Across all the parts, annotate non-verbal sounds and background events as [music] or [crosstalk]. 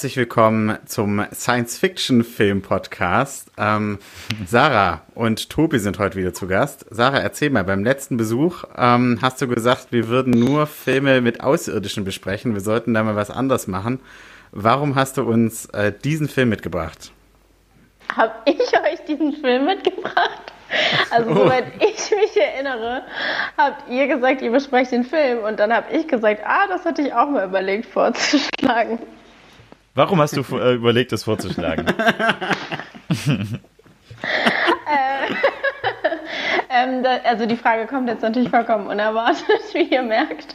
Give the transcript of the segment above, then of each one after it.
Herzlich willkommen zum Science-Fiction-Film-Podcast. Ähm, Sarah und Tobi sind heute wieder zu Gast. Sarah, erzähl mal, beim letzten Besuch ähm, hast du gesagt, wir würden nur Filme mit Außerirdischen besprechen. Wir sollten da mal was anderes machen. Warum hast du uns äh, diesen Film mitgebracht? Habe ich euch diesen Film mitgebracht? Also, oh. soweit ich mich erinnere, habt ihr gesagt, ihr besprecht den Film und dann habe ich gesagt, ah, das hatte ich auch mal überlegt vorzuschlagen. Warum hast du äh, überlegt, das vorzuschlagen? [laughs] äh, [laughs] ähm, da, also die Frage kommt jetzt natürlich vollkommen unerwartet, [laughs] wie ihr merkt.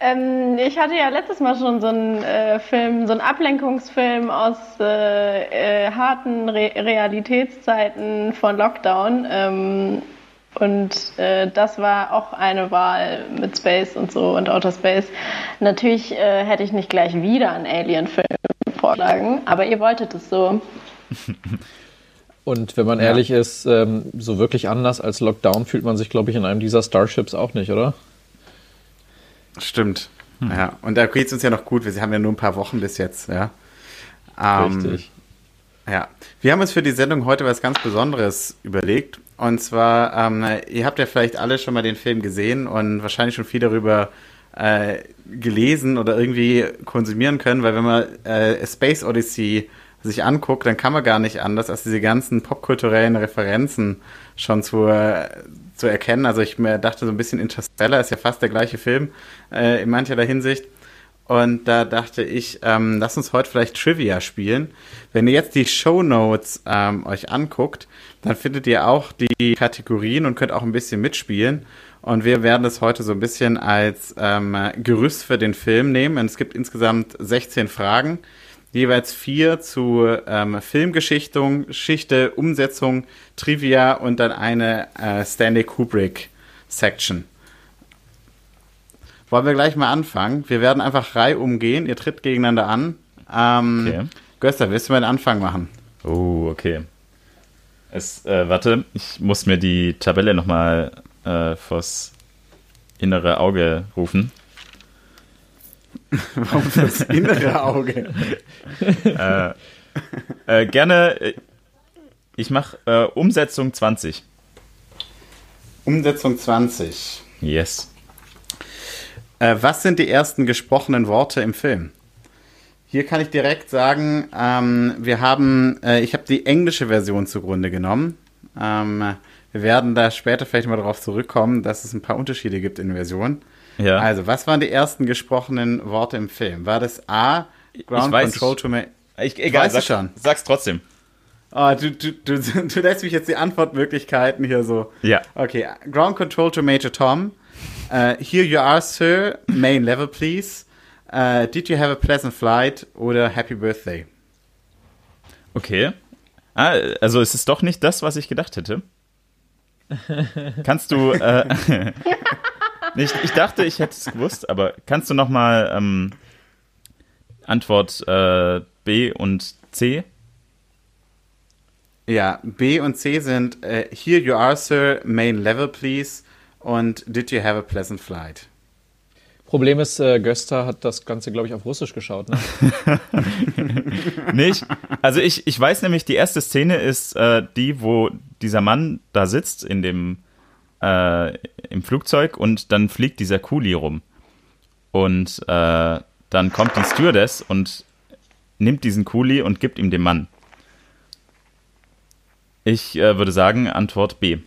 Ähm, ich hatte ja letztes Mal schon so einen äh, Film, so einen Ablenkungsfilm aus äh, äh, harten Re Realitätszeiten von Lockdown. Ähm, und äh, das war auch eine Wahl mit Space und so und Outer Space. Natürlich äh, hätte ich nicht gleich wieder einen Alien-Film vorschlagen, aber ihr wolltet es so. [laughs] Und wenn man ja. ehrlich ist, ähm, so wirklich anders als Lockdown fühlt man sich, glaube ich, in einem dieser Starships auch nicht, oder? Stimmt. Hm. Ja, und da geht es uns ja noch gut. Wir haben ja nur ein paar Wochen bis jetzt, ja. Ähm, Richtig. Ja, wir haben uns für die Sendung heute was ganz Besonderes überlegt. Und zwar, ähm, ihr habt ja vielleicht alle schon mal den Film gesehen und wahrscheinlich schon viel darüber äh, gelesen oder irgendwie konsumieren können, weil wenn man äh, Space Odyssey sich anguckt, dann kann man gar nicht anders, als diese ganzen popkulturellen Referenzen schon zu, äh, zu erkennen. Also ich mir dachte so ein bisschen Interstellar ist ja fast der gleiche Film äh, in mancherlei Hinsicht. Und da dachte ich, ähm, lass uns heute vielleicht Trivia spielen. Wenn ihr jetzt die Show Notes ähm, euch anguckt, dann findet ihr auch die Kategorien und könnt auch ein bisschen mitspielen. Und wir werden es heute so ein bisschen als ähm, Gerüst für den Film nehmen. Und es gibt insgesamt 16 Fragen, jeweils vier zu ähm, Filmgeschichte, Geschichte, Umsetzung, Trivia und dann eine äh, Stanley Kubrick Section. Wollen wir gleich mal anfangen? Wir werden einfach Reihe umgehen. Ihr tritt gegeneinander an. Ähm, okay. Göster, willst du mal den Anfang machen? Oh, okay. Es, äh, warte, ich muss mir die Tabelle nochmal äh, vors innere Auge rufen. [laughs] Warum das innere Auge? [laughs] äh, äh, gerne, äh, ich mache äh, Umsetzung 20. Umsetzung 20. Yes. Äh, was sind die ersten gesprochenen Worte im Film? Hier kann ich direkt sagen, ähm, wir haben, äh, ich habe die englische Version zugrunde genommen. Ähm, wir werden da später vielleicht mal darauf zurückkommen, dass es ein paar Unterschiede gibt in Versionen. Ja. Also, was waren die ersten gesprochenen Worte im Film? War das A, Ground Control to me? Ich, egal, sag, schon. sag's trotzdem. Oh, du, du, du, [laughs] du lässt mich jetzt die Antwortmöglichkeiten hier so. Ja. Okay, Ground Control to Major Tom. Uh, here you are, sir. Main level, please. Uh, did you have a pleasant flight? Oder Happy Birthday? Okay. Ah, also es ist doch nicht das, was ich gedacht hätte. Kannst du. Äh, [laughs] nicht, ich dachte, ich hätte es gewusst, aber kannst du nochmal ähm, Antwort äh, B und C? Ja, B und C sind äh, Here you are, sir, main level, please. Und Did you have a pleasant flight? Problem ist, äh, Gösta hat das Ganze, glaube ich, auf Russisch geschaut. Ne? [laughs] Nicht? Also ich, ich weiß nämlich, die erste Szene ist äh, die, wo dieser Mann da sitzt in dem äh, im Flugzeug und dann fliegt dieser Kuli rum. Und äh, dann kommt die Stewardess und nimmt diesen Kuli und gibt ihm dem Mann. Ich äh, würde sagen, Antwort B.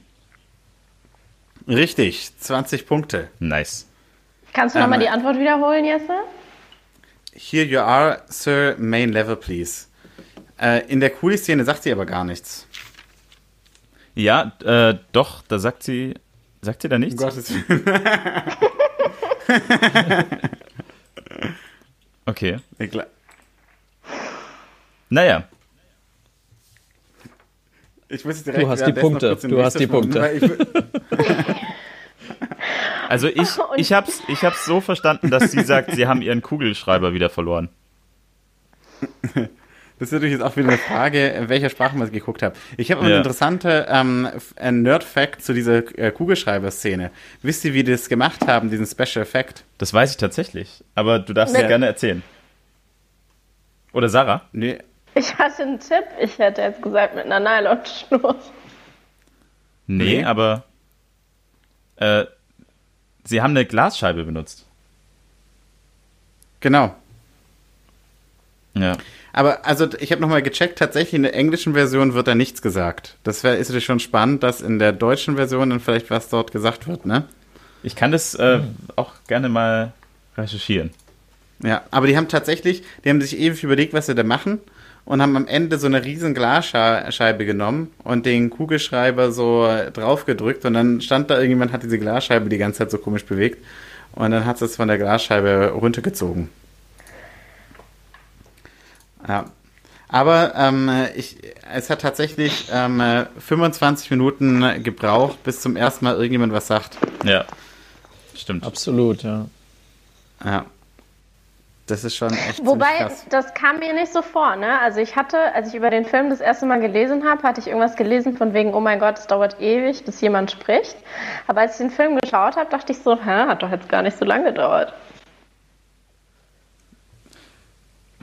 Richtig, 20 Punkte. Nice. Kannst du nochmal ähm, die Antwort wiederholen, Jesse? Here you are, Sir, main level, please. Äh, in der Kuli-Szene sagt sie aber gar nichts. Ja, äh, doch, da sagt sie. Sagt sie da nichts? Um Gottes Willen. [laughs] okay. Naja. Ich muss direkt du hast die Punkte. Du hast die Punkte. [laughs] Also ich, [laughs] ich habe es ich hab's so verstanden, dass sie sagt, sie haben ihren Kugelschreiber wieder verloren. Das ist natürlich jetzt auch wieder eine Frage, in welcher Sprache man geguckt hat. Ich habe ja. eine interessante ähm, Nerd-Fact zu dieser äh, Kugelschreiber-Szene. Wisst ihr, wie die das gemacht haben, diesen Special Effect? Das weiß ich tatsächlich, aber du darfst es gerne erzählen. Oder Sarah? Nee. Ich hatte einen Tipp. Ich hätte jetzt gesagt mit einer Nylonschnur. Nee, Nee. aber äh, sie haben eine Glasscheibe benutzt. Genau. Ja. Aber also ich habe nochmal gecheckt, tatsächlich in der englischen Version wird da nichts gesagt. Das wär, ist natürlich schon spannend, dass in der deutschen Version dann vielleicht was dort gesagt wird, ne? Ich kann das äh, auch gerne mal recherchieren. Ja, aber die haben tatsächlich, die haben sich ewig überlegt, was sie da machen und haben am Ende so eine riesen Glasscheibe genommen und den Kugelschreiber so draufgedrückt und dann stand da irgendjemand, hat diese Glasscheibe die ganze Zeit so komisch bewegt und dann hat es von der Glasscheibe runtergezogen. Ja. Aber ähm, ich, es hat tatsächlich ähm, 25 Minuten gebraucht, bis zum ersten Mal irgendjemand was sagt. Ja. Stimmt. Absolut, ja. Ja. Das ist schon echt Wobei, krass. das kam mir nicht so vor, ne? Also ich hatte, als ich über den Film das erste Mal gelesen habe, hatte ich irgendwas gelesen von wegen, oh mein Gott, es dauert ewig, bis jemand spricht. Aber als ich den Film geschaut habe, dachte ich so, hä, hat doch jetzt gar nicht so lange gedauert.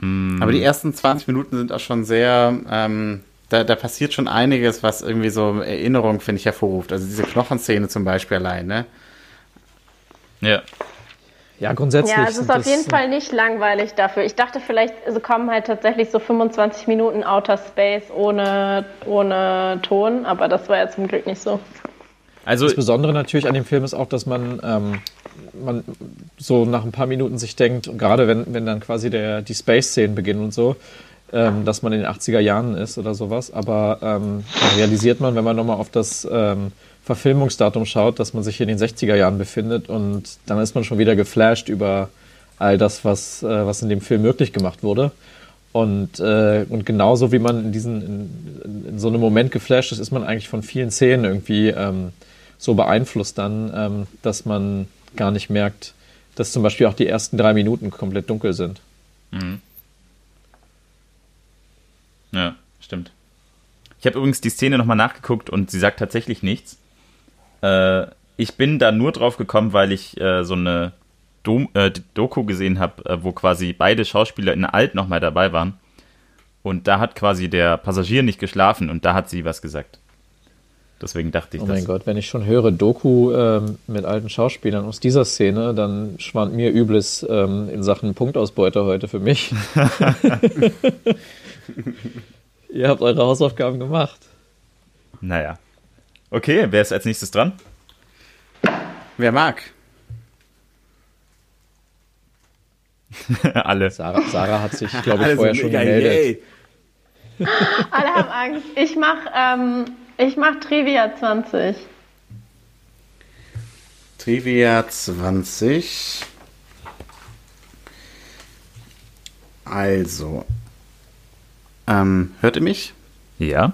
Aber die ersten 20 Minuten sind auch schon sehr, ähm, da, da passiert schon einiges, was irgendwie so Erinnerung, finde ich, hervorruft. Also diese Knochenszene zum Beispiel allein, ne? Ja. Ja, grundsätzlich. Ja, es ist auf jeden Fall nicht langweilig dafür. Ich dachte vielleicht, also kommen halt tatsächlich so 25 Minuten Outer Space ohne, ohne Ton, aber das war ja zum Glück nicht so. Also, Das Besondere natürlich an dem Film ist auch, dass man, ähm, man so nach ein paar Minuten sich denkt, gerade wenn, wenn dann quasi der, die Space-Szenen beginnen und so, ähm, dass man in den 80er Jahren ist oder sowas, aber ähm, realisiert man, wenn man nochmal auf das ähm, Verfilmungsdatum schaut, dass man sich in den 60er Jahren befindet und dann ist man schon wieder geflasht über all das, was, äh, was in dem Film möglich gemacht wurde. Und, äh, und genauso wie man in, diesen, in, in so einem Moment geflasht ist, ist man eigentlich von vielen Szenen irgendwie ähm, so beeinflusst dann, ähm, dass man gar nicht merkt, dass zum Beispiel auch die ersten drei Minuten komplett dunkel sind. ja, stimmt. Ich habe übrigens die Szene nochmal nachgeguckt und sie sagt tatsächlich nichts. Äh, ich bin da nur drauf gekommen, weil ich äh, so eine Dom äh, Doku gesehen habe, äh, wo quasi beide Schauspieler in alt nochmal dabei waren. Und da hat quasi der Passagier nicht geschlafen und da hat sie was gesagt. Deswegen dachte ich Oh mein Gott, wenn ich schon höre Doku ähm, mit alten Schauspielern aus dieser Szene, dann schwant mir Übles ähm, in Sachen Punktausbeute heute für mich. [laughs] [laughs] Ihr habt eure Hausaufgaben gemacht. Naja. Okay, wer ist als nächstes dran? Wer mag? [laughs] Alle. Sarah, Sarah hat sich, [laughs] glaube ich, Alle vorher schon gemeldet. yay. [laughs] Alle haben Angst. Ich mach, ähm, ich mach Trivia 20. Trivia 20. Also. Ähm, hört ihr mich? Ja?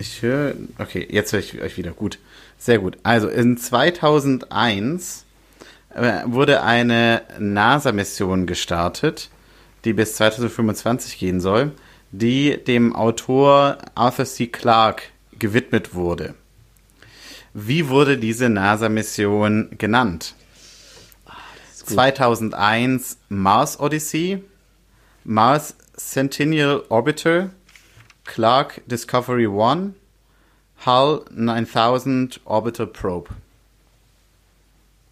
Ich höre. Okay, jetzt höre ich euch wieder. Gut. Sehr gut. Also in 2001 äh, wurde eine NASA-Mission gestartet, die bis 2025 gehen soll, die dem Autor Arthur C. Clarke gewidmet wurde. Wie wurde diese NASA-Mission genannt? 2001 Mars Odyssey, Mars Centennial Orbiter, Clark Discovery 1, Hull 9000 Orbital Probe.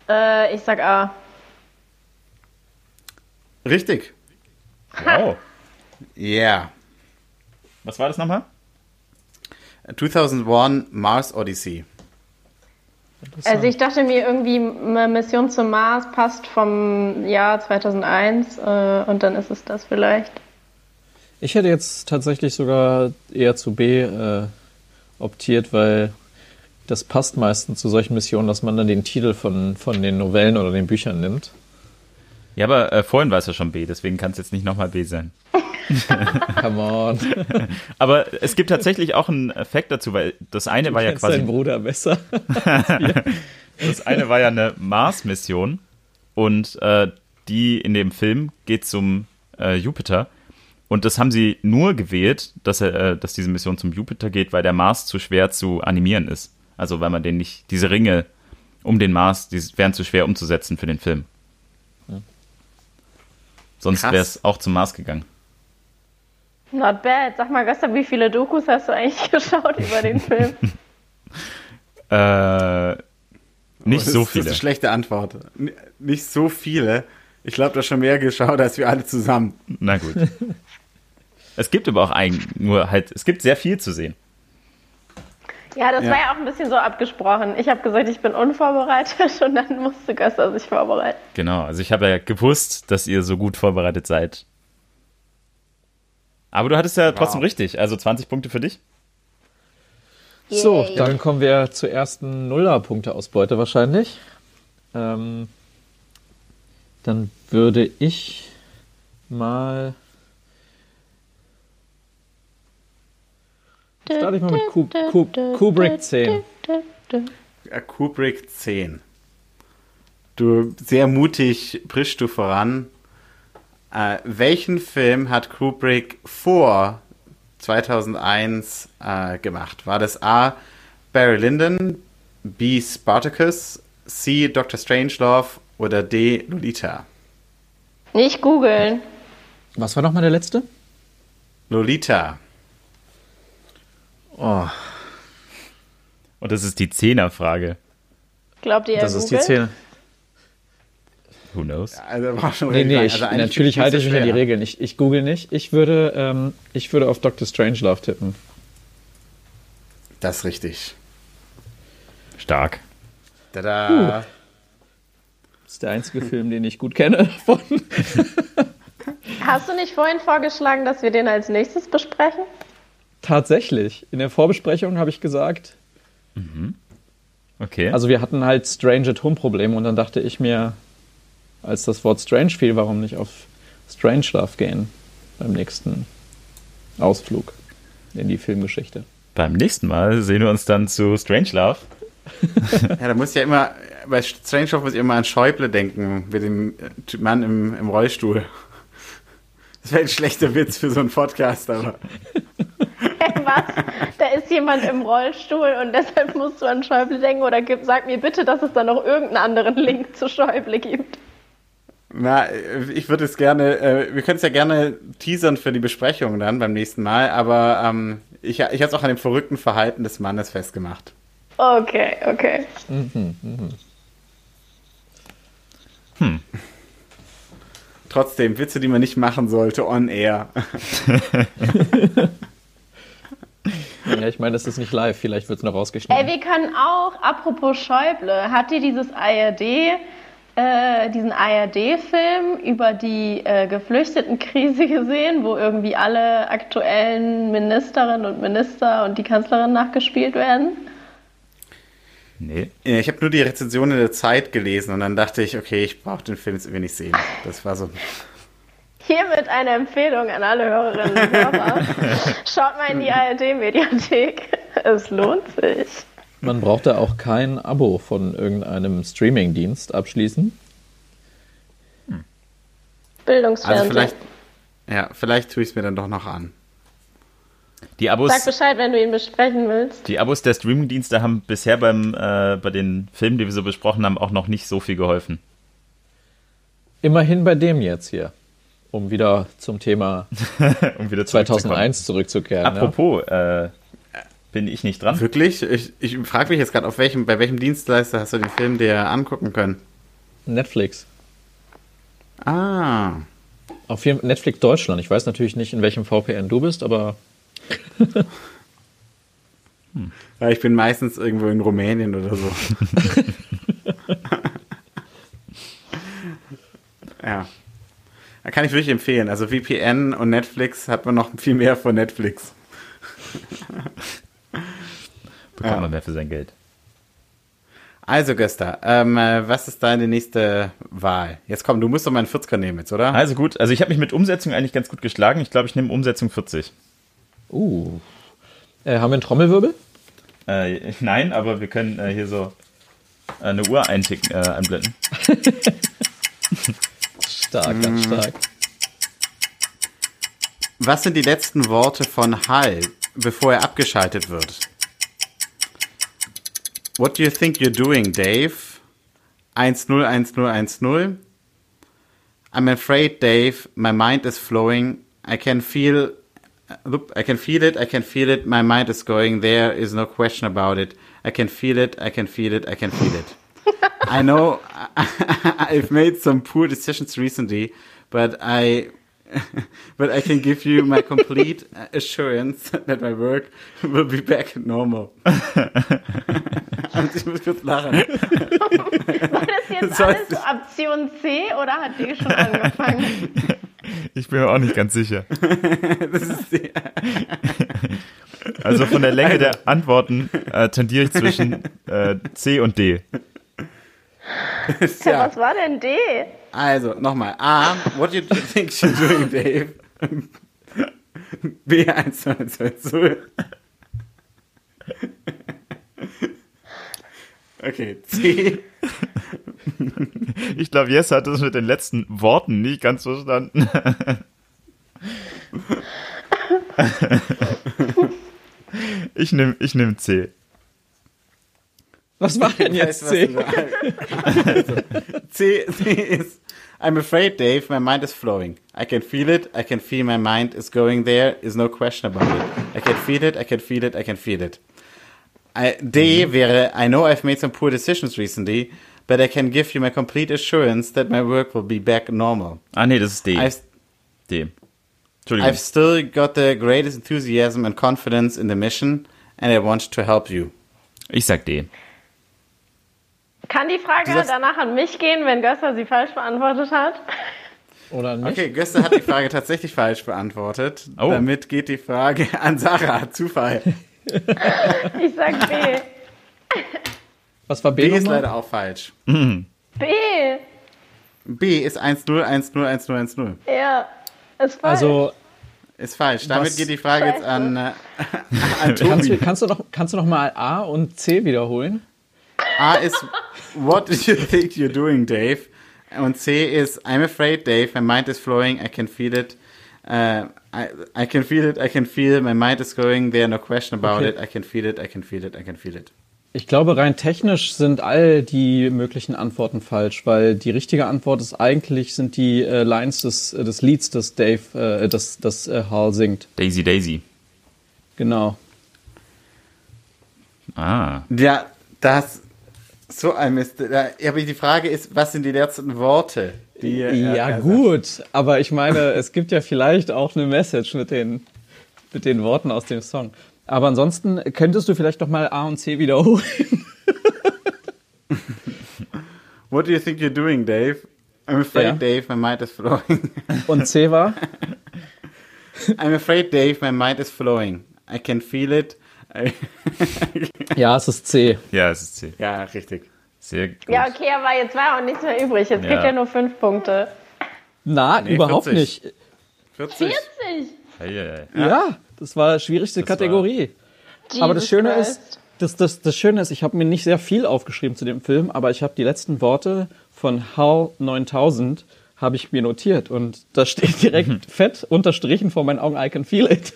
Äh, ich sag A. Richtig. Wow. Yeah. Was war das nochmal? 2001 Mars Odyssey. Also ich dachte mir irgendwie, Mission zum Mars passt vom Jahr 2001 äh, und dann ist es das vielleicht. Ich hätte jetzt tatsächlich sogar eher zu B äh, optiert, weil das passt meistens zu solchen Missionen, dass man dann den Titel von, von den Novellen oder den Büchern nimmt. Ja, aber äh, vorhin war es ja schon B, deswegen kann es jetzt nicht nochmal B sein. [laughs] Come on. [laughs] Aber es gibt tatsächlich auch einen Effekt dazu, weil das eine war ja quasi. Bruder besser. [laughs] Das eine war ja eine Mars-Mission und äh, die in dem Film geht zum äh, Jupiter. Und das haben sie nur gewählt, dass, er, äh, dass diese Mission zum Jupiter geht, weil der Mars zu schwer zu animieren ist. Also weil man den nicht, diese Ringe um den Mars, die wären zu schwer umzusetzen für den Film. Sonst wäre es auch zum Mars gegangen. Not bad. Sag mal, Gösta, wie viele Dokus hast du eigentlich [laughs] geschaut über den Film? [laughs] äh, nicht oh, so viele. Das ist eine schlechte Antwort. N nicht so viele. Ich glaube, da schon mehr geschaut als wir alle zusammen. Na gut. [laughs] es gibt aber auch eigentlich nur halt, es gibt sehr viel zu sehen. Ja, das ja. war ja auch ein bisschen so abgesprochen. Ich habe gesagt, ich bin unvorbereitet [laughs] und dann musste Göster sich vorbereiten. Genau, also ich habe ja gewusst, dass ihr so gut vorbereitet seid. Aber du hattest ja wow. trotzdem richtig, also 20 Punkte für dich. Yay. So, dann kommen wir zur ersten Nuller-Punkte-Ausbeute wahrscheinlich. Ähm, dann würde ich mal. Starte ich mal mit Kub Kub Kubrick 10. Kubrick 10. Du, sehr mutig brichst du voran. Äh, welchen Film hat Kubrick vor 2001 äh, gemacht? War das A. Barry Lyndon, B. Spartacus, C. Dr. Strangelove oder D. Lolita? Nicht googeln. Was war nochmal der letzte? Lolita. Oh. Und das ist die Zehnerfrage. Glaubt ihr, das ist die Zehner. Who knows? Ja, also war schon nee, nee, ich, also natürlich halte ich mich an die Regeln. Ich, ich google nicht. Ich würde, ähm, ich würde auf Dr. Strangelove tippen. Das ist richtig. Stark. Tada. Uh. Das ist der einzige Film, den ich gut kenne davon. [laughs] Hast du nicht vorhin vorgeschlagen, dass wir den als nächstes besprechen? Tatsächlich. In der Vorbesprechung habe ich gesagt. Mhm. Okay. Also wir hatten halt Strange at Home Probleme und dann dachte ich mir, als das Wort Strange fiel, warum nicht auf Strange Love gehen beim nächsten Ausflug in die Filmgeschichte. Beim nächsten Mal sehen wir uns dann zu Strange Love. [laughs] ja, da muss ja immer, bei Strange Love muss ich immer an Schäuble denken, mit dem Mann im, im Rollstuhl. Das wäre ein schlechter Witz für so einen Podcast, aber. [laughs] Was? Da ist jemand im Rollstuhl und deshalb musst du an Schäuble denken oder gib, sag mir bitte, dass es da noch irgendeinen anderen Link zu Schäuble gibt. Na, ich würde es gerne, äh, wir können es ja gerne teasern für die Besprechung dann beim nächsten Mal, aber ähm, ich, ich habe es auch an dem verrückten Verhalten des Mannes festgemacht. Okay, okay. Mhm, mhm. Hm. Trotzdem, Witze, die man nicht machen sollte, on air. [laughs] [laughs] ja, ich meine, das ist nicht live, vielleicht wird es noch rausgeschnitten. Ey, wir können auch, apropos Schäuble, hat ihr dieses ARD äh, diesen ARD-Film über die äh, Geflüchtetenkrise gesehen, wo irgendwie alle aktuellen Ministerinnen und Minister und die Kanzlerin nachgespielt werden? Nee. Ich habe nur die Rezension in der Zeit gelesen und dann dachte ich, okay, ich brauche den Film jetzt irgendwie nicht sehen. Das war so. Hiermit eine Empfehlung an alle Hörerinnen und Hörer. [laughs] Schaut mal in die ARD-Mediathek. Es lohnt sich. Man braucht da auch kein Abo von irgendeinem Streamingdienst abschließen. Hm. Bildungsfernsehen. Also vielleicht, ja, vielleicht tue ich es mir dann doch noch an. Die Abos, Sag Bescheid, wenn du ihn besprechen willst. Die Abos der Streamingdienste haben bisher beim, äh, bei den Filmen, die wir so besprochen haben, auch noch nicht so viel geholfen. Immerhin bei dem jetzt hier, um wieder zum Thema [laughs] um wieder 2001 zurückzukehren. Apropos, ja. äh, bin ich nicht dran. Wirklich? Ich, ich frage mich jetzt gerade, auf welchem, bei welchem Dienstleister hast du den Film dir angucken können? Netflix. Ah. Auf Netflix Deutschland. Ich weiß natürlich nicht, in welchem VPN du bist, aber. hm. [laughs] Ja, ich bin meistens irgendwo in Rumänien oder so. [laughs] ja. Da kann ich wirklich empfehlen. Also VPN und Netflix hat man noch viel mehr von Netflix [laughs] bekommt ja. man mehr für sein Geld. Also, Gösta, ähm, äh, was ist deine nächste Wahl? Jetzt komm, du musst doch mal einen 40er nehmen jetzt, oder? Also gut, also ich habe mich mit Umsetzung eigentlich ganz gut geschlagen. Ich glaube, ich nehme Umsetzung 40. Uh. Äh, haben wir einen Trommelwirbel? Äh, [laughs] nein, aber wir können äh, hier so äh, eine Uhr einticken, äh, einblenden. [laughs] stark, ganz mm. stark. Was sind die letzten Worte von Hal, bevor er abgeschaltet wird? What do you think you're doing, Dave? 101010. I'm afraid, Dave. My mind is flowing. I can feel. I can feel it. I can feel it. My mind is going. There is no question about it. I can feel it. I can feel it. I can feel it. I know [laughs] I've made some poor decisions recently, but I [laughs] but I can give you my complete assurance that my work will be back normal. [laughs] Ich muss kurz lachen. War das jetzt alles Option C oder hat die schon angefangen? Ich bin mir auch nicht ganz sicher. also von der Länge der Antworten äh, tendiere ich zwischen äh, C und D. [laughs] Ja, was war denn D? Also, nochmal. A, what do you think you're doing, Dave? B, 1, 2, 2, 2. Okay, C. Ich glaube, Jess hat das mit den letzten Worten nicht ganz verstanden. [laughs] ich nehme ich nehm C. Was war denn jetzt C? Also, [laughs] C, C ist I'm afraid, Dave, my mind is flowing. I can feel it, I can feel my mind is going there, is no question about it. I can feel it, I can feel it, I can feel it. I, D mhm. wäre I know I've made some poor decisions recently, but I can give you my complete assurance that my work will be back normal. Ah nee, das ist D. I've, D. Entschuldigung. I've still got the greatest enthusiasm and confidence in the mission and I want to help you. Ich sag D. Kann die Frage sagst, danach an mich gehen, wenn Göster sie falsch beantwortet hat? Oder nicht? Okay, Göster hat die Frage tatsächlich falsch beantwortet. Oh. Damit geht die Frage an Sarah. Zufall. [laughs] ich sag B. Was war B? B ist leider auch falsch. Mhm. B. B ist 1-0, 1-0, 1-0, 1-0. Ja, ist falsch. Also, ist falsch. Damit geht die Frage Scheiße. jetzt an, äh, [laughs] an Tobi. Kannst, kannst, du noch, kannst du noch mal A und C wiederholen? A ist What do [laughs] you think you're doing, Dave? Und C ist I'm afraid, Dave. My mind is flowing. I can feel it. Uh, I, I can feel it. I can feel. My mind is going there. No question about okay. it. I can feel it. I can feel it. I can feel it. Ich glaube, rein technisch sind all die möglichen Antworten falsch, weil die richtige Antwort ist eigentlich sind die äh, Lines des, äh, des Lieds, das Dave, äh, das, das äh, Hall singt. Daisy Daisy. Genau. Ah. Ja, das so ein Mist. Aber die Frage ist, was sind die letzten Worte? Die, ja, gut, aber ich meine, [laughs] es gibt ja vielleicht auch eine Message mit den, mit den Worten aus dem Song. Aber ansonsten könntest du vielleicht noch mal A und C wiederholen. [laughs] What do you think you're doing, Dave? I'm afraid, ja. Dave, my mind is flowing. [laughs] Und C war? I'm afraid, Dave, my mind is flowing. I can feel it ja, es ist C. Ja, es ist C. Ja, richtig. Sehr gut. Ja, okay, aber jetzt war auch nichts mehr übrig. Jetzt ja. kriegt er nur fünf Punkte. Na, nee, überhaupt 40. nicht. 40? 40? Hey, hey, hey. Ja, das war die schwierigste das Kategorie. aber das Schöne Christ. ist, das, das, das Schöne ist, ich habe mir nicht sehr viel aufgeschrieben zu dem Film, aber ich habe die letzten Worte von HAL 9000 habe ich mir notiert und da steht direkt fett unterstrichen vor meinen Augen, I can feel it.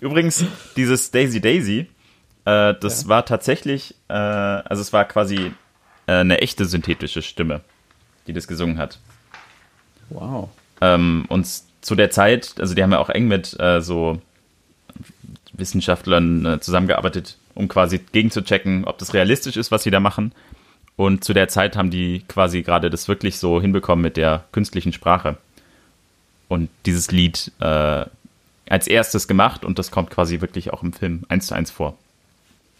Übrigens, dieses Daisy Daisy, äh, das ja. war tatsächlich, äh, also es war quasi äh, eine echte synthetische Stimme, die das gesungen hat. Wow. Ähm, und zu der Zeit, also die haben ja auch eng mit äh, so Wissenschaftlern äh, zusammengearbeitet, um quasi gegenzuchecken, ob das realistisch ist, was sie da machen. Und zu der Zeit haben die quasi gerade das wirklich so hinbekommen mit der künstlichen Sprache. Und dieses Lied äh, als erstes gemacht und das kommt quasi wirklich auch im Film eins zu eins vor.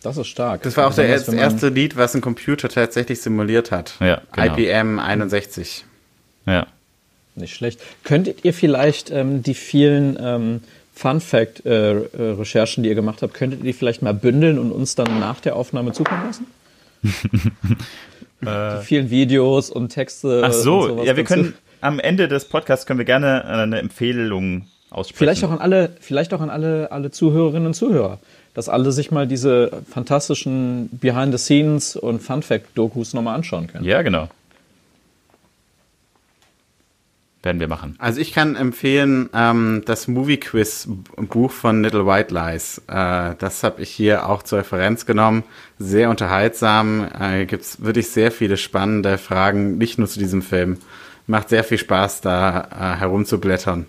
Das ist stark. Das war auch das erste Lied, was ein Computer tatsächlich simuliert hat. Ja, genau. IBM 61. Ja. Nicht schlecht. Könntet ihr vielleicht ähm, die vielen ähm, Fun Fact äh, äh, Recherchen, die ihr gemacht habt, könntet ihr die vielleicht mal bündeln und uns dann nach der Aufnahme zukommen lassen? [laughs] die vielen Videos und Texte. Ach so, ja, wir dazu. können am Ende des Podcasts können wir gerne eine Empfehlung aussprechen. Vielleicht auch an alle, vielleicht auch an alle, alle Zuhörerinnen und Zuhörer, dass alle sich mal diese fantastischen Behind the Scenes und Fun Fact Dokus nochmal anschauen können. Ja, genau. Werden wir machen. Also ich kann empfehlen ähm, das Movie Quiz Buch von Little White Lies. Äh, das habe ich hier auch zur Referenz genommen. Sehr unterhaltsam. Äh, Gibt es wirklich sehr viele spannende Fragen, nicht nur zu diesem Film. macht sehr viel Spaß, da äh, herumzublättern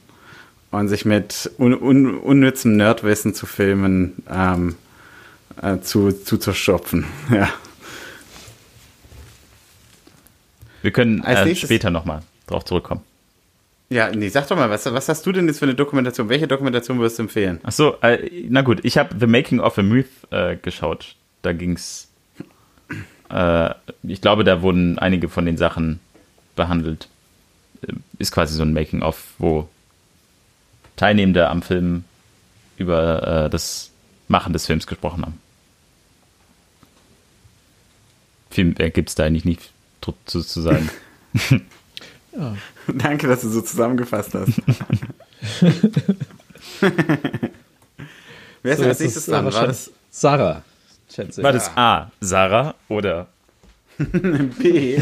und sich mit un un unnützem Nerdwissen zu filmen ähm, äh, zu, zu zerstopfen. [laughs] Ja. Wir können äh, später nochmal drauf zurückkommen. Ja, nee, sag doch mal, was, was hast du denn jetzt für eine Dokumentation? Welche Dokumentation würdest du empfehlen? Ach so, äh, na gut, ich habe The Making of a Myth äh, geschaut. Da ging's. Äh, ich glaube, da wurden einige von den Sachen behandelt. Äh, ist quasi so ein Making of, wo Teilnehmende am Film über äh, das Machen des Films gesprochen haben. Viel mehr gibt es da eigentlich nicht zu, zu sagen. [laughs] [laughs] Ja. [laughs] Danke, dass du so zusammengefasst hast. [laughs] Wer ist so, als nächstes dran? War das Sarah? War das A, Sarah oder [laughs] B,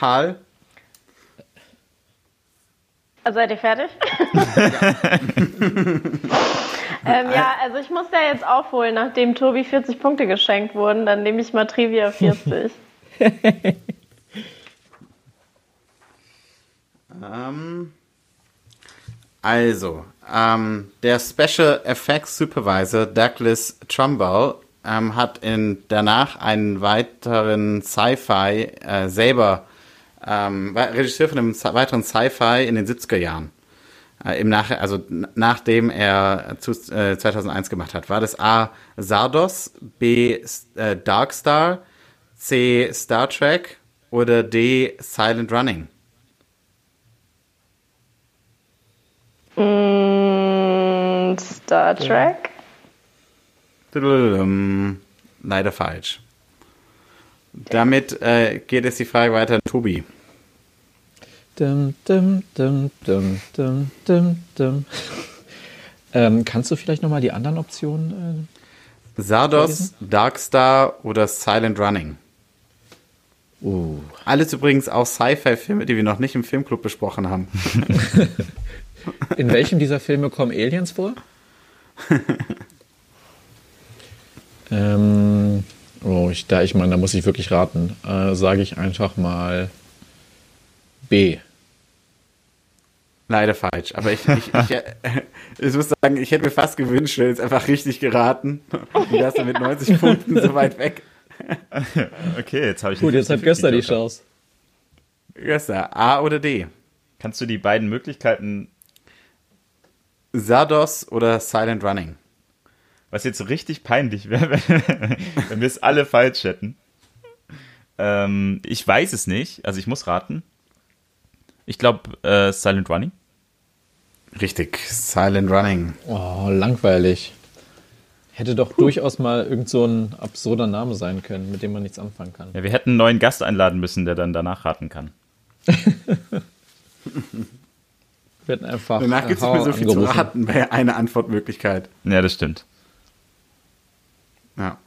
Hal? Also seid ihr fertig? ja. ähm, ja, also ich muss ja jetzt aufholen, nachdem Tobi 40 Punkte geschenkt wurden, dann nehme ich mal Trivia 40. Ähm, also, ähm, der Special Effects Supervisor Douglas Trumbull ähm, hat in, danach einen weiteren Sci-Fi äh, selber ähm, Regisseur von einem weiteren Sci-Fi in den 70er Jahren. Äh, im Nach also nachdem er zu, äh, 2001 gemacht hat, war das A. Sardos, B. Äh, Darkstar, C. Star Trek oder D. Silent Running? Mm, Star Trek? Leider falsch. Damit äh, geht es die Frage weiter an Tobi. Dum, dum, dum, dum, dum, dum, dum. Ähm, kannst du vielleicht nochmal die anderen Optionen? Äh, Sardos, Darkstar oder Silent Running? Uh. Alles übrigens auch Sci-Fi-Filme, die wir noch nicht im Filmclub besprochen haben. [laughs] In welchem dieser Filme kommen Aliens vor? [laughs] ähm, oh, ich, da ich meine, da muss ich wirklich raten. Äh, Sage ich einfach mal B. Leider falsch. Aber ich, ich, ich, äh, [laughs] ich, muss sagen, ich hätte mir fast gewünscht, wenn jetzt einfach richtig geraten. Und wärst du mit 90 Punkten so weit weg. [laughs] okay, jetzt habe ich Gut, jetzt hat Göster die Chance. Göster, A oder D? Kannst du die beiden Möglichkeiten Sardos oder Silent Running? Was jetzt so richtig peinlich wäre, [laughs] wenn, wenn wir es alle falsch hätten. Ähm, ich weiß es nicht, also ich muss raten. Ich glaube äh, Silent Running. Richtig, Silent Running. Oh, langweilig. Hätte doch Puh. durchaus mal irgend so ein absurder Name sein können, mit dem man nichts anfangen kann. Ja, wir hätten einen neuen Gast einladen müssen, der dann danach raten kann. [laughs] werden einfach. Danach gibt es nicht mehr so viel zu raten bei einer Antwortmöglichkeit. Ja, das stimmt. Ja.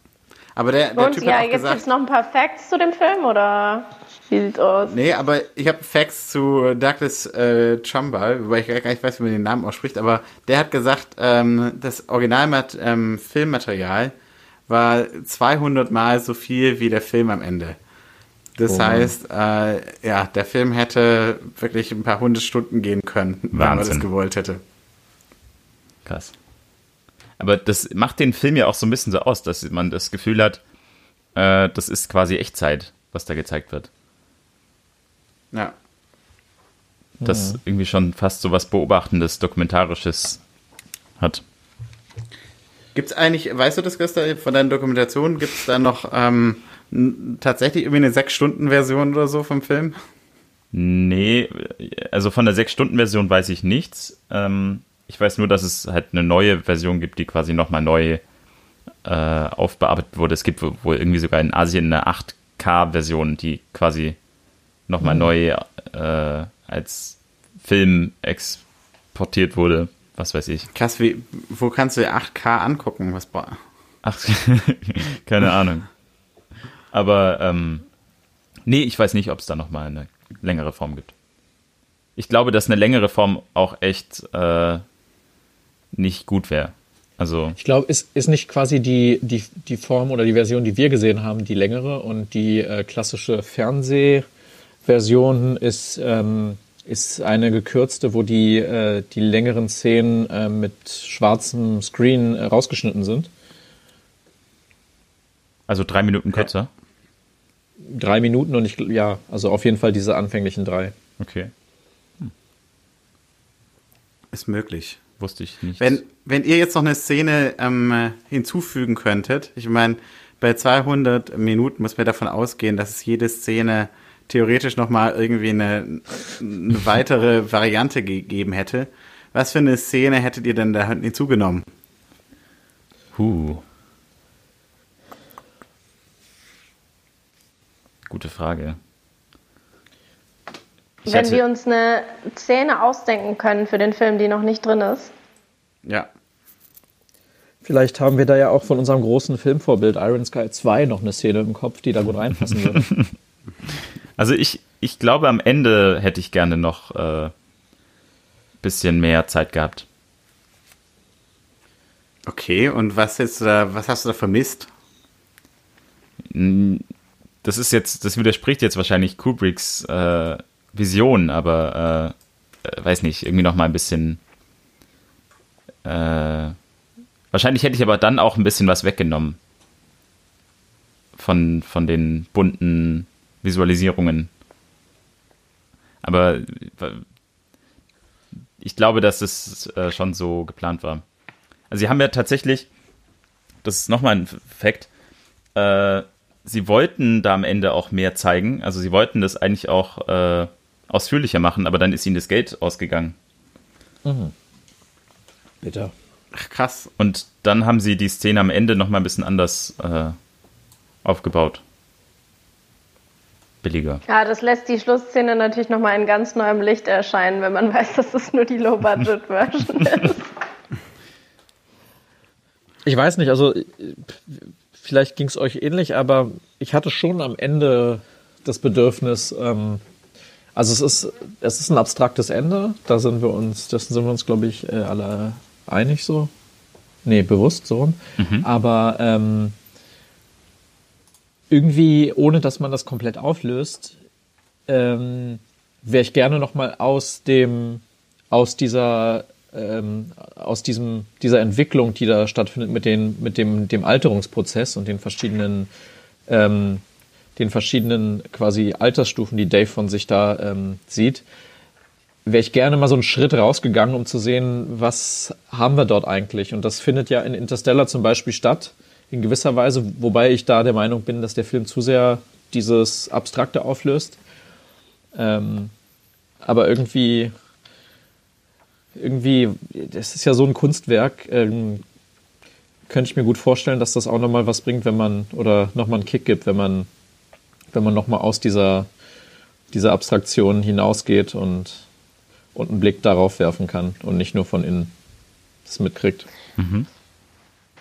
Aber der, der Und Typ ja, hat auch jetzt gibt es noch ein paar Facts zu dem Film oder wie sieht's aus? Nee, aber ich habe Facts zu Douglas äh, Trumbull, wobei ich gar nicht weiß, wie man den Namen ausspricht, aber der hat gesagt, ähm, das Original-Filmmaterial ähm, war 200 Mal so viel wie der Film am Ende. Das oh heißt, äh, ja, der Film hätte wirklich ein paar hundert Stunden gehen können, Wahnsinn. wenn man das gewollt hätte. Krass. Aber das macht den Film ja auch so ein bisschen so aus, dass man das Gefühl hat, äh, das ist quasi Echtzeit, was da gezeigt wird. Ja. Das ja. irgendwie schon fast so was Beobachtendes, Dokumentarisches hat. Gibt es eigentlich, weißt du das, Christa, von deinen Dokumentationen, gibt es da noch ähm, tatsächlich irgendwie eine 6-Stunden-Version oder so vom Film? Nee, also von der 6-Stunden-Version weiß ich nichts. Ähm, ich weiß nur, dass es halt eine neue Version gibt, die quasi nochmal neu äh, aufbearbeitet wurde. Es gibt wohl irgendwie sogar in Asien eine 8K-Version, die quasi nochmal mhm. neu äh, als Film exportiert wurde. Was weiß ich. Krass, wie, wo kannst du 8K angucken? Was Ach, [laughs] keine Ahnung. Aber ähm, nee, ich weiß nicht, ob es da nochmal eine längere Form gibt. Ich glaube, dass eine längere Form auch echt äh, nicht gut wäre. Also ich glaube, ist, ist nicht quasi die, die, die Form oder die Version, die wir gesehen haben, die längere und die äh, klassische Fernseh- Version ist, ähm, ist eine gekürzte, wo die, äh, die längeren Szenen äh, mit schwarzem Screen äh, rausgeschnitten sind. Also drei Minuten kürzer? Drei Minuten und ich, ja, also auf jeden Fall diese anfänglichen drei. Okay. Hm. Ist möglich. Wusste ich nicht. Wenn, wenn ihr jetzt noch eine Szene ähm, hinzufügen könntet, ich meine, bei 200 Minuten muss man davon ausgehen, dass es jede Szene theoretisch nochmal irgendwie eine, eine weitere [laughs] Variante gegeben hätte. Was für eine Szene hättet ihr denn da hinzugenommen? Huh. Gute Frage. Ich Wenn wir uns eine Szene ausdenken können für den Film, die noch nicht drin ist. Ja. Vielleicht haben wir da ja auch von unserem großen Filmvorbild Iron Sky 2 noch eine Szene im Kopf, die da gut reinpassen würde. [laughs] Also ich, ich glaube, am Ende hätte ich gerne noch ein äh, bisschen mehr Zeit gehabt. Okay, und was, da, was hast du da vermisst? Das ist jetzt, das widerspricht jetzt wahrscheinlich Kubricks äh, Vision, aber äh, äh weiß nicht, irgendwie noch mal ein bisschen. Äh, wahrscheinlich hätte ich aber dann auch ein bisschen was weggenommen von, von den bunten Visualisierungen. Aber ich glaube, dass es äh, schon so geplant war. Also sie haben ja tatsächlich, das ist nochmal ein Fakt, äh, sie wollten da am Ende auch mehr zeigen. Also sie wollten das eigentlich auch äh, ausführlicher machen, aber dann ist ihnen das Geld ausgegangen. Mhm. Bitte. Ach, krass. Und dann haben sie die Szene am Ende nochmal ein bisschen anders äh, aufgebaut billiger. Ja, das lässt die Schlussszene natürlich nochmal in ganz neuem Licht erscheinen, wenn man [laughs] weiß, dass das nur die Low-Budget-Version [laughs] ist. Ich weiß nicht, also vielleicht ging es euch ähnlich, aber ich hatte schon am Ende das Bedürfnis, ähm, also es ist, es ist ein abstraktes Ende, da sind wir uns, dessen sind wir uns, glaube ich, äh, alle einig so. Nee, bewusst so. Mhm. Aber ähm, irgendwie, ohne dass man das komplett auflöst, ähm, wäre ich gerne noch mal aus dem, aus dieser, ähm, aus diesem, dieser Entwicklung, die da stattfindet mit den, mit dem, dem Alterungsprozess und den verschiedenen, ähm, den verschiedenen quasi Altersstufen, die Dave von sich da ähm, sieht, wäre ich gerne mal so einen Schritt rausgegangen, um zu sehen, was haben wir dort eigentlich. Und das findet ja in Interstellar zum Beispiel statt in gewisser Weise, wobei ich da der Meinung bin, dass der Film zu sehr dieses Abstrakte auflöst. Ähm, aber irgendwie, irgendwie, das ist ja so ein Kunstwerk, ähm, könnte ich mir gut vorstellen, dass das auch nochmal was bringt, wenn man, oder nochmal einen Kick gibt, wenn man, wenn man nochmal aus dieser, dieser Abstraktion hinausgeht und, und einen Blick darauf werfen kann und nicht nur von innen das mitkriegt. Mhm.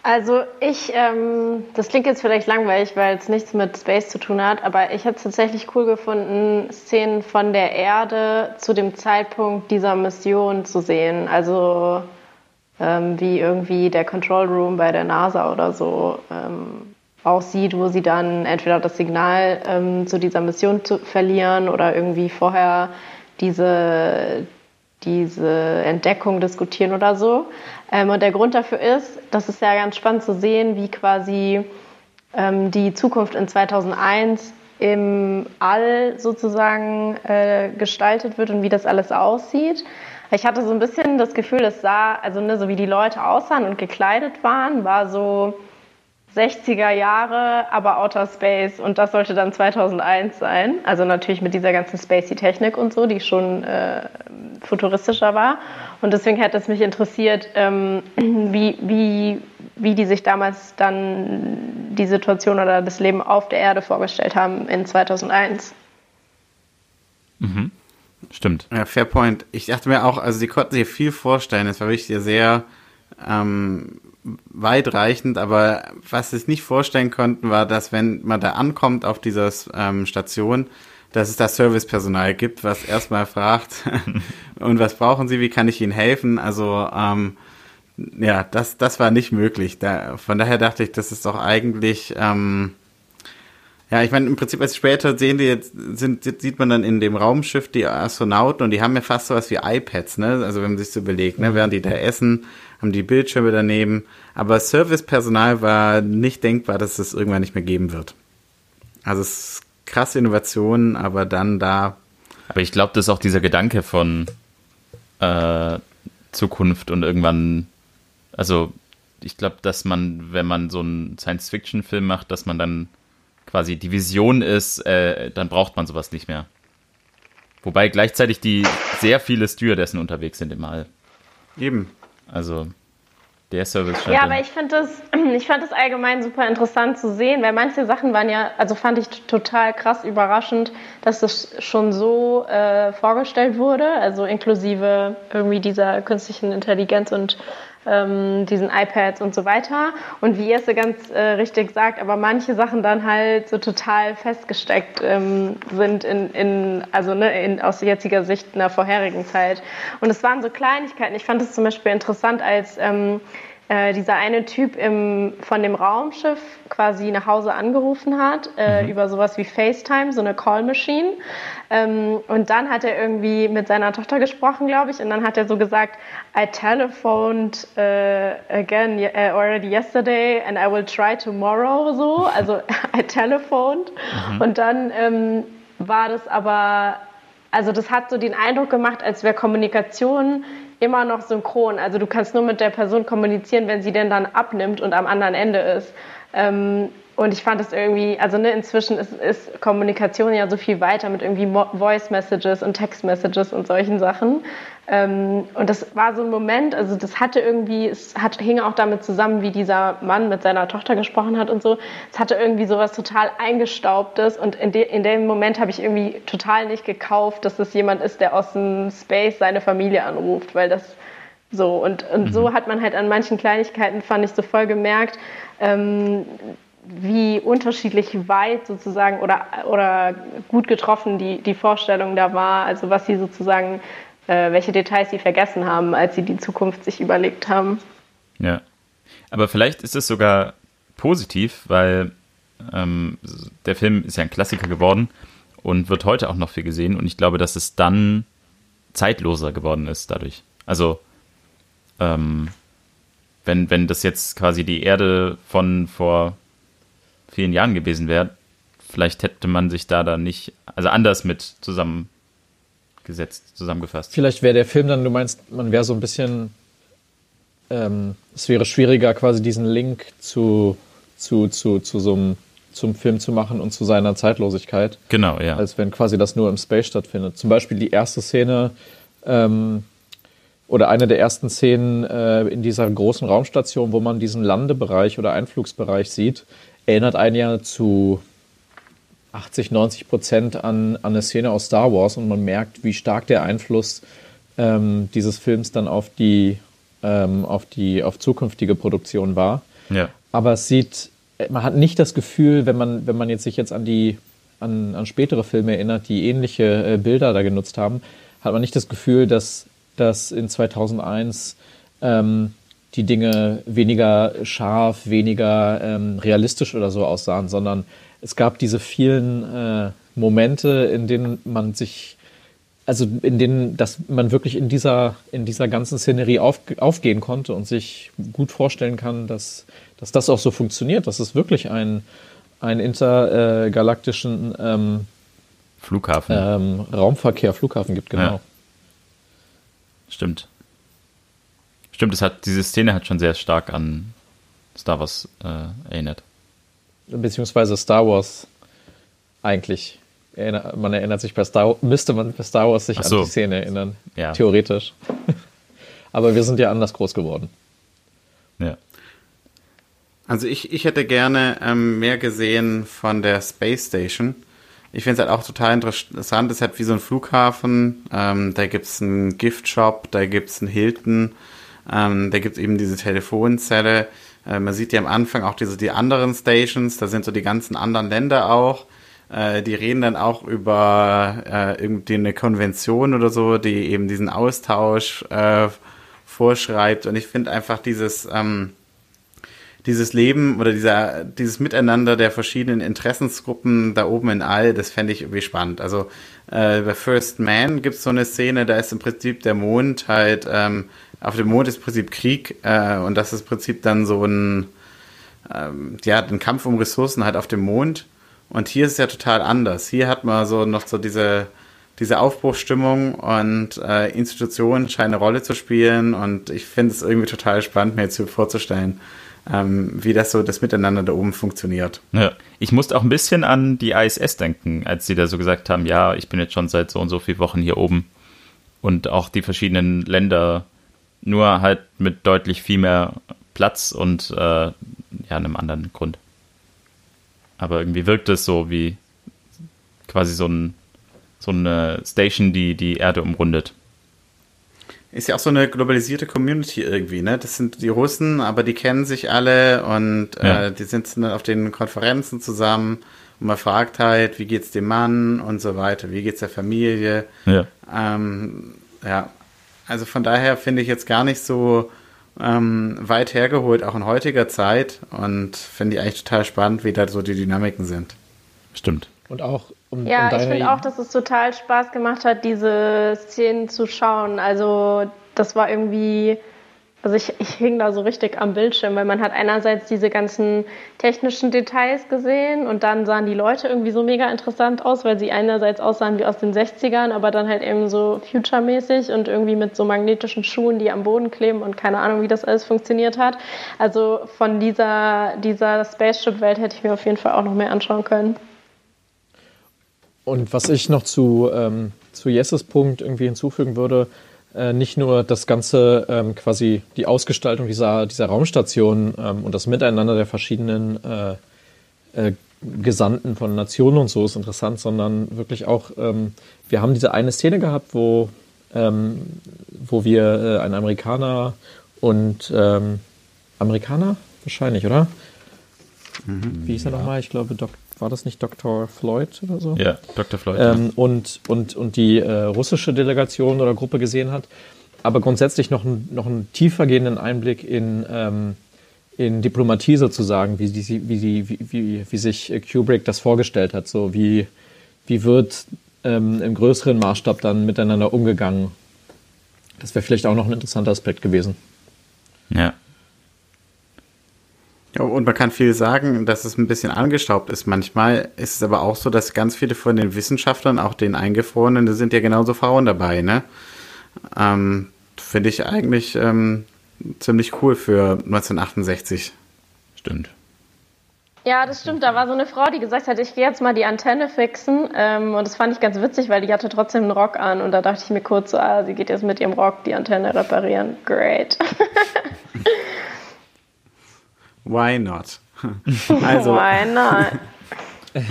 Also ich, ähm, das klingt jetzt vielleicht langweilig, weil es nichts mit Space zu tun hat, aber ich hätte es tatsächlich cool gefunden, Szenen von der Erde zu dem Zeitpunkt dieser Mission zu sehen. Also ähm, wie irgendwie der Control Room bei der NASA oder so ähm, aussieht, wo sie dann entweder das Signal ähm, zu dieser Mission zu verlieren oder irgendwie vorher diese, diese Entdeckung diskutieren oder so. Ähm, und der Grund dafür ist, das ist ja ganz spannend zu sehen, wie quasi ähm, die Zukunft in 2001 im All sozusagen äh, gestaltet wird und wie das alles aussieht. Ich hatte so ein bisschen das Gefühl, es sah, also ne, so wie die Leute aussahen und gekleidet waren, war so 60er Jahre, aber Outer Space und das sollte dann 2001 sein. Also natürlich mit dieser ganzen Spacey-Technik und so, die schon äh, futuristischer war. Und deswegen hätte es mich interessiert, ähm, [clears throat] wie, wie, wie die sich damals dann die Situation oder das Leben auf der Erde vorgestellt haben in 2001. Mhm. Stimmt. Ja, fair point. Ich dachte mir auch, also sie konnten sich viel vorstellen. Es war wirklich sehr ähm, weitreichend, aber was sie sich nicht vorstellen konnten, war, dass wenn man da ankommt auf dieser ähm, Station, dass es da Servicepersonal gibt, was erstmal fragt, [laughs] und was brauchen Sie, wie kann ich Ihnen helfen? Also ähm, ja, das, das war nicht möglich. Da, von daher dachte ich, das ist doch eigentlich ähm, Ja, ich meine, im Prinzip, als später sehen die jetzt, sind, sieht man dann in dem Raumschiff die Astronauten und die haben ja fast sowas wie iPads, ne? Also wenn man sich so überlegt, ne? Während die da essen, haben die Bildschirme daneben. Aber Servicepersonal war nicht denkbar, dass es irgendwann nicht mehr geben wird. Also es ist krasse Innovationen, aber dann da. Aber ich glaube, das ist auch dieser Gedanke von äh, Zukunft und irgendwann, also ich glaube, dass man, wenn man so einen Science-Fiction-Film macht, dass man dann quasi die Vision ist, äh, dann braucht man sowas nicht mehr. Wobei gleichzeitig die sehr viele Stewardessen unterwegs sind im All. Eben. Also der Service Ja, aber ich finde das, [clears throat] ich fand das allgemein super interessant zu sehen, weil manche Sachen waren ja, also fand ich total krass überraschend, dass das schon so äh, vorgestellt wurde, also inklusive irgendwie dieser künstlichen Intelligenz und ähm, diesen iPads und so weiter. Und wie Jesse ganz äh, richtig sagt, aber manche Sachen dann halt so total festgesteckt ähm, sind in, in also ne, in, aus jetziger Sicht in der vorherigen Zeit. Und es waren so Kleinigkeiten. Ich fand es zum Beispiel interessant, als ähm, äh, dieser eine Typ im, von dem Raumschiff quasi nach Hause angerufen hat, äh, mhm. über sowas wie FaceTime, so eine Call Machine. Ähm, und dann hat er irgendwie mit seiner Tochter gesprochen, glaube ich, und dann hat er so gesagt, I telephoned uh, again uh, already yesterday and I will try tomorrow, so, also [laughs] I telephoned. Mhm. Und dann ähm, war das aber, also das hat so den Eindruck gemacht, als wäre Kommunikation immer noch synchron. Also du kannst nur mit der Person kommunizieren, wenn sie denn dann abnimmt und am anderen Ende ist. Ähm, und ich fand es irgendwie, also ne, inzwischen ist, ist, Kommunikation ja so viel weiter mit irgendwie Voice Messages und Text Messages und solchen Sachen. Ähm, und das war so ein Moment, also das hatte irgendwie, es hat, hing auch damit zusammen, wie dieser Mann mit seiner Tochter gesprochen hat und so. Es hatte irgendwie sowas total eingestaubtes und in, de, in dem Moment habe ich irgendwie total nicht gekauft, dass das jemand ist, der aus dem Space seine Familie anruft, weil das so und, und mhm. so hat man halt an manchen Kleinigkeiten, fand ich so voll gemerkt, ähm, wie unterschiedlich weit sozusagen oder, oder gut getroffen die, die Vorstellung da war, also was sie sozusagen, äh, welche Details sie vergessen haben, als sie die Zukunft sich überlegt haben. Ja, aber vielleicht ist es sogar positiv, weil ähm, der Film ist ja ein Klassiker geworden und wird heute auch noch viel gesehen und ich glaube, dass es dann zeitloser geworden ist dadurch. Also ähm, wenn, wenn das jetzt quasi die Erde von vor vielen Jahren gewesen wäre, vielleicht hätte man sich da dann nicht, also anders mit zusammengesetzt, zusammengefasst. Vielleicht wäre der Film dann, du meinst, man wäre so ein bisschen, ähm, es wäre schwieriger, quasi diesen Link zu, zu, zu, zu so einem zum Film zu machen und zu seiner Zeitlosigkeit. Genau, ja. Als wenn quasi das nur im Space stattfindet. Zum Beispiel die erste Szene ähm, oder eine der ersten Szenen äh, in dieser großen Raumstation, wo man diesen Landebereich oder Einflugsbereich sieht, erinnert einen ja zu 80, 90 Prozent an, an eine Szene aus Star Wars und man merkt, wie stark der Einfluss ähm, dieses Films dann auf die, ähm, auf die, auf zukünftige Produktion war. Ja. Aber es sieht, man hat nicht das Gefühl, wenn man, wenn man jetzt sich jetzt an die, an, an spätere Filme erinnert, die ähnliche äh, Bilder da genutzt haben, hat man nicht das Gefühl, dass, dass in 2001 ähm, die Dinge weniger scharf, weniger ähm, realistisch oder so aussahen, sondern es gab diese vielen äh, Momente, in denen man sich, also in denen, dass man wirklich in dieser, in dieser ganzen Szenerie auf, aufgehen konnte und sich gut vorstellen kann, dass, dass das auch so funktioniert, dass es wirklich einen, einen intergalaktischen ähm, Flughafen. Ähm, Raumverkehr, Flughafen gibt, genau. Ja. Stimmt. Stimmt, es hat, diese Szene hat schon sehr stark an Star Wars äh, erinnert. Beziehungsweise Star Wars eigentlich. Man erinnert sich bei Star müsste man bei Star Wars sich so. an die Szene erinnern. Ja. Theoretisch. [laughs] Aber wir sind ja anders groß geworden. Ja. Also ich, ich hätte gerne ähm, mehr gesehen von der Space Station. Ich finde es halt auch total interessant. Es ist halt wie so ein Flughafen. Ähm, da gibt es einen Gift-Shop, da gibt es einen Hilton. Ähm, da gibt es eben diese Telefonzelle. Äh, man sieht ja am Anfang auch diese die anderen Stations, da sind so die ganzen anderen Länder auch. Äh, die reden dann auch über äh, irgendwie eine Konvention oder so, die eben diesen Austausch äh, vorschreibt. Und ich finde einfach dieses, ähm, dieses Leben oder dieser, dieses Miteinander der verschiedenen Interessensgruppen da oben in All, das fände ich irgendwie spannend. Also äh, bei First Man gibt es so eine Szene, da ist im Prinzip der Mond halt, ähm, auf dem Mond ist im Prinzip Krieg äh, und das ist im Prinzip dann so ein, ähm, ja, ein Kampf um Ressourcen halt auf dem Mond. Und hier ist es ja total anders. Hier hat man so noch so diese, diese Aufbruchsstimmung und äh, Institutionen scheinen eine Rolle zu spielen und ich finde es irgendwie total spannend, mir jetzt vorzustellen, ähm, wie das so das Miteinander da oben funktioniert. Ja. Ich musste auch ein bisschen an die ISS denken, als sie da so gesagt haben, ja, ich bin jetzt schon seit so und so vielen Wochen hier oben und auch die verschiedenen Länder nur halt mit deutlich viel mehr Platz und äh, ja, einem anderen Grund. Aber irgendwie wirkt es so wie quasi so, ein, so eine Station, die die Erde umrundet. Ist ja auch so eine globalisierte Community irgendwie, ne? Das sind die Russen, aber die kennen sich alle und ja. äh, die sind dann auf den Konferenzen zusammen und man fragt halt, wie geht's dem Mann und so weiter, wie geht's der Familie. Ja. Ähm, ja. Also von daher finde ich jetzt gar nicht so ähm, weit hergeholt, auch in heutiger Zeit und finde ich eigentlich total spannend, wie da so die Dynamiken sind. Stimmt. Und auch um, ja, um ich finde auch, dass es total Spaß gemacht hat, diese Szenen zu schauen. Also das war irgendwie, also ich, ich hing da so richtig am Bildschirm, weil man hat einerseits diese ganzen technischen Details gesehen und dann sahen die Leute irgendwie so mega interessant aus, weil sie einerseits aussahen wie aus den 60ern, aber dann halt eben so future-mäßig und irgendwie mit so magnetischen Schuhen, die am Boden kleben und keine Ahnung, wie das alles funktioniert hat. Also von dieser, dieser Spaceship-Welt hätte ich mir auf jeden Fall auch noch mehr anschauen können. Und was ich noch zu, ähm, zu Jesses Punkt irgendwie hinzufügen würde, äh, nicht nur das Ganze, ähm, quasi die Ausgestaltung dieser, dieser Raumstation ähm, und das Miteinander der verschiedenen äh, äh, Gesandten von Nationen und so ist interessant, sondern wirklich auch, ähm, wir haben diese eine Szene gehabt, wo, ähm, wo wir äh, einen Amerikaner und ähm, Amerikaner wahrscheinlich, oder? Mhm, Wie hieß er ja. nochmal? Ich glaube, Dok war das nicht Dr. Floyd oder so? Ja, Dr. Floyd. Ähm, ja. und, und, und die äh, russische Delegation oder Gruppe gesehen hat. Aber grundsätzlich noch, ein, noch einen tiefergehenden Einblick in, ähm, in Diplomatie sozusagen, wie, die, wie, die, wie, wie, wie sich Kubrick das vorgestellt hat. So wie, wie wird ähm, im größeren Maßstab dann miteinander umgegangen. Das wäre vielleicht auch noch ein interessanter Aspekt gewesen. Ja, ja, und man kann viel sagen, dass es ein bisschen angestaubt ist. Manchmal ist es aber auch so, dass ganz viele von den Wissenschaftlern, auch den Eingefrorenen, da sind ja genauso Frauen dabei, ne? Ähm, Finde ich eigentlich ähm, ziemlich cool für 1968. Stimmt. Ja, das stimmt. Da war so eine Frau, die gesagt hat, ich gehe jetzt mal die Antenne fixen. Ähm, und das fand ich ganz witzig, weil die hatte trotzdem einen Rock an. Und da dachte ich mir kurz, ah, sie geht jetzt mit ihrem Rock die Antenne reparieren. Great. [laughs] Why not? [laughs] Also, Why not? [laughs]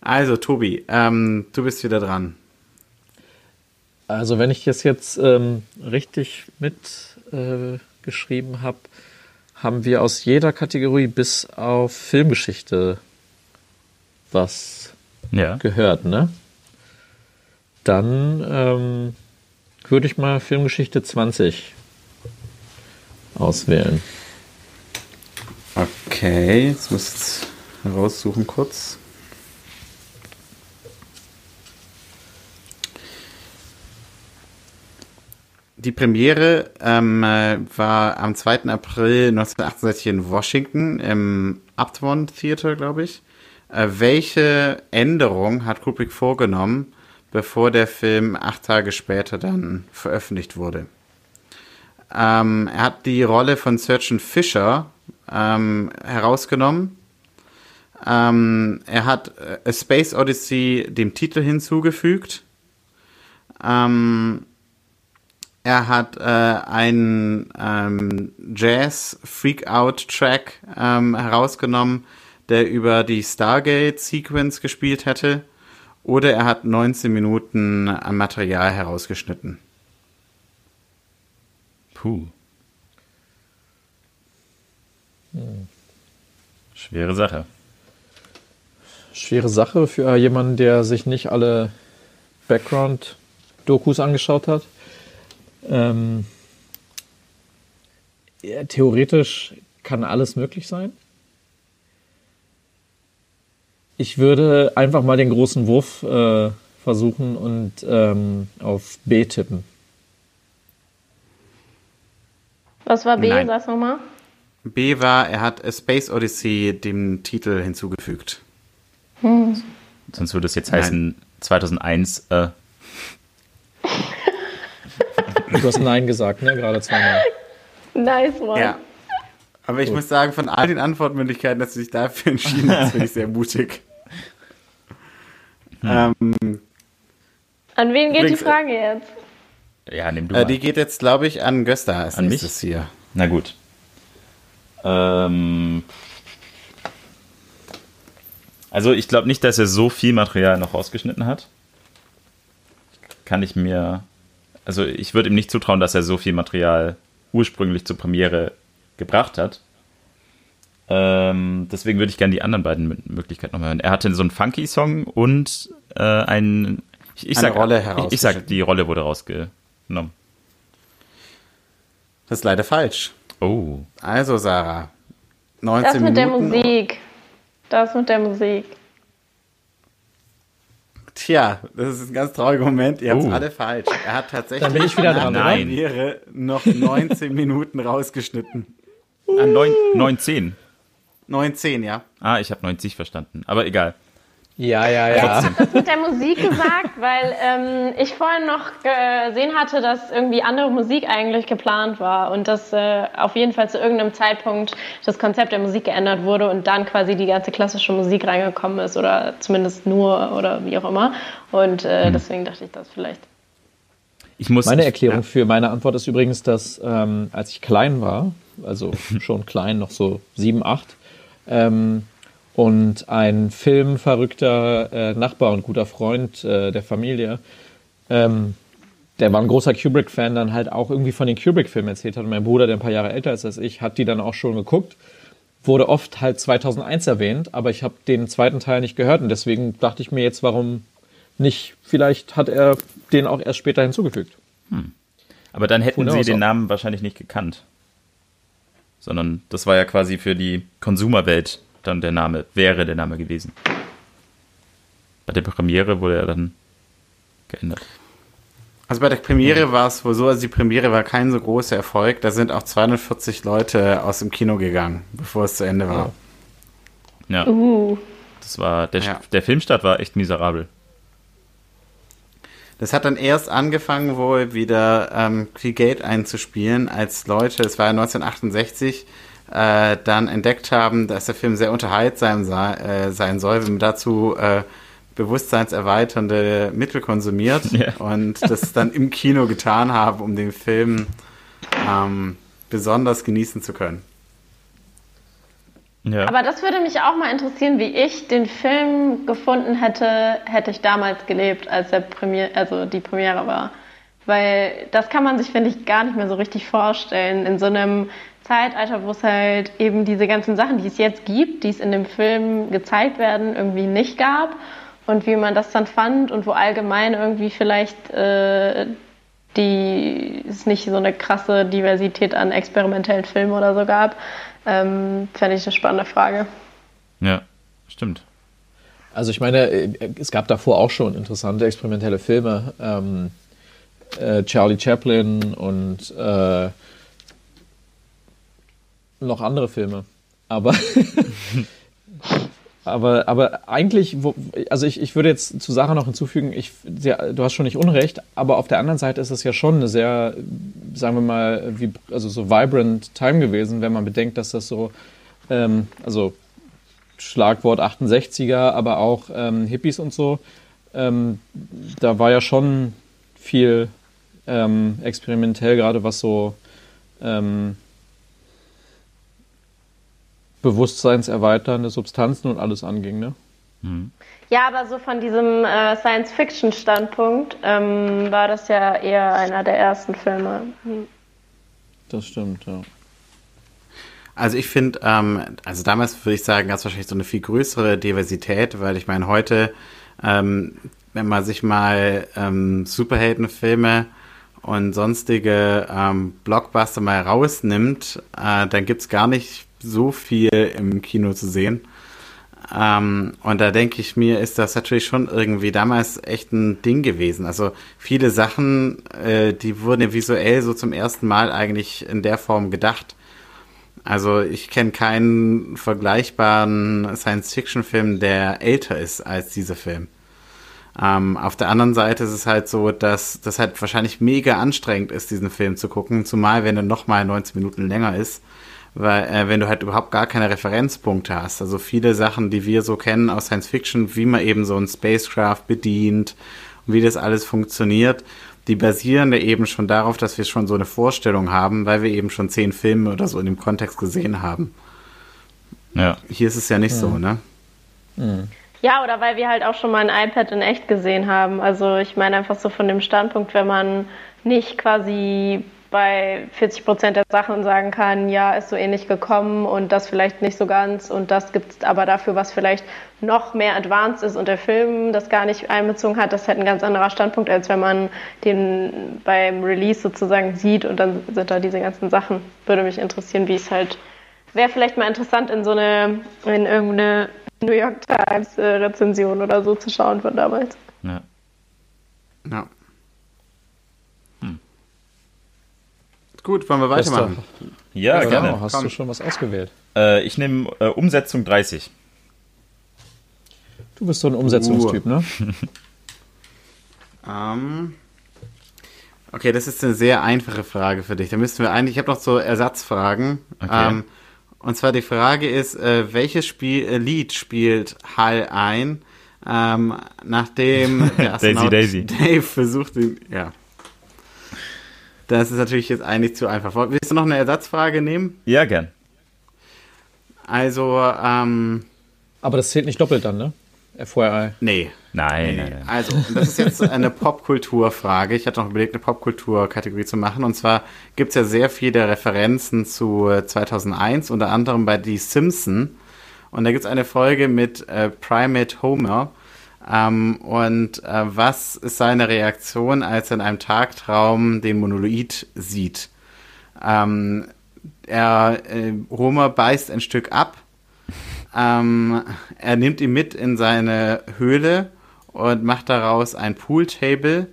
Also, Tobi, ähm, du bist wieder dran. Also, wenn ich das jetzt ähm, richtig mitgeschrieben äh, habe, haben wir aus jeder Kategorie bis auf Filmgeschichte was ja. gehört, ne? Dann ähm, würde ich mal Filmgeschichte 20 auswählen. Okay, jetzt muss ich raussuchen kurz. Die Premiere ähm, war am 2. April 1968 in Washington im Upton Theater, glaube ich. Äh, welche Änderung hat Kubrick vorgenommen, bevor der Film acht Tage später dann veröffentlicht wurde? Ähm, er hat die Rolle von Surgeon Fisher ähm, herausgenommen. Ähm, er hat äh, A Space Odyssey dem Titel hinzugefügt. Ähm, er hat äh, einen ähm, Jazz Freak-Out Track ähm, herausgenommen, der über die Stargate Sequence gespielt hätte. Oder er hat 19 Minuten an Material herausgeschnitten. Puh. Schwere Sache. Schwere Sache für jemanden, der sich nicht alle Background-Dokus angeschaut hat. Ähm Ja, theoretisch kann alles möglich sein. Ich würde einfach mal den großen Wurf äh, versuchen und ähm, auf B tippen. Was war B? Nein. Sag's nochmal. B war, er hat A Space Odyssey dem Titel hinzugefügt. Sonst würde es jetzt heißen 2001. Äh, Du hast Nein gesagt, ne? Gerade zweimal. Nice one. Ja. Aber ich Gut. muss sagen, von all den Antwortmöglichkeiten, dass du dich dafür entschieden hast, finde ich sehr mutig. Ähm, An wen geht Übrigens, die Frage jetzt? ja, nimm du äh, mal. die geht jetzt, glaube ich, an Gösta als An mich? hier. Na gut. Ähm, also ich glaube nicht, dass er so viel Material noch rausgeschnitten hat. Kann ich mir. Also ich würde ihm nicht zutrauen, dass er so viel Material ursprünglich zur Premiere gebracht hat. Ähm, deswegen würde ich gerne die anderen beiden Mö- Möglichkeiten nochmal hören. Er hatte so einen Funky-Song und äh, einen. Ich, ich Eine sag, Rolle ich, ich sag, die Rolle wurde rausgenommen. Das ist leider falsch. Oh. Also, Sarah. 19 Das mit der Minuten. Musik. Das mit der Musik. Tja, das ist ein ganz trauriger Moment. Ihr habt Oh. alle falsch. Er hat tatsächlich Dann bin ich wieder nach dran, der? Premiere noch 19 Minuten rausgeschnitten. Ah, 9, 9, 10. 19, ja. Ah, ich habe 90 verstanden. Aber egal. Ja, ja, ja. Das mit der Musik gesagt, [laughs] weil ähm, ich vorhin noch gesehen hatte, dass irgendwie andere Musik eigentlich geplant war und dass äh, auf jeden Fall zu irgendeinem Zeitpunkt das Konzept der Musik geändert wurde und dann quasi die ganze klassische Musik reingekommen ist oder zumindest nur oder wie auch immer. Und äh, deswegen dachte ich das vielleicht. Ich muss. Meine ich- Erklärung für meine Antwort ist übrigens, dass ähm, als ich klein war, also [laughs] schon klein, noch so sieben, acht, ähm, und ein filmverrückter äh, Nachbar und guter Freund äh, der Familie, ähm, der war ein großer Kubrick-Fan, dann halt auch irgendwie von den Kubrick-Filmen erzählt hat. Und mein Bruder, der ein paar Jahre älter ist als ich, hat die dann auch schon geguckt. Wurde oft halt 2001 erwähnt, aber ich habe den zweiten Teil nicht gehört und deswegen dachte ich mir jetzt, warum nicht? Vielleicht hat er den auch erst später hinzugefügt. Aber dann hätten Who sie knows den. Namen wahrscheinlich nicht gekannt. Sondern das war ja quasi für die Konsumerwelt dann der Name, wäre der Name gewesen. Bei der Premiere wurde er dann geändert. Also bei der Premiere war es wohl so, also die Premiere war kein so großer Erfolg. Da sind auch 240 Leute aus dem Kino gegangen, bevor es zu Ende war. Ja, Uh, das war, der, Ja. der Filmstart war echt miserabel. Das hat dann erst angefangen, wohl wieder ähm, viel Geld einzuspielen, als Leute, es war ja 1968, äh, dann entdeckt haben, dass der Film sehr unterhaltsam sei, äh, sein soll, wenn man dazu äh, bewusstseinserweiternde Mittel konsumiert [laughs] Ja. und das dann im Kino getan haben, um den Film ähm, besonders genießen zu können. Ja. aber das würde mich auch mal interessieren, wie ich den Film gefunden hätte, hätte ich damals gelebt, als der Premier, also die Premiere war. Weil das kann man sich, finde ich, gar nicht mehr so richtig vorstellen. In so einem Zeitalter, wo es halt eben diese ganzen Sachen, die es jetzt gibt, die es in dem Film gezeigt werden, irgendwie nicht gab. Und wie man das dann fand und wo allgemein irgendwie vielleicht äh, die es nicht so eine krasse Diversität an experimentellen Filmen oder so gab, ähm, fände ich eine spannende Frage. ja, stimmt. Also ich meine, äh, es gab davor auch schon interessante experimentelle Filme. Ähm, äh, Charlie Chaplin und äh, noch andere Filme. Aber, [laughs] aber, aber eigentlich, wo, also ich, ich würde jetzt zu Sarah noch hinzufügen, ich, sehr, du hast schon nicht Unrecht, aber auf der anderen Seite ist es ja schon eine sehr, sagen wir mal, wie, also so vibrant Time gewesen, wenn man bedenkt, dass das so, ähm, also Schlagwort 68er, aber auch ähm, Hippies und so. Ähm, da war ja schon viel ähm, experimentell, gerade was so ähm, bewusstseinserweiternde Substanzen und alles anging. Ne? Ja, aber so von diesem äh, Science-Fiction-Standpunkt ähm, war das ja eher einer der ersten Filme. Das stimmt, ja. Also ich finde, ähm, also damals würde ich sagen, gab es wahrscheinlich so eine viel größere Diversität, weil ich meine, heute, ähm, wenn man sich mal ähm, Superheldenfilme und sonstige ähm, Blockbuster mal rausnimmt, äh, dann gibt's gar nicht so viel im Kino zu sehen. Ähm, und da denke ich mir, ist das natürlich schon irgendwie damals echt ein Ding gewesen. Also viele Sachen, äh, die wurden visuell so zum ersten Mal eigentlich in der Form gedacht. Also ich kenne keinen vergleichbaren Science-Fiction-Film, der älter ist als dieser Film. Ähm, auf der anderen Seite ist es halt so, dass das halt wahrscheinlich mega anstrengend ist, diesen Film zu gucken, zumal wenn er nochmal 90 Minuten länger ist weil äh, wenn du halt überhaupt gar keine Referenzpunkte hast. Also viele Sachen, die wir so kennen aus Science Fiction, wie man eben so ein Spacecraft bedient und wie das alles funktioniert, die basieren ja eben schon darauf, dass wir schon so eine Vorstellung haben, weil wir eben schon zehn Filme oder so in dem Kontext gesehen haben. Ja. Hier ist es ja nicht ja. so, ne? Mhm. Ja, oder weil wir halt auch schon mal ein iPad in echt gesehen haben. Also ich meine einfach so von dem Standpunkt, wenn man nicht quasi bei 40 Prozent der Sachen sagen kann, ja, ist so ähnlich gekommen und das vielleicht nicht so ganz und das gibt es aber dafür, was vielleicht noch mehr advanced ist und der Film das gar nicht einbezogen hat, das ist halt ein ganz anderer Standpunkt, als wenn man den beim Release sozusagen sieht und dann sind da diese ganzen Sachen. Würde mich interessieren, wie es halt, wäre vielleicht mal interessant in so eine, in irgendeine New York Times äh, Rezension oder so zu schauen von damals. Ja. Ja. Gut, wollen wir weitermachen? Ja, ja, gerne. Hast Komm. du schon was ausgewählt? Äh, ich nehme äh, Umsetzung 30. Du bist so ein Umsetzungstyp, uh. ne? um, [laughs] ähm, okay, das ist eine sehr einfache Frage für dich. Da müssten wir eigentlich, ich habe noch so Ersatzfragen. Okay. Um, ähm, und zwar die Frage ist, äh, welches Spiel, äh, Lied spielt Hall ein, ähm, nachdem [laughs] der Astronaut Daisy, Daisy. Dave versucht, ihn, ja, das ist natürlich jetzt eigentlich zu einfach. Willst du noch eine Ersatzfrage nehmen? Ja, gern. Also, ähm. Aber das zählt nicht doppelt dann, ne? FYI. Nee. Nein, nee. nein, nein. Also, das ist jetzt eine Popkulturfrage. Ich hatte noch überlegt, eine Popkultur-Kategorie zu machen. Und zwar gibt es ja sehr viele Referenzen zu 2001, unter anderem bei Die Simpson. Und da gibt es eine Folge mit äh, Primate Homer. Ähm, und äh, was ist seine Reaktion, als er in einem Tagtraum den Monolith sieht? Ähm, er, äh, Homer beißt ein Stück ab. Ähm, er nimmt ihn mit in seine Höhle und macht daraus ein Pooltable.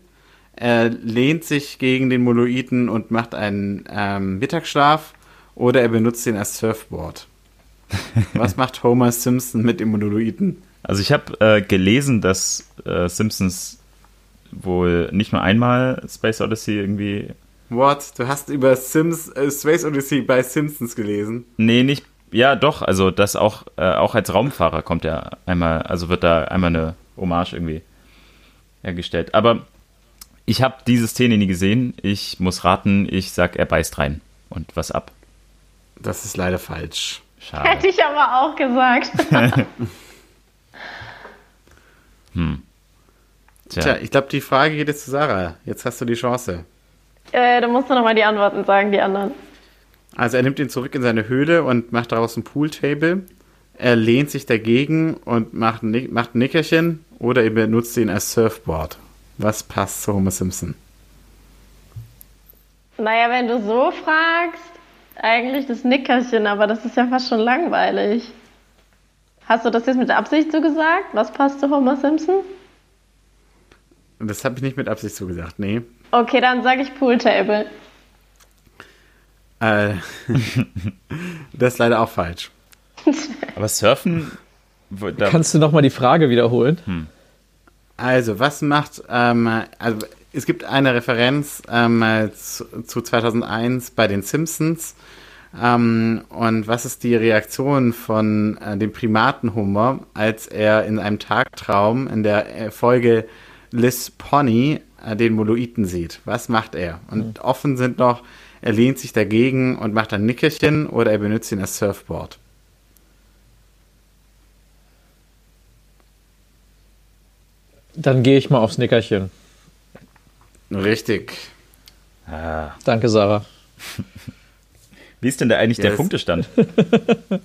Er lehnt sich gegen den Monolithen und macht einen ähm, Mittagsschlaf oder er benutzt ihn als Surfboard. [laughs] Was macht Homer Simpson mit dem Monolithen? Also ich habe äh, gelesen, dass äh, Simpsons wohl nicht nur einmal Space Odyssey irgendwie. What? Du hast über Sims, äh, Space Odyssey bei Simpsons gelesen? Nee, nicht. Ja, doch. Also das auch, äh, auch als Raumfahrer kommt ja einmal, also wird da einmal eine Hommage irgendwie hergestellt. Aber ich habe diese Szene nie gesehen. Ich muss raten, ich sag, er beißt rein und was ab. Das ist leider falsch. Schade. Hätte ich aber auch gesagt. [laughs] Hm. Tja. Tja, ich glaube, die Frage geht jetzt zu Sarah. Jetzt hast du die Chance. Äh, du musst nochmal die Antworten sagen, die anderen. Also er nimmt ihn zurück in seine Höhle und macht daraus ein Pooltable. Er lehnt sich dagegen und macht, macht ein Nickerchen oder er benutzt ihn als Surfboard. Was passt zu Homer Simpson? Naja, wenn du so fragst, eigentlich das Nickerchen, aber das ist ja fast schon langweilig. Hast du das jetzt mit Absicht so gesagt? Was passt zu Homer Simpson? Das habe ich nicht mit Absicht so gesagt, nee. Okay, dann sage ich Pooltable. Äh, [laughs] das ist leider auch falsch. [laughs] Aber Surfen. Kannst du nochmal die Frage wiederholen? Hm. Also, was macht. Ähm, also, es gibt eine Referenz ähm, zu, zu 2001 bei den Simpsons ähm, und was ist die Reaktion von äh, dem Primatenhummer, als er in einem Tagtraum in der äh, Folge Liz Pony äh, den Moloiten sieht? Was macht er? Und mhm. offen sind noch, er lehnt sich dagegen und macht ein Nickerchen oder er benutzt ihn als Surfboard. Dann gehe ich mal aufs Nickerchen. Richtig. Ah. Danke, Sarah. [laughs] Wie ist denn da eigentlich yes. der Punktestand? [laughs]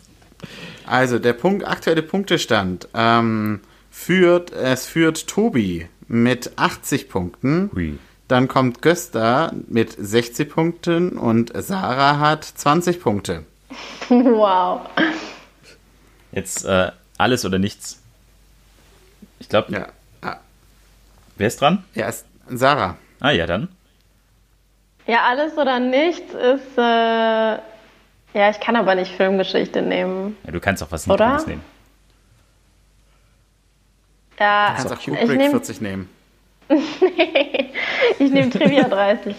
Also, der Punkt, aktuelle Punktestand ähm, führt, es führt Tobi mit 80 Punkten. Hui. Dann kommt Gösta mit 60 Punkten und Sarah hat 20 Punkte. [laughs] Wow. Jetzt äh, alles oder nichts. Ich glaube, Ja. Ah, wer ist dran? ja, ist Sarah. Ah ja, dann. Ja, alles oder nichts ist. Äh, ja, ich kann aber nicht Filmgeschichte nehmen. Ja, du kannst auch was Oder? Niedriges nehmen. Ja, Kannst auch ich Kubrick nehme 40 nehmen. [laughs] ich nehm Trivia 30.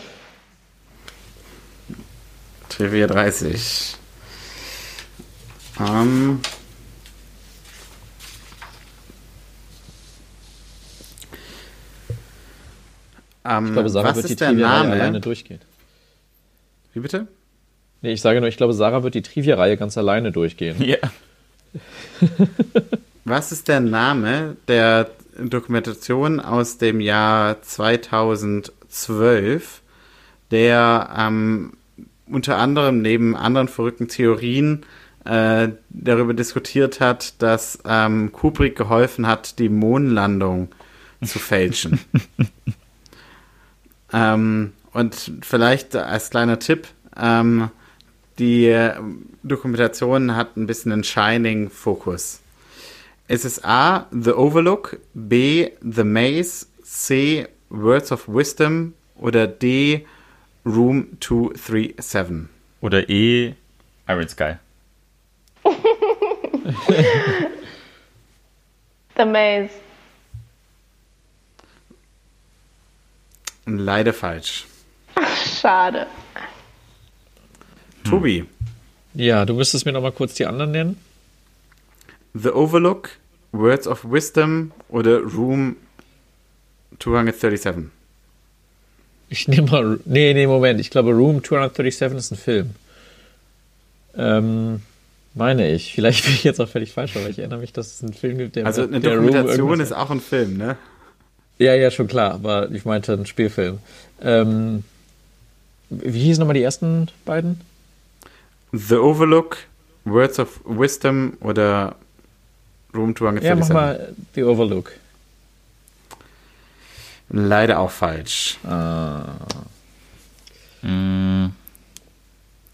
Trivia 30. Ähm. Ähm, Ich glaube, Sarah wird die Trivia-Reihe alleine durchgehen. Wie bitte? Nee, ich sage nur, ich glaube, Sarah wird die Trivia-Reihe ganz alleine durchgehen. Ja. [laughs] Was ist der Name der Dokumentation aus dem Jahr 2012, der ähm, unter anderem neben anderen verrückten Theorien äh, darüber diskutiert hat, dass ähm, Kubrick geholfen hat, die Mondlandung zu fälschen? [laughs] ähm, und vielleicht als kleiner Tipp, ähm, die äh, Dokumentation hat ein bisschen einen Shining-Fokus. Es ist A, The Overlook, B, The Maze, C, Words of Wisdom oder D, Room 237. Oder E, Iron Sky. [laughs] The Maze. Leider falsch. Schade. Tobi, Ja, du müsstest mir noch mal kurz die anderen nennen. The Overlook, Words of Wisdom oder Room 237. Ich nehme mal. Nee, nee, Moment. Ich glaube, Room 237 ist ein Film. Ähm, meine ich. Vielleicht bin ich jetzt auch völlig falsch, aber ich erinnere mich, dass es einen Film gibt, der. Also eine der Dokumentation ist auch ein Film, ne? Ja, ja, schon klar, aber ich meinte einen Spielfilm. Ähm, wie hießen nochmal die ersten beiden? The Overlook, Words of Wisdom oder Room Ja, mach 237. mal The Overlook. Leider auch falsch. Ah, Mm.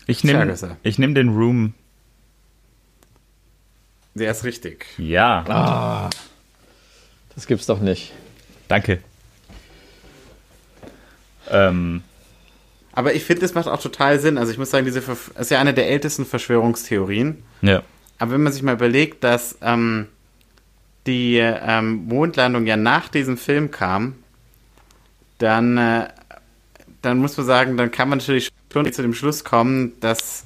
Ich nehme nehm den Room. Der ist richtig. Ja, ah, das gibt's doch nicht. Danke. Ähm, Aber ich finde, das macht auch total Sinn. Also ich muss sagen, diese Verf ist ja eine der ältesten Verschwörungstheorien. ja. Aber wenn man sich mal überlegt, dass ähm, die ähm, Mondlandung ja nach diesem Film kam, dann, äh, dann muss man sagen, dann kann man natürlich schon zu dem Schluss kommen, dass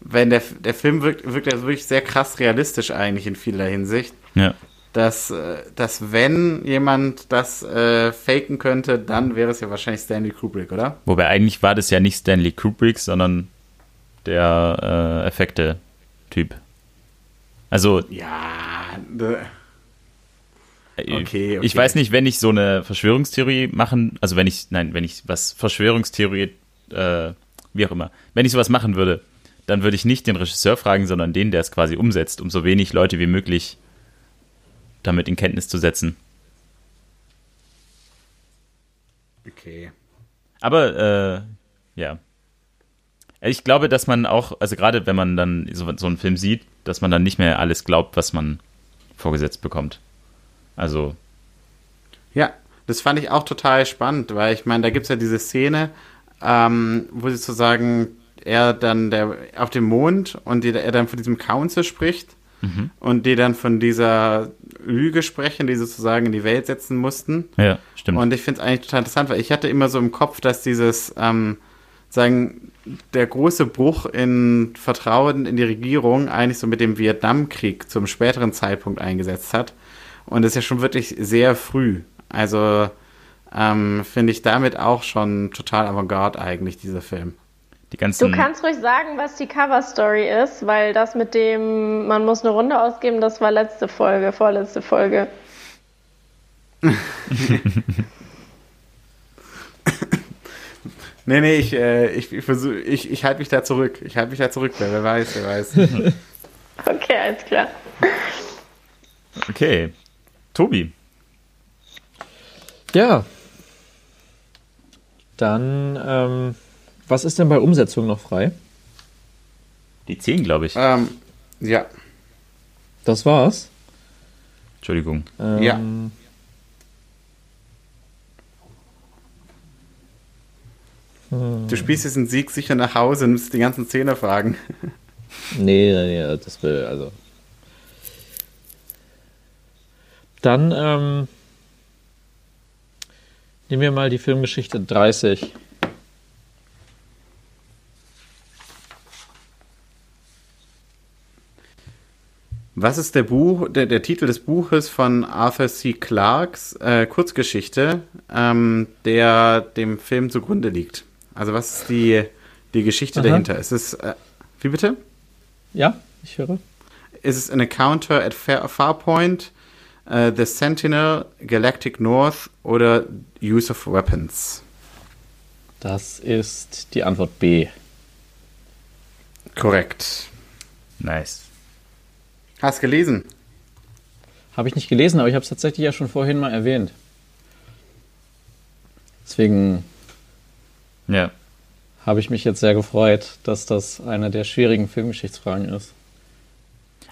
wenn der, der Film wirkt, wirkt ja wirklich sehr krass realistisch eigentlich in vieler Hinsicht, Ja. Dass, äh, dass wenn jemand das äh, faken könnte, dann wäre es ja wahrscheinlich Stanley Kubrick, oder? Wobei eigentlich war das ja nicht Stanley Kubrick, sondern der äh, Effekte-Typ. Also, Ja, äh, Okay, ich okay. weiß nicht, wenn ich so eine Verschwörungstheorie machen, also wenn ich, nein, wenn ich was Verschwörungstheorie, äh, wie auch immer, wenn ich sowas machen würde, dann würde ich nicht den Regisseur fragen, sondern den, der es quasi umsetzt, um so wenig Leute wie möglich damit in Kenntnis zu setzen. okay. Aber, äh, ja. Ich glaube, dass man auch, also gerade wenn man dann so, so einen Film sieht, dass man dann nicht mehr alles glaubt, was man vorgesetzt bekommt. Also, Ja, das fand ich auch total spannend, weil ich meine, da gibt es ja diese Szene, ähm, wo sie sozusagen er dann der auf dem Mond und die, er dann von diesem Council spricht und die dann von dieser Lüge sprechen, die sie sozusagen in die Welt setzen mussten. ja, stimmt. Und ich finde es eigentlich total interessant, weil ich hatte immer so im Kopf, dass dieses, ähm, sagen, der große Bruch in Vertrauen in die Regierung eigentlich so mit dem Vietnamkrieg zum späteren Zeitpunkt eingesetzt hat. Und das ist ja schon wirklich sehr früh. Also ähm, finde ich damit auch schon total avantgarde eigentlich, dieser Film. Die ganzen, Du kannst ruhig sagen, was die Cover-Story ist, weil das mit dem, man muss eine Runde ausgeben, das war letzte Folge, vorletzte Folge. [laughs] Nee, nee, ich, äh, ich, ich, versuch, ich, ich halte mich da zurück. Ich halte mich da zurück, wer wer weiß, wer weiß. [laughs] Okay, alles klar. okay. Tobi, Ja. Dann, ähm, was ist denn bei Umsetzung noch frei? Die 10, glaube ich. Ähm, ja. Das war's. Entschuldigung. Ähm, Ja. Du spielst jetzt einen Sieg sicher nach Hause und musst die ganzen Zehner fragen. Nee, nee, das will, also. Dann ähm, nehmen wir mal die Filmgeschichte 30. Was ist der Buch, der, der Titel des Buches von Arthur C. Clarks äh, Kurzgeschichte, ähm, der dem Film zugrunde liegt? Also was ist die, die Geschichte Aha. dahinter? Ist es, äh, wie bitte? Ja, ich höre. Ist es An Encounter at Far Farpoint, äh, The Sentinel, Galactic North oder Use of Weapons? Das ist die Antwort B. Korrekt. Nice. Hast gelesen? Habe ich nicht gelesen, aber ich habe es tatsächlich ja schon vorhin mal erwähnt. Deswegen Ja. habe ich mich jetzt sehr gefreut, dass das eine der schwierigen Filmgeschichtsfragen ist.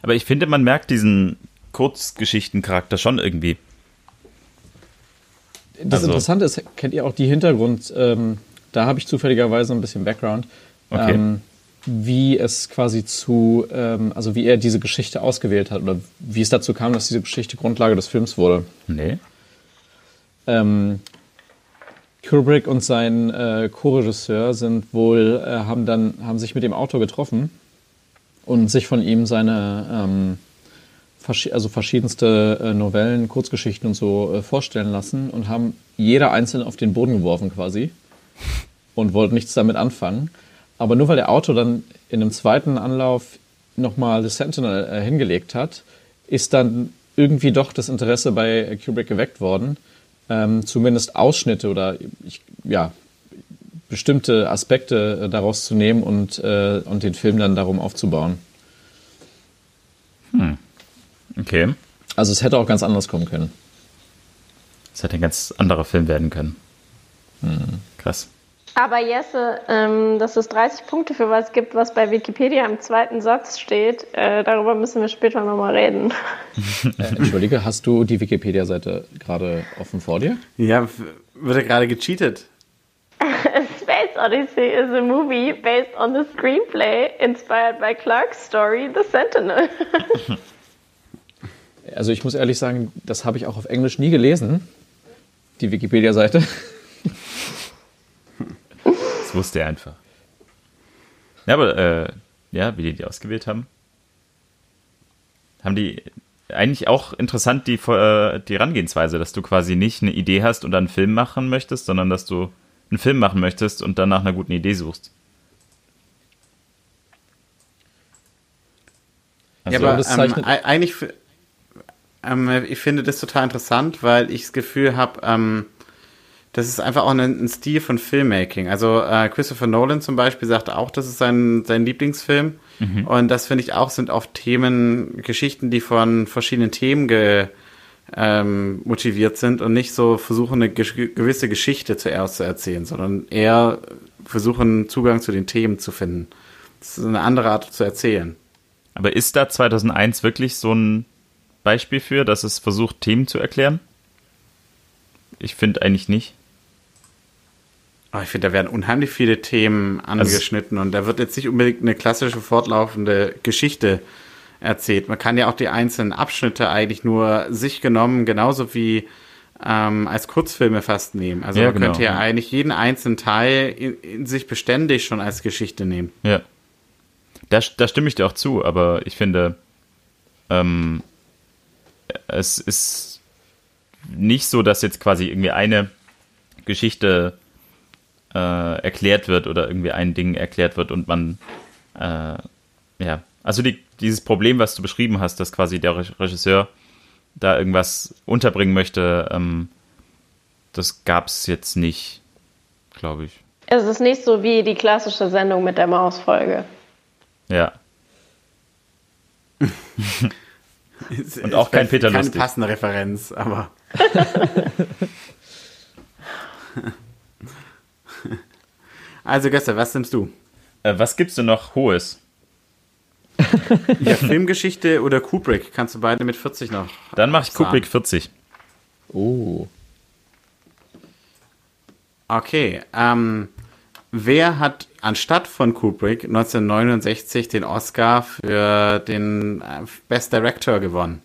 Aber ich finde, man merkt diesen Kurzgeschichtencharakter schon irgendwie. Das Also- Interessante ist, kennt ihr auch die Hintergrund, ähm, da habe ich zufälligerweise ein bisschen Background, Okay. ähm, wie es quasi zu, ähm, also wie er diese Geschichte ausgewählt hat oder wie es dazu kam, dass diese Geschichte Grundlage des Films wurde. Nee. Ähm, Kubrick und sein äh, Co-Regisseur sind wohl, äh, haben dann, haben sich mit dem Autor getroffen und sich von ihm seine, ähm, also verschiedenste äh, Novellen, Kurzgeschichten und so äh, vorstellen lassen und haben jeder einzeln auf den Boden geworfen quasi und wollten nichts damit anfangen. Aber nur weil der Autor dann in einem zweiten Anlauf nochmal The Sentinel äh, hingelegt hat, ist dann irgendwie doch das Interesse bei Kubrick geweckt worden, ähm, zumindest Ausschnitte oder ich, ja, bestimmte Aspekte äh, daraus zu nehmen und, äh, und den Film dann darum aufzubauen. Okay. Also es hätte auch ganz anders kommen können. Das hätte ein ganz anderer Film werden können. Krass. Aber Jesse, ähm, dass es 30 Punkte für was gibt, was bei Wikipedia im zweiten Satz steht, äh, darüber müssen wir später nochmal reden. [laughs] Äh, Entschuldige, hast du die Wikipedia-Seite gerade offen vor dir? Ja, wird er gerade gecheatet? Space Odyssey is a movie based on the screenplay inspired by Clark's story, The Sentinel. [laughs] Also ich muss ehrlich sagen, das habe ich auch auf Englisch nie gelesen, die Wikipedia-Seite. [laughs] Das wusste er einfach. Ja, aber, äh, ja, wie die die ausgewählt haben. Haben die eigentlich auch interessant die, äh, die Herangehensweise, dass du quasi nicht eine Idee hast und dann einen Film machen möchtest, sondern dass du einen Film machen möchtest und dann nach einer guten Idee suchst. Also, ja, aber das ähm, eigentlich, ähm, ich finde das total interessant, weil ich das Gefühl habe, ähm, das ist einfach auch ein, ein Stil von Filmmaking. Also äh, Christopher Nolan zum Beispiel sagt auch, das ist sein, sein Lieblingsfilm. Und das finde ich auch, sind oft Themen, Geschichten, die von verschiedenen Themen ge, ähm, motiviert sind und nicht so versuchen, eine gesch- gewisse Geschichte zuerst zu erzählen, sondern eher versuchen, Zugang zu den Themen zu finden. Das ist eine andere Art zu erzählen. aber ist da 2001 wirklich so ein Beispiel für, dass es versucht, Themen zu erklären? Ich finde eigentlich nicht. Aber ich finde, da werden unheimlich viele Themen angeschnitten und da wird jetzt nicht unbedingt eine klassische fortlaufende Geschichte erzählt. Man kann ja auch die einzelnen Abschnitte eigentlich nur sich genommen, genauso wie ähm, als Kurzfilme fast nehmen. Also Ja, man genau, könnte ja, ja. eigentlich jeden einzelnen Teil in, in sich beständig schon als Geschichte nehmen. Ja. Da, da stimme ich dir auch zu, aber ich finde, ähm, es ist nicht so, dass jetzt quasi irgendwie eine Geschichte äh, erklärt wird oder irgendwie ein Ding erklärt wird und man, äh, ja, also die, dieses Problem, was du beschrieben hast, dass quasi der Re- Regisseur da irgendwas unterbringen möchte, ähm, das gab es jetzt nicht, glaube ich. Es ist nicht so wie die klassische Sendung mit der Mausfolge. Ja. [laughs] Und auch ist kein Peter Keine Lustig. passende Referenz, aber [laughs] [laughs] [laughs] Also, Göster, was nimmst du? Äh, was gibst du noch Hohes? ja, Filmgeschichte oder Kubrick? Kannst du beide mit 40 noch? Dann mache ich sagen. Kubrick 40. Oh. Okay. Ähm, wer hat anstatt von Kubrick 1969 den Oscar für den äh, Best Director gewonnen?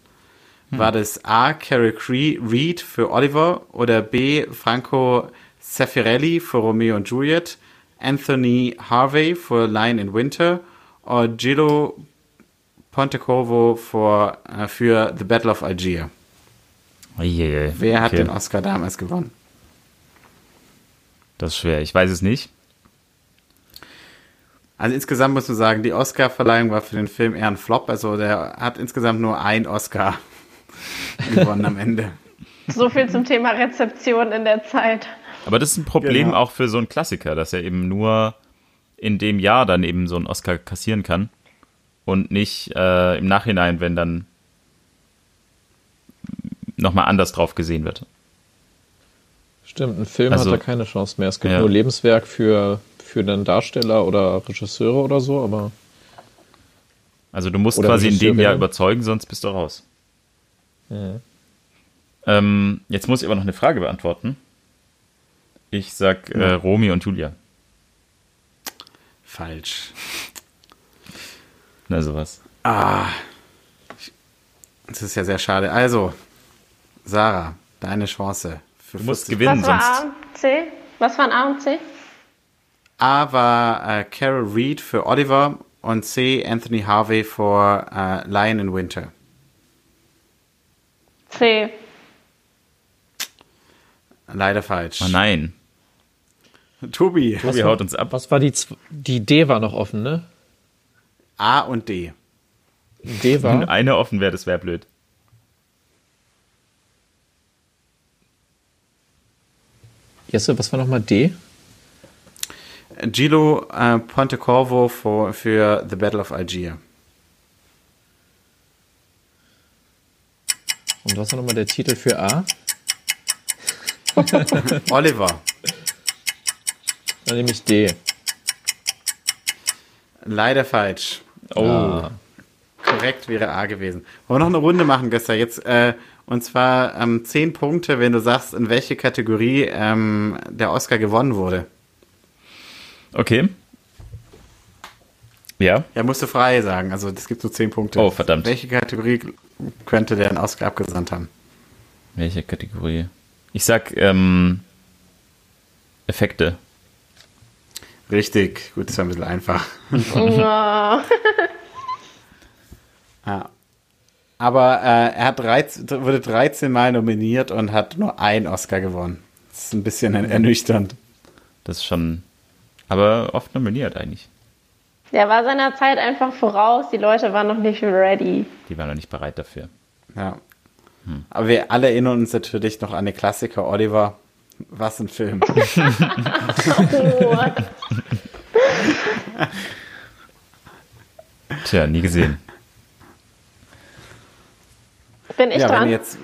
War das A. Carol Reed für Oliver oder B. Franco Zeffirelli für Romeo und Juliet, Anthony Harvey für Lion in Winter oder Gillo Pontecorvo für, äh, für The Battle of Algier? Oje, Wer hat okay. den Oscar damals gewonnen? Das ist schwer. Ich weiß es nicht. Also insgesamt muss man sagen, die Oscar-Verleihung war für den Film eher ein Flop. Also der hat insgesamt nur ein Oscar [laughs] gewonnen am Ende. So viel zum Thema Rezeption in der Zeit. Aber das ist ein Problem Genau. auch für so einen Klassiker, dass er eben nur in dem Jahr dann eben so einen Oscar kassieren kann und nicht äh, im Nachhinein, wenn dann nochmal anders drauf gesehen wird. Stimmt, ein Film Also- hat da keine Chance mehr. Es gibt Ja. nur Lebenswerk für, für einen Darsteller oder Regisseure oder so, aber Also du musst quasi in dem. Jahr überzeugen, sonst bist du raus. ja. Ähm, jetzt muss ich aber noch eine Frage beantworten. Ich sag äh, Romy und Julia. Falsch. Na sowas. Ah. Das ist ja sehr schade. Also, Sarah, deine Chance. Für Du musst 40. gewinnen, Was war A sonst. und C? Was waren A und C? A war äh, Carol Reed für Oliver und C Anthony Harvey für äh, Lion in Winter. C. Leider falsch. Oh nein. [laughs] Tobi, Tobi haut uns ab. Was war die, die D war noch offen, ne? A und D. D Wenn war. eine offen wäre, das wäre blöd. Jesse, was war nochmal D? Gilo äh, Pontecorvo für, für The Battle of Algier. Und was war nochmal der Titel für A? [laughs] [laughs] Oliver. Dann nehme ich D. Leider falsch. Oh. Ah. Korrekt wäre A gewesen. Wollen wir noch eine Runde machen, Göster? Jetzt, äh, und zwar ähm, 10 Punkte, wenn du sagst, in welche Kategorie ähm, der Oscar gewonnen wurde. Okay. Ja. Ja, musst du frei sagen. Also, das gibt so 10 Punkte. Oh, verdammt. Welche Kategorie könnte der einen Oscar abgesandt haben? Welche Kategorie? Ich sag ähm, Effekte. Richtig. Gut, das war ein bisschen einfach. [laughs] Ja. Aber äh, er hat 13, wurde 13 Mal nominiert und hat nur einen Oscar gewonnen. Das ist ein bisschen ernüchternd. Das ist schon. Aber oft nominiert eigentlich. Der war seiner Zeit einfach voraus. Die Leute waren noch nicht ready. Die waren noch nicht bereit dafür. Ja. Aber wir alle erinnern uns natürlich noch an den Klassiker Oliver. Was ein Film. Oh. [laughs] Tja, nie gesehen. Bin ich ja, wenn dran? ihr, jetzt,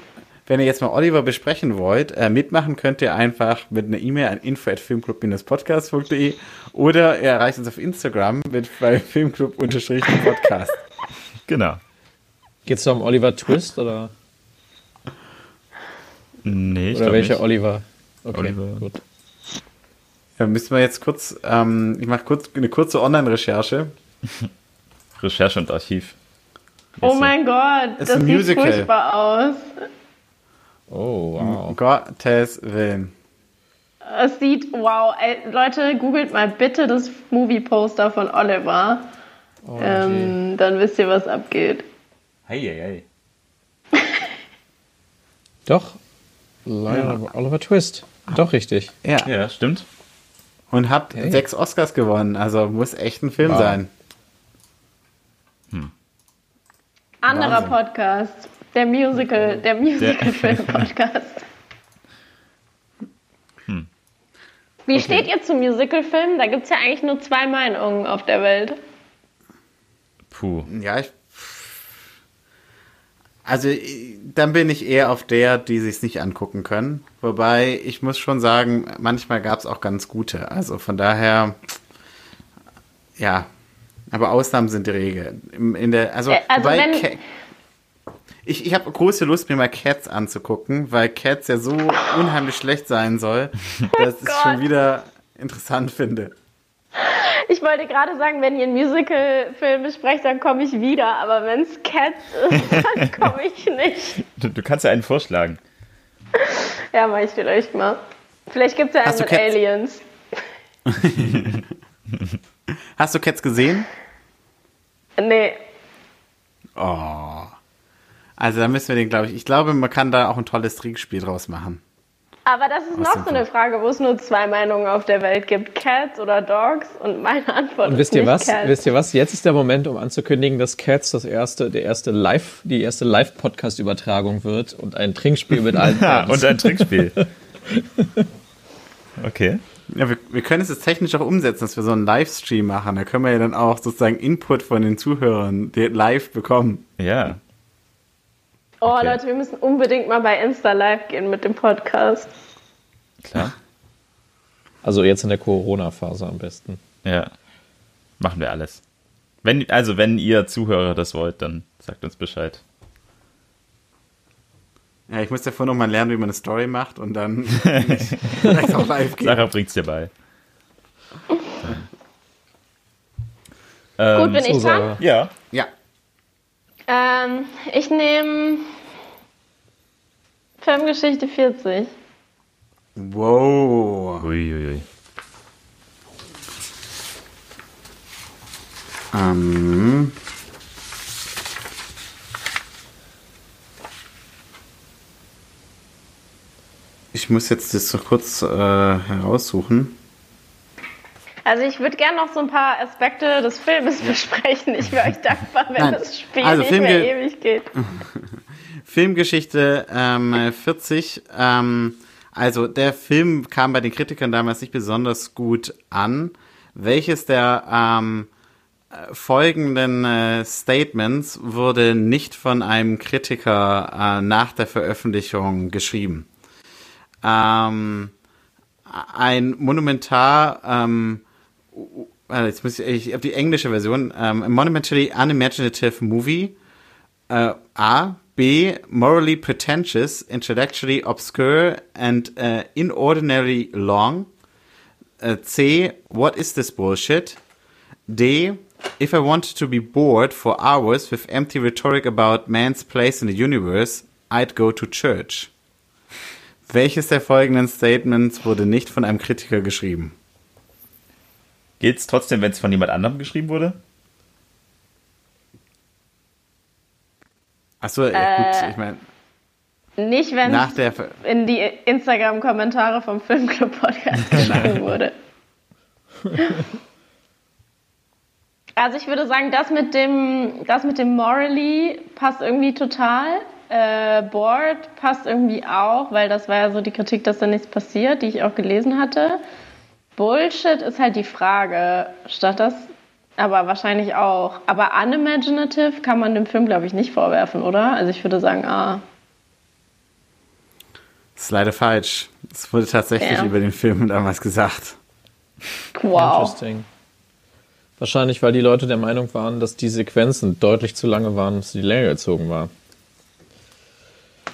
wenn ihr jetzt mal Oliver besprechen wollt, äh, mitmachen könnt ihr einfach mit einer E-Mail an info.filmclub-podcast.de oder ihr erreicht uns auf Instagram mit bei filmclub-podcast. Genau. Geht's da um Oliver Twist oder, Nee, ich oder welcher nicht. Oliver? Okay, Oliver. gut. Ja, müssen wir jetzt kurz, ähm, ich mache kurz eine kurze Online-Recherche. [laughs] Recherche und Archiv. oh mein Gott, Ist das sieht Musical. furchtbar aus. Oh, wow. Um Gottes Willen. Es sieht, wow, ey, Leute, googelt mal bitte das Movie-Poster von Oliver. Oh, ähm, dann wisst ihr, was abgeht. Hey, hey, [laughs] Doch. Lionel Oliver Twist. Doch richtig. Ja. hey. Ja, stimmt. Und hat Okay. sechs Oscars gewonnen. Also muss echt ein Film Wow. sein. Anderer Wahnsinn. Podcast. Der Musical, der Musical-Film-Podcast. [laughs] Hm. Wie steht ihr zum Musical-Film? Da gibt es ja eigentlich nur zwei Meinungen auf der Welt. Puh. Ja, ich. Also dann bin ich eher auf der, die sich nicht angucken können. Wobei ich muss schon sagen, manchmal gab es auch ganz gute. Also von daher, ja. Aber Ausnahmen sind die Regel. In der, also, Äh, also wobei ich, ich habe große Lust, mir mal Cats anzugucken, weil Cats ja so unheimlich schlecht sein soll, [laughs] dass ich es schon wieder interessant finde. Ich wollte gerade sagen, wenn ihr einen Musical-Film besprecht, dann komme ich wieder. Aber wenn es Cats ist, [laughs] dann komme ich nicht. Du, du kannst ja einen vorschlagen. Ja, mach ich vielleicht mal. Vielleicht gibt es ja einen Hast mit Cats? Aliens. [laughs] Hast du Cats gesehen? Nee. Oh. Also da müssen wir den, glaube ich, ich glaube, man kann da auch ein tolles Trickspiel draus machen. Aber das ist Aus noch so eine Frage, wo es nur zwei Meinungen auf der Welt gibt. Cats oder Dogs? Und meine Antwort Und ist wisst ihr nicht was? Cats. Wisst ihr was? Jetzt ist der Moment, um anzukündigen, dass Cats das erste, der erste Live, die erste Live-Podcast-Übertragung wird und ein Trinkspiel mit allen [laughs] Ja, und ein Trickspiel. [laughs] Okay. Ja, wir, wir können es jetzt technisch auch umsetzen, dass wir so einen Livestream machen. Da können wir ja dann auch sozusagen Input von den Zuhörern die live bekommen. Ja. Oh Okay. Leute, wir müssen unbedingt mal bei Insta live gehen mit dem Podcast. Klar. [laughs] Also jetzt in der Corona-Phase am besten. Ja. Machen wir alles. Wenn, also, wenn ihr Zuhörer das wollt, dann sagt uns Bescheid. Ja, ich muss davor noch mal lernen, wie man eine Story macht und dann [laughs] vielleicht auch live gehen. Sarah bringt's dir bei. Gut, Ähm, bin ich dran? Ja. Ja. Ähm, ich nehme Filmgeschichte 40. Wow. Uiuiui. Ähm. Ich muss jetzt das so kurz äh, heraussuchen. Also ich würde gerne noch so ein paar Aspekte des Filmes besprechen. Ich wäre euch dankbar, wenn Nein. das Spiel Also nicht Filmge- mehr ewig geht. [laughs] Filmgeschichte ähm, 40. Ähm, also der Film kam bei den Kritikern damals nicht besonders gut an. Welches der ähm, äh, folgenden äh, Statements wurde nicht von einem Kritiker äh, nach der Veröffentlichung geschrieben? Ähm, ein monumentar, ähm, jetzt muss ich, ich habe die englische Version, ähm, a monumentally unimaginative movie äh, A. B. Morally pretentious, intellectually obscure and uh, inordinarily long. Äh, C. What is this bullshit? D. If I wanted to be bored for hours with empty rhetoric about man's place in the universe, I'd go to church. Welches der folgenden Statements wurde nicht von einem Kritiker geschrieben? Gilt's trotzdem, wenn es von jemand anderem geschrieben wurde? Achso, ja, gut, ich meine, Nicht, wenn nach es der Ver in die Instagram-Kommentare vom Filmclub-Podcast [laughs] geschrieben wurde. Also ich würde sagen, das mit dem, das mit dem Morally passt irgendwie total. Äh, Board passt irgendwie auch, weil das war ja so die Kritik, dass da nichts passiert, die ich auch gelesen hatte. Bullshit ist halt die Frage. Statt das, aber wahrscheinlich auch. Aber unimaginative kann man dem Film, glaube ich, nicht vorwerfen, oder? Also ich würde sagen, ah. Das ist leider falsch. Es wurde tatsächlich Ja. über den Film damals gesagt. Wow. Interesting. Wahrscheinlich, weil die Leute der Meinung waren, dass die Sequenzen deutlich zu lange waren, dass die Länge gezogen war.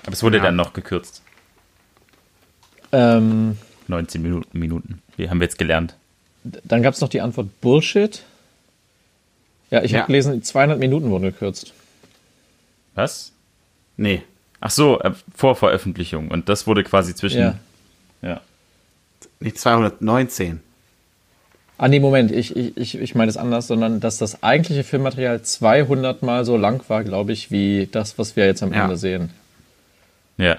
Aber es wurde Ja. dann noch gekürzt. Ähm, 19 Minuten. Minuten. Wie haben wir jetzt gelernt? dann gab es noch die Antwort Bullshit. Ja, ich Ja. habe gelesen, 200 Minuten wurden gekürzt. Was? Nee. Ach so, äh, vor Veröffentlichung. Und das wurde quasi zwischen. Ja. ja. Nicht 219. Ah, nee, Moment, ich, ich, ich, ich meine es anders, sondern dass das eigentliche Filmmaterial 200 Mal so lang war, glaube ich, wie das, was wir jetzt am Ja. Ende sehen. Ja.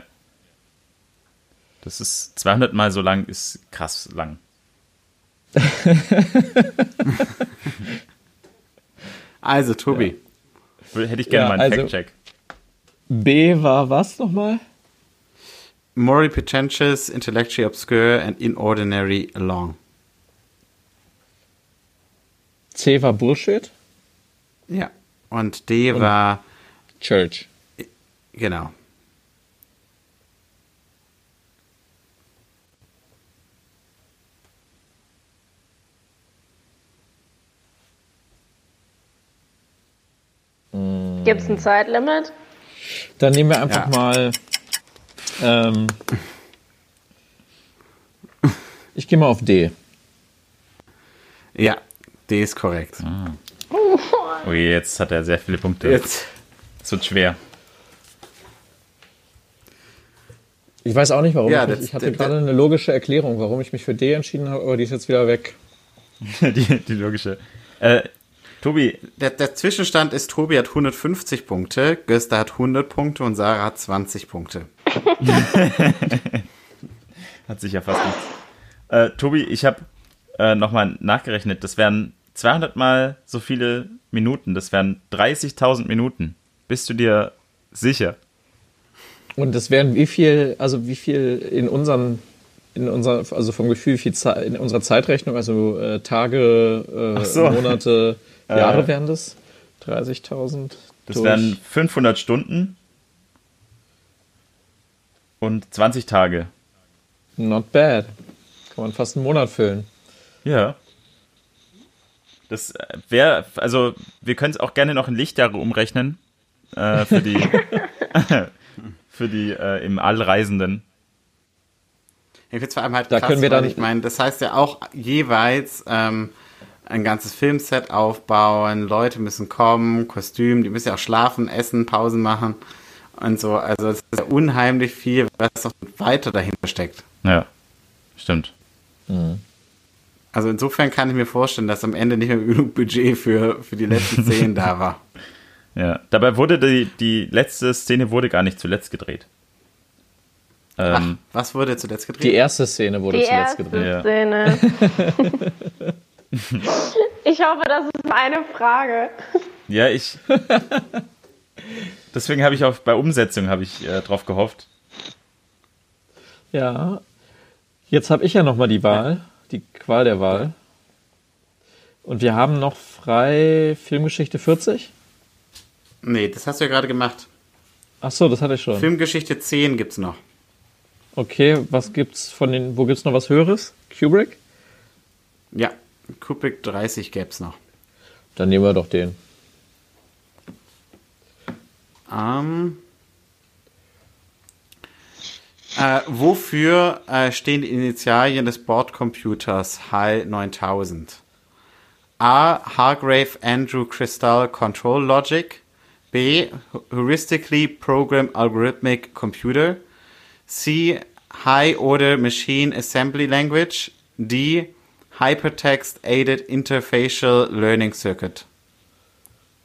Das ist 200 Mal so lang, ist krass lang. [laughs] Also, Tobi. Hätte ich gerne Ja, mal einen also- Fact-Check. B war was nochmal? Morally pretentious, intellectually obscure and inordinary long. C war Bullshit? Ja. Und D war, Church. Genau. Gibt es ein Zeitlimit? Dann nehmen wir einfach Ja. mal. Ähm, ich gehe mal auf D. Ja, D ist korrekt. Oh je, jetzt hat er sehr viele Punkte. Jetzt. Es wird schwer. Ich weiß auch nicht, warum. Ja, ich, mich, das- ich hatte das- gerade eine logische Erklärung, warum ich mich für D entschieden habe, aber die ist jetzt wieder weg. [laughs] die, die logische. Äh, Tobi, Der, der Zwischenstand ist, Tobi hat 150 Punkte, Gösta hat 100 Punkte und Sarah hat 20 Punkte. [laughs] hat sich ja fast nichts. Äh, Tobi, ich habe äh, nochmal nachgerechnet. Das wären 200 mal so viele Minuten. Das wären 30.000 Minuten. Bist du dir sicher? Und das wären wie viel, also wie viel in unseren, in unser, also vom Gefühl, wie viel Zeit, in unserer Zeitrechnung, also äh, Tage, äh, so. Monate, [laughs] Jahre Äh. wären das? 30.000? Das durch- wären 500 Stunden und 20 Tage. Not bad. Kann man fast einen Monat füllen. Ja. Das wäre, also wir können es auch gerne noch in Lichtjahre umrechnen. Äh, für die, [laughs] für die äh, im All Reisenden. Ich finde es vor allem halt Da krass, können wir dann- ich meine, das heißt ja auch jeweils ähm, ein ganzes Filmset aufbauen, Leute müssen kommen, Kostüm, die müssen ja auch schlafen, essen, Pausen machen und so. Also es ist ja unheimlich viel, was noch weiter dahinter steckt. Ja, stimmt. Also insofern kann ich mir vorstellen, dass am Ende nicht mehr genug Budget für, für die letzten Szenen da war. [laughs] Ja, dabei wurde die, die letzte Szene wurde gar nicht zuletzt gedreht. Ach, Ähm, was wurde zuletzt gedreht? Die erste Szene wurde Die zuletzt erste gedreht. Ja. Szene. [laughs] ich hoffe, das ist meine Frage. ja, ich. [laughs] Deswegen habe ich auch bei Umsetzung habe ich äh, drauf gehofft. Ja. Jetzt habe ich ja nochmal die Wahl, die Qual der Wahl. Und wir haben noch frei Filmgeschichte 40. Nee, das hast du ja gerade gemacht. Ach so, das hatte ich schon. Filmgeschichte 10 gibt's noch. Okay, was gibt's von den, wo gibt's noch was Höheres? Kubrick? Ja, Kubrick 30 gäb's noch. Dann nehmen wir doch den. Ähm, äh, wofür äh, stehen die Initialien des Bordcomputers HAL 9000? A. Hargrave Andrew Crystal Control Logic. B. Heuristically Program Algorithmic Computer. C. High Order Machine Assembly Language. D. Hypertext Aided Interfacial Learning Circuit.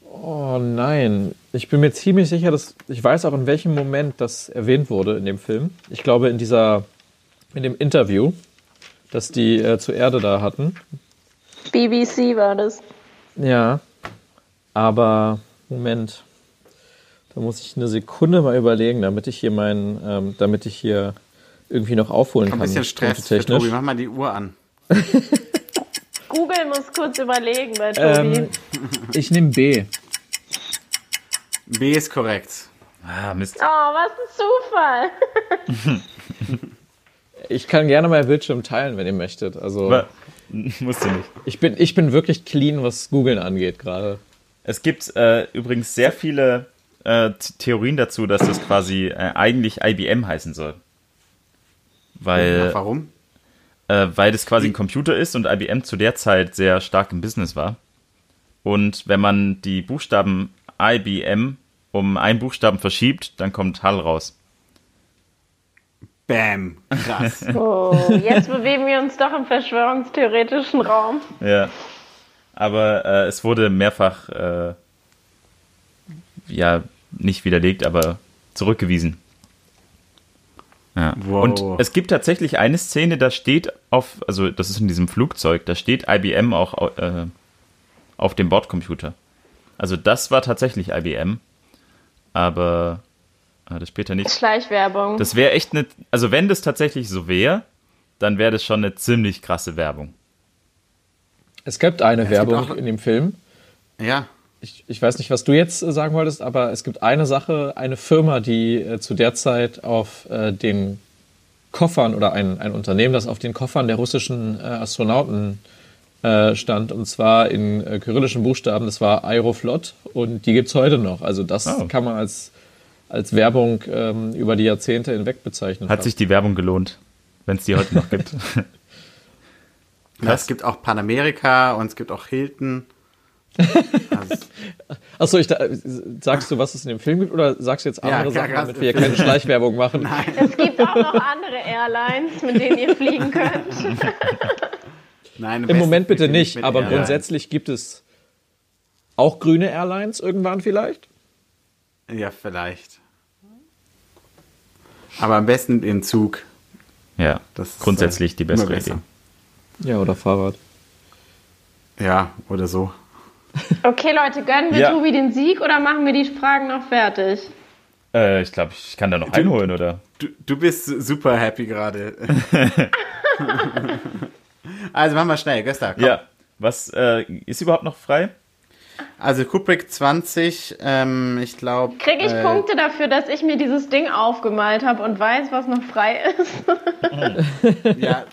Oh nein, ich bin mir ziemlich sicher, dass ich weiß auch in welchem Moment das erwähnt wurde in dem Film. Ich glaube in dieser, in dem Interview, das die äh, zur Erde da hatten. BBC war das. Ja, aber Moment, da muss ich eine Sekunde mal überlegen, damit ich hier meinen, ähm, damit ich hier irgendwie noch aufholen Ein kann. bisschen Stress für. Tobi. Mach mal die Uhr an. Google muss kurz überlegen bei Tobi. Ähm, ich nehme B. B ist korrekt. Ah, Mist. oh, was ein Zufall. [laughs] Ich kann gerne mal Bildschirm teilen, wenn ihr möchtet. Also Aber, [laughs] musst du nicht. ich bin, ich bin wirklich clean, was Googlen angeht gerade. Es gibt äh, übrigens sehr viele äh, Theorien dazu, dass das quasi äh, eigentlich IBM heißen soll. Weil, Ach, warum? Äh, weil das quasi ein Computer ist und IBM zu der Zeit sehr stark im Business war. Und wenn man die Buchstaben IBM um einen Buchstaben verschiebt, dann kommt HAL raus. Bam. Krass. [laughs] Oh, jetzt bewegen wir uns doch im verschwörungstheoretischen Raum. Ja. Aber äh, es wurde mehrfach, äh, ja, nicht widerlegt, aber zurückgewiesen. Ja. Wow. Und es gibt tatsächlich eine Szene, da steht auf, also das ist in diesem Flugzeug, da steht IBM auch äh, auf dem Bordcomputer. Also das war tatsächlich IBM, aber äh, das später nicht. Schleichwerbung. Das wäre echt eine, also wenn das tatsächlich so wäre, dann wäre das schon eine ziemlich krasse Werbung. Es gibt eine gibt Werbung auch- in dem Film. ja. Ich, ich weiß nicht, was du jetzt äh, sagen wolltest, aber es gibt eine Sache, eine Firma, die äh, zu der Zeit auf äh, den Koffern oder ein, ein Unternehmen, das auf den Koffern der russischen äh, Astronauten äh, stand, und zwar in äh, kyrillischen Buchstaben, das war Aeroflot und die gibt es heute noch. Also das oh. kann man als, als Werbung ähm, über die Jahrzehnte hinweg bezeichnen. Hat fast. sich die Werbung gelohnt, wenn es die heute noch gibt? [laughs] ja, es gibt auch Panamerika und es gibt auch Hilton. Achso, ich, sagst du, was es in dem Film gibt, oder sagst du jetzt andere ja, Sachen, damit wir hier keine Schleichwerbung machen? Nein. Es gibt auch noch andere Airlines, mit denen ihr fliegen könnt. Nein, im, Im Moment bitte nicht, aber Airlines. grundsätzlich gibt es auch grüne Airlines irgendwann vielleicht? Ja, vielleicht. Aber am besten in Zug. Ja, das ist grundsätzlich die bessere Idee. Ja, oder Fahrrad. Ja, oder so. Okay, Leute, gönnen wir ja. Tobi den Sieg oder machen wir die Fragen noch fertig? Äh, ich glaube, ich kann da noch du, einholen, oder? Du, du bist super happy gerade. [laughs] also machen wir schnell, Gösta, komm. Ja, was äh, ist überhaupt noch frei? Also Kubrick 20, ähm, ich glaube. Kriege ich äh, Punkte dafür, dass ich mir dieses Ding aufgemalt habe und weiß, was noch frei ist? [laughs] ja,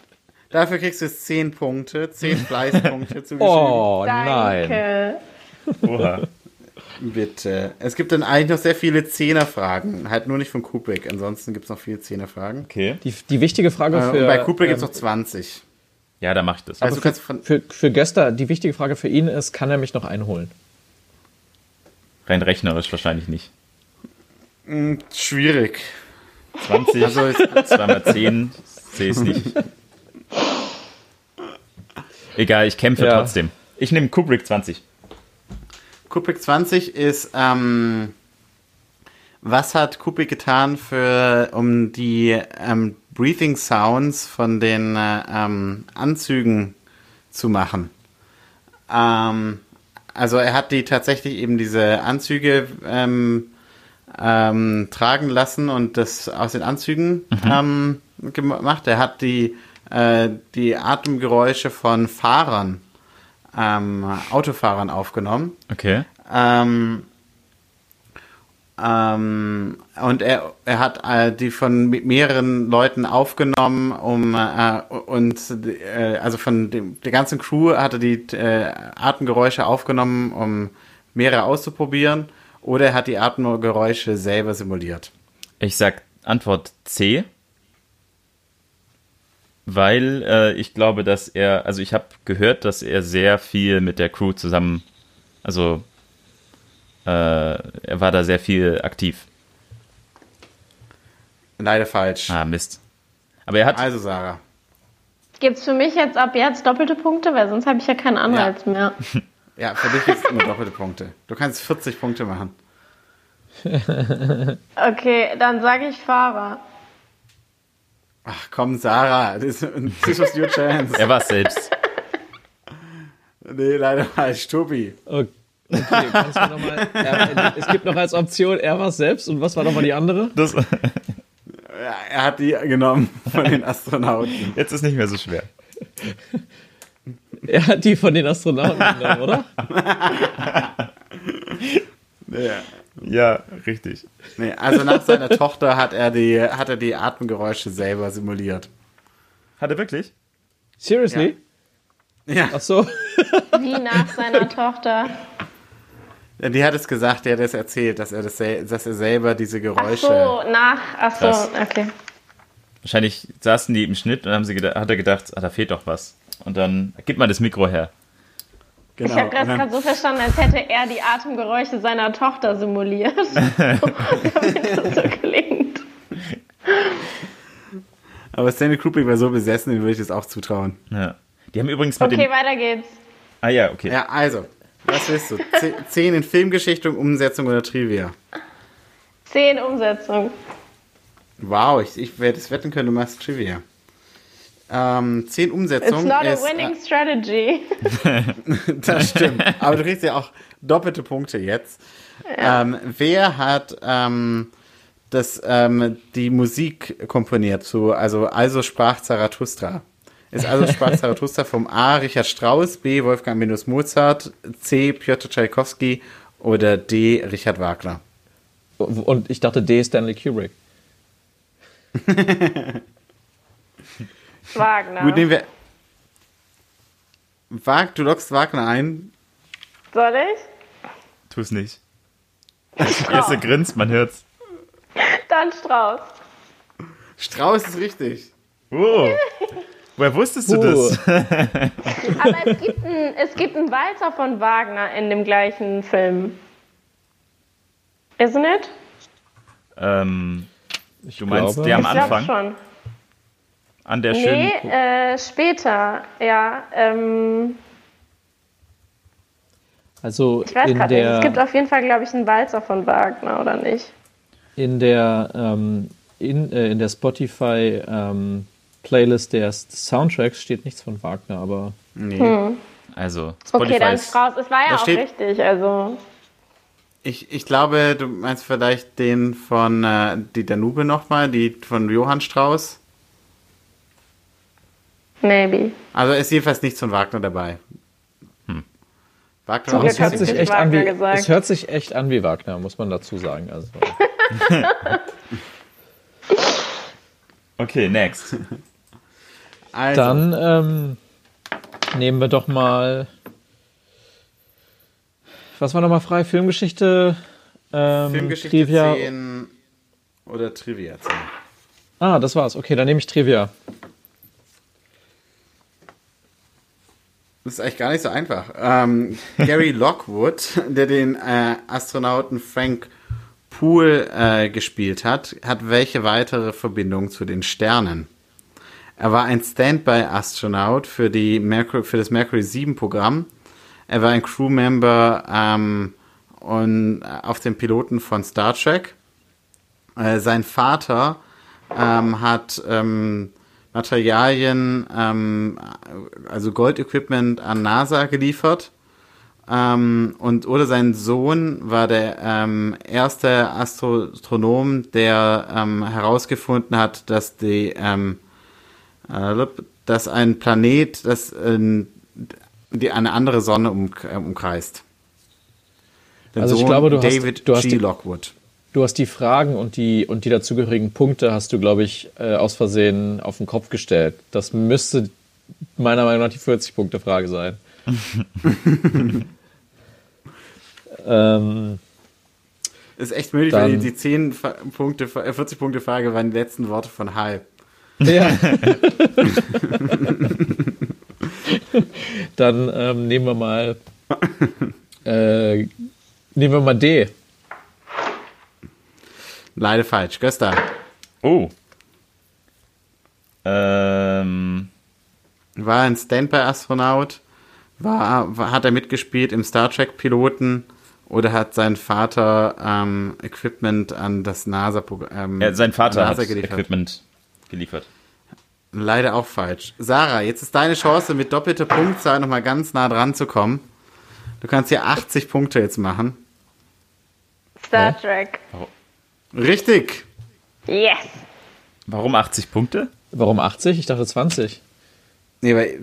Dafür kriegst du jetzt 10 Punkte, 10 [laughs] Fleißpunkte zugeschrieben. Oh, nein. Danke. Oha. Bitte. Es gibt dann eigentlich noch sehr viele Zehnerfragen. Halt nur nicht von Kubrick. Ansonsten gibt es noch viele Zehnerfragen. Okay. Die, die wichtige Frage für. Äh, bei Kubrick ähm, gibt es noch 20. Ja, da mach ich das. Also für, für, für Göster, die wichtige Frage für ihn ist, kann er mich noch einholen? Rein rechnerisch wahrscheinlich nicht. Hm, schwierig. 20, also 2 mal 10, sehe ich nicht. [laughs] Egal, ich kämpfe ja. trotzdem. Ich nehme Kubrick 20. Kubrick 20 ist, ähm, was hat Kubrick getan für, um die ähm, Breathing Sounds von den äh, ähm, Anzügen zu machen? Ähm, also er hat die tatsächlich eben diese Anzüge ähm, ähm, tragen lassen und das aus den Anzügen mhm. gemacht. Er hat die äh, die Atemgeräusche von Fahrern, ähm, Autofahrern aufgenommen. Okay. Ähm, ähm, und er, er hat äh, die von mehreren Leuten aufgenommen, um äh, und äh, also von dem, der ganzen Crew hatte die äh, Atemgeräusche aufgenommen, um mehrere auszuprobieren, oder er hat die Atemgeräusche selber simuliert. Ich sag Antwort C weil äh, ich glaube, dass er, also ich habe gehört, dass er sehr viel mit der Crew zusammen, also äh, er war da sehr viel aktiv. Leider falsch. Ah, Mist. Aber er hat. Also, Sarah. Gibt es für mich jetzt ab jetzt doppelte Punkte, weil sonst habe ich ja keinen Anreiz ja. mehr. [laughs] Ja, für dich gibt es immer doppelte Punkte. Du kannst 40 Punkte machen. okay, dann sage ich Fahrer. Ach komm, Sarah, this, this was your chance. er war selbst. Nee, leider war ich Tobi. Okay. Okay, kannst du noch mal, er, es gibt noch als Option, er war selbst und was war nochmal die andere? Das, ja, er hat die genommen von den Astronauten. Jetzt ist nicht mehr so schwer. Er hat die von den Astronauten genommen, oder? [laughs] ja. Ja, richtig. Nee, also nach seiner Tochter hat er, die, hat er die Atemgeräusche selber simuliert. Hat er wirklich? Seriously? Ja. ja. Ach so. Wie nach seiner Tochter? Die hat es gesagt, die hat es erzählt, dass er, das, dass er selber diese Geräusche. Ach so, nach. Ach so, Krass. okay. Wahrscheinlich saßen die im Schnitt und haben sie gedacht, hat er gedacht, ah, da fehlt doch was. Und dann gib mal das Mikro her. Genau. Ich habe das gerade so verstanden, als hätte er die Atemgeräusche seiner Tochter simuliert, damit das so klingt. Aber Stanley Kubrick war so besessen, dem würde ich das auch zutrauen. Ja. Die haben übrigens mit Okay, dem weiter geht's. Ah ja, okay. Ja, also, was willst du? Zehn [laughs] in Filmgeschichte, Umsetzung oder Trivia? Zehn Umsetzung. Wow, ich, ich werde es wetten können, du machst Trivia. Ähm, zehn Umsetzungen. It's not a winning äh, strategy. [laughs] das stimmt. Aber du kriegst ja auch doppelte Punkte jetzt. Ja. Ähm, wer hat ähm, das, ähm, die Musik komponiert zu, also Also sprach Zarathustra? Ist also Sprach [laughs] Zarathustra vom A. Richard Strauss, B. Wolfgang Minus Mozart, C. Piotr Tchaikovsky oder D. Richard Wagner? Und ich dachte D. Stanley Kubrick. [laughs] Wagner. Gut, nehmen wir. Wag, du lockst Wagner ein. Soll ich? Tu's nicht. Erste grinst, man hört's. Dann Strauß. Strauß ist richtig. Oh. Woher wusstest du Oh. das? [laughs] [laughs] Aber es gibt, ein, es gibt einen Walzer von Wagner in dem gleichen Film. Isn't it? ähm, du meinst glaube- der am ich glaube Anfang? schon. An der schönen. Nee, äh, später, ja. Ähm, Also ich weiß in gerade nicht. Es gibt auf jeden Fall, glaube ich, einen Walzer von Wagner, oder nicht? in der, ähm, in, äh, in der Spotify ähm, Playlist der Soundtracks steht nichts von Wagner, aber Nee. Also, Okay, Spotify dann ist. Strauß. Es war ja auch steht- richtig, also. Ich, ich glaube, du meinst vielleicht den von äh, die Danube nochmal, die von Johann Strauss. Maybe. Also ist jedenfalls nichts von Wagner dabei. Wagner Zum Glück es hört sich ich echt an wie Wagner gesagt. es hört sich echt an wie Wagner, muss man dazu sagen. Also [laughs] Okay, next. also, dann ähm, nehmen wir doch mal was war nochmal frei? Filmgeschichte, ähm, Filmgeschichte Trivia. 10 oder Trivia 10. Ah, das war's. Okay, dann nehme ich Trivia. Das ist eigentlich gar nicht so einfach. Ähm, Gary [laughs] Lockwood, der den äh, Astronauten Frank Poole äh, gespielt hat, hat welche weitere Verbindung zu den Sternen? Er war ein Standby-Astronaut für, die Mercury, für das Mercury 7-Programm. Er war ein Crewmember ähm, und, äh, auf dem Piloten von Star Trek. Äh, sein Vater ähm, hat ähm, Materialien, ähm, also Goldequipment an NASA geliefert. Ähm, und oder sein Sohn war der ähm, erste Astronom, der ähm, herausgefunden hat, dass die ähm, äh, dass ein Planet, das ähm, die eine andere Sonne um, äh, umkreist. Der Also ich Sohn glaube, du hast- David du hast G. die- Lockwood. Du hast die Fragen und die, und die dazugehörigen Punkte hast du, glaube ich, äh, aus Versehen auf den Kopf gestellt. Das müsste meiner Meinung nach die 40-Punkte-Frage sein. [laughs] ähm, Ist echt möglich, Dann- weil die, die 10 Fa- Punkte, äh, 40 Punkte Frage waren die letzten Worte von Hal. ja. [laughs] Dann ähm, nehmen wir mal äh, nehmen wir mal D. Leider falsch. Gösta. Oh. Ähm, War ein Standby-Astronaut? War, war, hat er mitgespielt im Star Trek-Piloten? Oder hat sein Vater ähm, Equipment an das NASA-Programm? ja, sein Vater an hat NASA geliefert? Equipment geliefert. Leider auch falsch. Sarah, jetzt ist deine Chance, mit doppelter Punktzahl nochmal ganz nah dran zu kommen. Du kannst hier 80 Punkte jetzt machen. Star? Trek. Richtig. Yes. Warum 80 Punkte? Warum 80? Ich dachte 20. Nee, weil.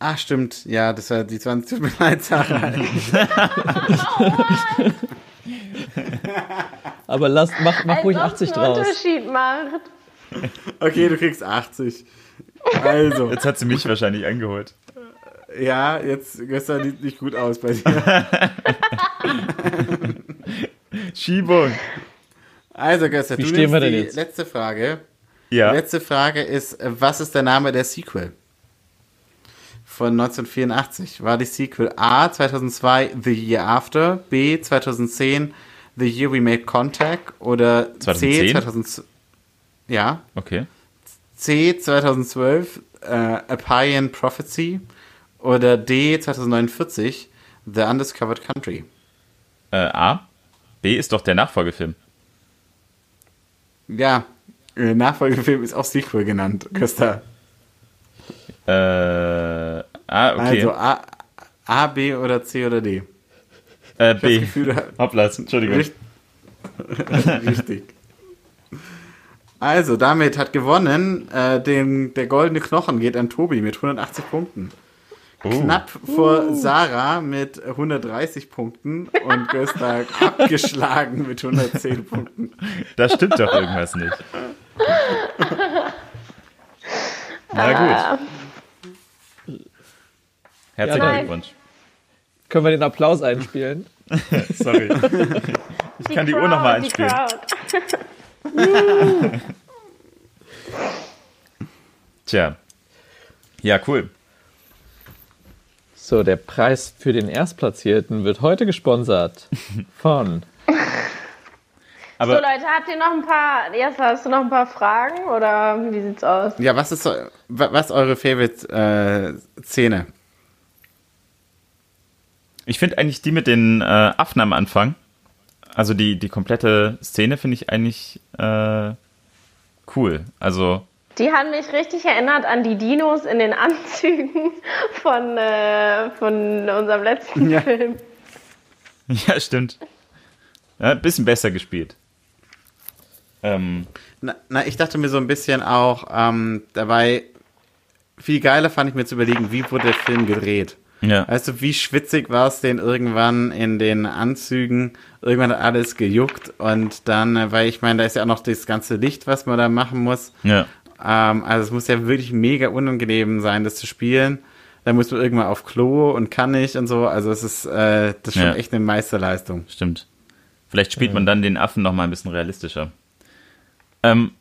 Ah, stimmt. Ja, das war die 20. Tut mir leid, Sarah. [laughs] [laughs] Aber lass, mach, mach Als ruhig ob's 80 einen draus. Unterschied macht. Okay, du kriegst 80. Also, [laughs] Jetzt hat sie mich wahrscheinlich eingeholt. ja, jetzt gestern sieht nicht gut aus bei dir. Schiebung. Also, Göster, Wie du stehen wir denn die jetzt? letzte Frage. Ja. Die letzte Frage ist, was ist der Name der Sequel? Von 1984. War die Sequel A 2002 The Year After, B 2010 The Year We Made Contact oder C 2010? 2000, ja, Okay. C 2012 äh, A Pian Prophecy oder D 2049 The Undiscovered Country? Äh, A. B ist doch der Nachfolgefilm. Ja, äh, Nachfolgefilm ist auch Sequel genannt, Köster. Äh, A, okay. Also A, A, B oder C oder D? äh, B. Gefühl, Hoppla, Entschuldigung. Richt- [laughs] Richtig. Also, damit hat gewonnen, äh, den, der goldene Knochen geht an Tobi mit 180 Punkten. Uh. Knapp vor uh. Sarah mit 130 Punkten und Göstag [laughs] abgeschlagen mit 110 Punkten. Da stimmt doch irgendwas nicht. Na gut. Herzlichen ja, Glückwunsch. Können wir den Applaus einspielen? [laughs] Sorry. Ich die kann die Crowd, Uhr nochmal einspielen. [laughs] Tja. Ja, cool. So, der Preis für den Erstplatzierten wird heute gesponsert [laughs] von. Aber so Leute, habt ihr noch ein paar, Erst hast du noch ein paar Fragen oder wie sieht's aus? Ja, was ist was eure Favorite äh, Szene? Ich finde eigentlich die mit den äh, Affen am Anfang. Also die, die komplette Szene finde ich eigentlich äh, cool. Also. Die haben mich richtig erinnert an die Dinos in den Anzügen [laughs] von, äh, von unserem letzten ja. Film. Ja, stimmt. Ja, ein bisschen besser gespielt. Ähm. Na, na, ich dachte mir so ein bisschen auch ähm, dabei, viel geiler fand ich mir zu überlegen, wie wurde der Film gedreht. Ja. Weißt du, wie schwitzig war es denn irgendwann in den Anzügen? Irgendwann hat alles gejuckt und dann, äh, weil ich meine, da ist ja auch noch das ganze Licht, was man da machen muss. Ja. Ähm, also es muss ja wirklich mega unangenehm sein, das zu spielen. Da muss man irgendwann auf Klo und kann nicht und so. Also es ist, äh, das ist schon ja. echt eine Meisterleistung. Stimmt. Vielleicht spielt man dann den Affen noch mal ein bisschen realistischer. Ähm,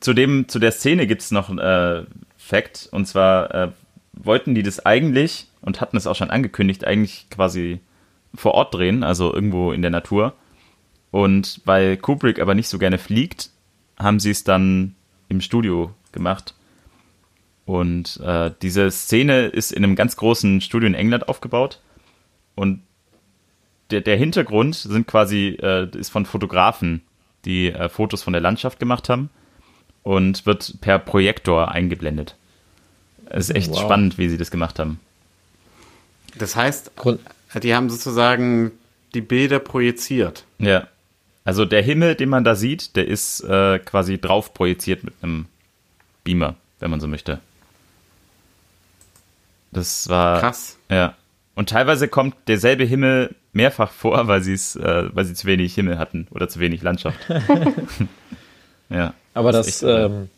zu, dem, zu der Szene gibt es noch einen äh, Fact. Und zwar äh, wollten die das eigentlich und hatten es auch schon angekündigt, eigentlich quasi vor Ort drehen, also irgendwo in der Natur. Und weil Kubrick aber nicht so gerne fliegt, haben sie es dann im Studio gemacht. Und äh, diese Szene ist in einem ganz großen Studio in England aufgebaut. Und der, der Hintergrund sind quasi, äh, ist von Fotografen, die äh, Fotos von der Landschaft gemacht haben und wird per Projektor eingeblendet. Es ist echt wow. spannend, wie sie das gemacht haben. Das heißt, die haben sozusagen die Bilder projiziert. Ja. Also der Himmel, den man da sieht, der ist äh, quasi drauf projiziert mit einem Beamer, wenn man so möchte. Das war krass. Ja. Und teilweise kommt derselbe Himmel mehrfach vor, weil sie es, äh, weil sie zu wenig Himmel hatten oder zu wenig Landschaft. [laughs] [laughs] ja. Aber das, das ähm,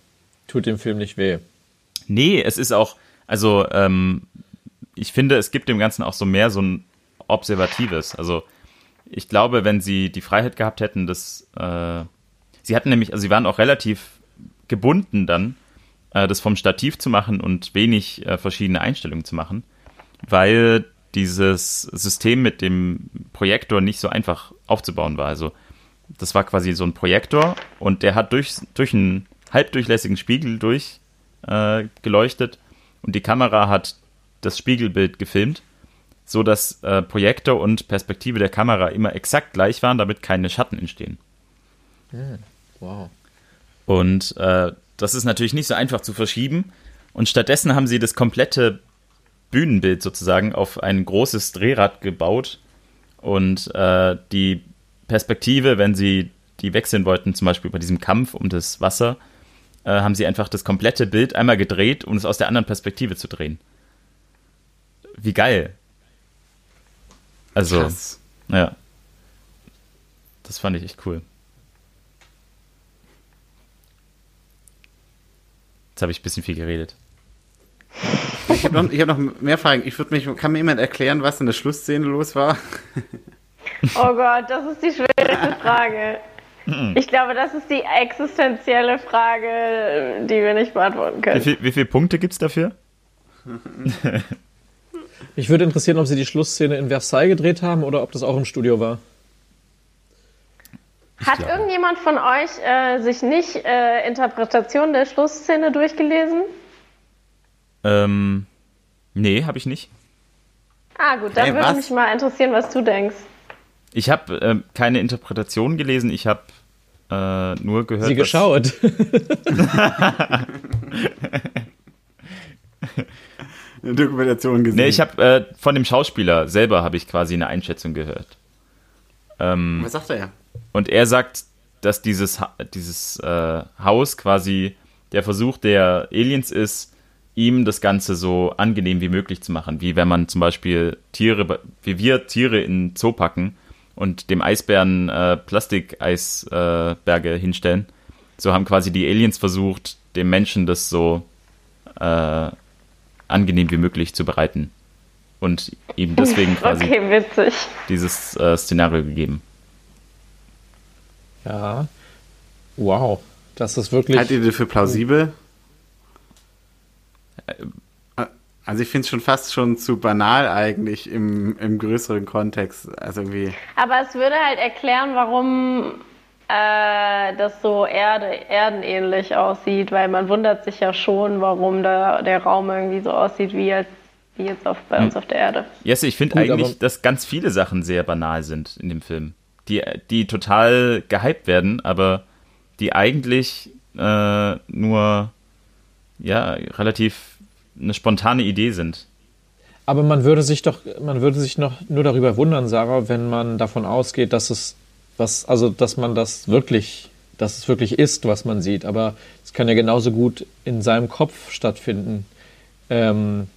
tut dem Film nicht weh. Nee, es ist auch, also ähm, ich finde, es gibt dem Ganzen auch so mehr so ein observatives. Also ich glaube, wenn sie die Freiheit gehabt hätten, dass äh, sie hatten nämlich, also sie waren auch relativ gebunden dann, äh, das vom Stativ zu machen und wenig äh, verschiedene Einstellungen zu machen, weil dieses System mit dem Projektor nicht so einfach aufzubauen war. Also das war quasi so ein Projektor und der hat durch, durch einen halbdurchlässigen Spiegel durchgeleuchtet äh, und die Kamera hat das Spiegelbild gefilmt, so dass äh, Projektor und Perspektive der Kamera immer exakt gleich waren, damit keine Schatten entstehen. Wow. Und äh, das ist natürlich nicht so einfach zu verschieben. Und stattdessen haben sie das komplette Bühnenbild sozusagen auf ein großes Drehrad gebaut und äh, die Perspektive, wenn sie die wechseln wollten, zum Beispiel bei diesem Kampf um das Wasser, äh, haben sie einfach das komplette Bild einmal gedreht, um es aus der anderen Perspektive zu drehen wie geil. Also, Krass. ja. Das fand ich echt cool. Jetzt habe ich ein bisschen viel geredet. Ich habe noch, hab noch mehr Fragen. Ich würde mich, kann mir jemand erklären, was in der Schlussszene los war? [laughs] Oh Gott, das ist die schwierigste Frage. Ich glaube, das ist die existenzielle Frage, die wir nicht beantworten können. Wie, viel, wie viele Punkte gibt es dafür? [laughs] Mich würde interessieren, ob sie die Schlussszene in Versailles gedreht haben oder ob das auch im Studio war. Hat irgendjemand von euch äh, sich nicht äh, Interpretation der Schlussszene durchgelesen? Ähm, nee, habe ich nicht. Ah, gut, dann hey, würde mich mal interessieren, was du denkst. Ich habe äh, keine Interpretation gelesen, ich habe äh, nur gehört. Sie geschaut. [laughs] eine Dokumentation gesehen. Nee, ich habe äh, von dem Schauspieler selber habe ich quasi eine Einschätzung gehört. Ähm, Was sagt er ja? Und er sagt, dass dieses, dieses äh, Haus quasi der Versuch der Aliens ist, ihm das Ganze so angenehm wie möglich zu machen. Wie wenn man zum Beispiel Tiere, wie wir Tiere in Zoo packen und dem Eisbären äh, Plastikeisberge äh, hinstellen. So haben quasi die Aliens versucht, dem Menschen das so äh, angenehm wie möglich zu bereiten. Und ihm deswegen [laughs] quasi okay, dieses äh, Szenario gegeben. Ja. Wow. Das ist wirklich. Haltet ihr das für plausibel? Also ich finde es schon fast schon zu banal eigentlich im, im größeren Kontext. Also irgendwie. Aber es würde halt erklären, warum äh, das so Erde, erdenähnlich aussieht, weil man wundert sich ja schon, warum da der Raum irgendwie so aussieht wie jetzt, wie jetzt auf, bei uns hm. auf der Erde. Jesse, ich finde eigentlich, dass ganz viele Sachen sehr banal sind in dem Film. Die, die total gehypt werden, aber die eigentlich äh, nur ja relativ eine spontane Idee sind. Aber man würde sich doch, man würde sich noch nur darüber wundern, Sarah, wenn man davon ausgeht, dass es was, also dass man das wirklich, dass es wirklich ist, was man sieht. Aber es kann ja genauso gut in seinem Kopf stattfinden ähm,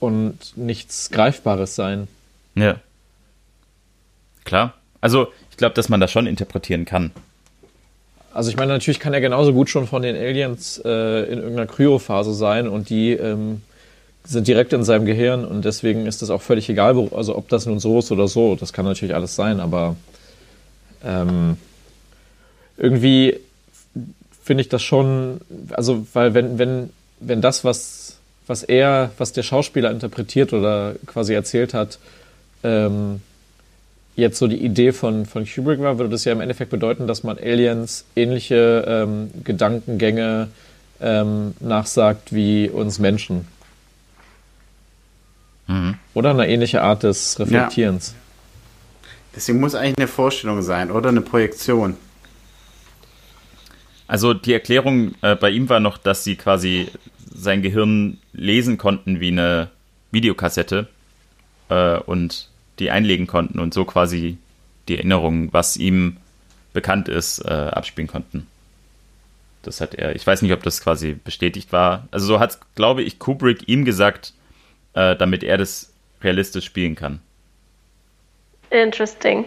und nichts Greifbares sein. Ja. Klar. Also ich glaube, dass man das schon interpretieren kann. Also ich meine, natürlich kann er genauso gut schon von den Aliens äh, in irgendeiner Kryophase sein und die ähm, sind direkt in seinem Gehirn und deswegen ist es auch völlig egal, wo, also ob das nun so ist oder so, das kann natürlich alles sein, aber ähm, irgendwie finde ich das schon, also weil wenn, wenn, wenn das, was, was er, was der Schauspieler interpretiert oder quasi erzählt hat, ähm, jetzt so die Idee von, von Kubrick war, würde das ja im Endeffekt bedeuten, dass man Aliens ähnliche ähm, Gedankengänge ähm, nachsagt wie uns Menschen. Mhm. Oder eine ähnliche Art des Reflektierens. Ja. Deswegen muss eigentlich eine Vorstellung sein oder eine Projektion. Also die Erklärung äh, bei ihm war noch, dass sie quasi sein Gehirn lesen konnten wie eine Videokassette äh, und die einlegen konnten und so quasi die Erinnerung, was ihm bekannt ist, äh, abspielen konnten. Das hat er, ich weiß nicht, ob das quasi bestätigt war. Also so hat, glaube ich, Kubrick ihm gesagt, äh, damit er das realistisch spielen kann. Interesting.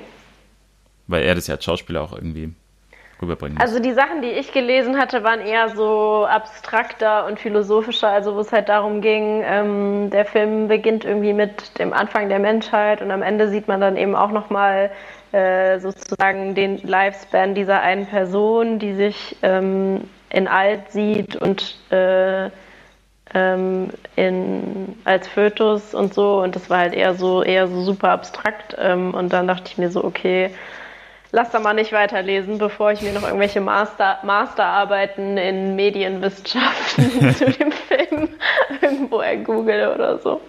Weil er das ja als Schauspieler auch irgendwie rüberbringen muss. Also die Sachen, die ich gelesen hatte, waren eher so abstrakter und philosophischer, also wo es halt darum ging, ähm, der Film beginnt irgendwie mit dem Anfang der Menschheit und am Ende sieht man dann eben auch nochmal äh, sozusagen den Lifespan dieser einen Person, die sich ähm, in alt sieht und äh, ähm, in, als Fötus und so und das war halt eher so eher so super abstrakt ähm, und dann dachte ich mir so okay lass da mal nicht weiterlesen, bevor ich mir noch irgendwelche Master, Masterarbeiten in Medienwissenschaften [laughs] zu dem Film irgendwo ergoogle oder so.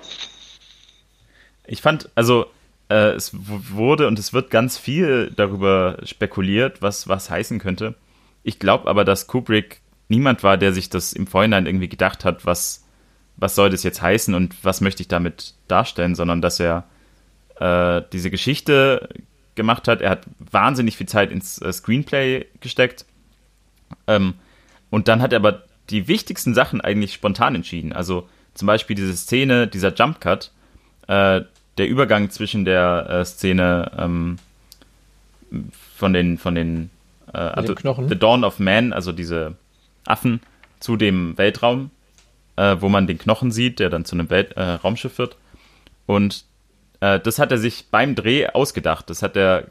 Ich fand, also äh, es wurde und es wird ganz viel darüber spekuliert, was was heißen könnte. Ich glaube aber, dass Kubrick niemand war, der sich das im Vorhinein irgendwie gedacht hat, was, was soll das jetzt heißen und was möchte ich damit darstellen, sondern dass er äh, diese Geschichte gemacht hat. Er hat wahnsinnig viel Zeit ins äh, Screenplay gesteckt. Ähm, und dann hat er aber die wichtigsten Sachen eigentlich spontan entschieden. Also zum Beispiel diese Szene, dieser Jump Cut, äh, der Übergang zwischen der äh, Szene ähm, von den, von den äh, also The Dawn of Man, also diese Affen, zu dem Weltraum, äh, wo man den Knochen sieht, der dann zu einem Welt äh, Raumschiff wird. Und äh, das hat er sich beim Dreh ausgedacht. Das hat er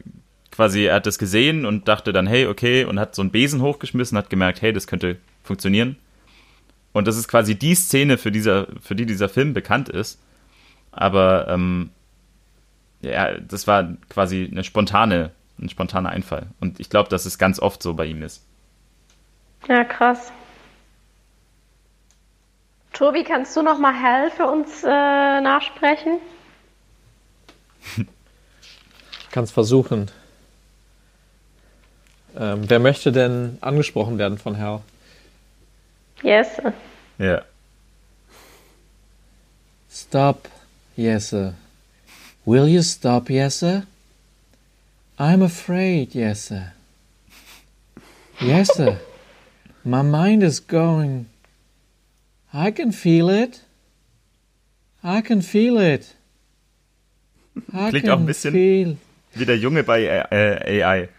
quasi, er hat das gesehen und dachte dann, hey, okay, und hat so einen Besen hochgeschmissen, hat gemerkt, hey, das könnte funktionieren. Und das ist quasi die Szene, für, dieser, für die dieser Film bekannt ist. Aber ähm, ja, das war quasi eine spontane, ein spontaner Einfall. Und ich glaube, dass es ganz oft so bei ihm ist. Ja, krass. Tobi, kannst du noch mal Hell für uns äh, nachsprechen? Ich kann es versuchen. Ähm, wer möchte denn angesprochen werden von Hal? Yes. Ja. Stop, Jesse. Will you stop, Jesse? I'm afraid, Jesse. Yes, sir. My mind is going. I can feel it. I can feel it. Klingt auch ein bisschen feel. wie der Junge bei äh, AI.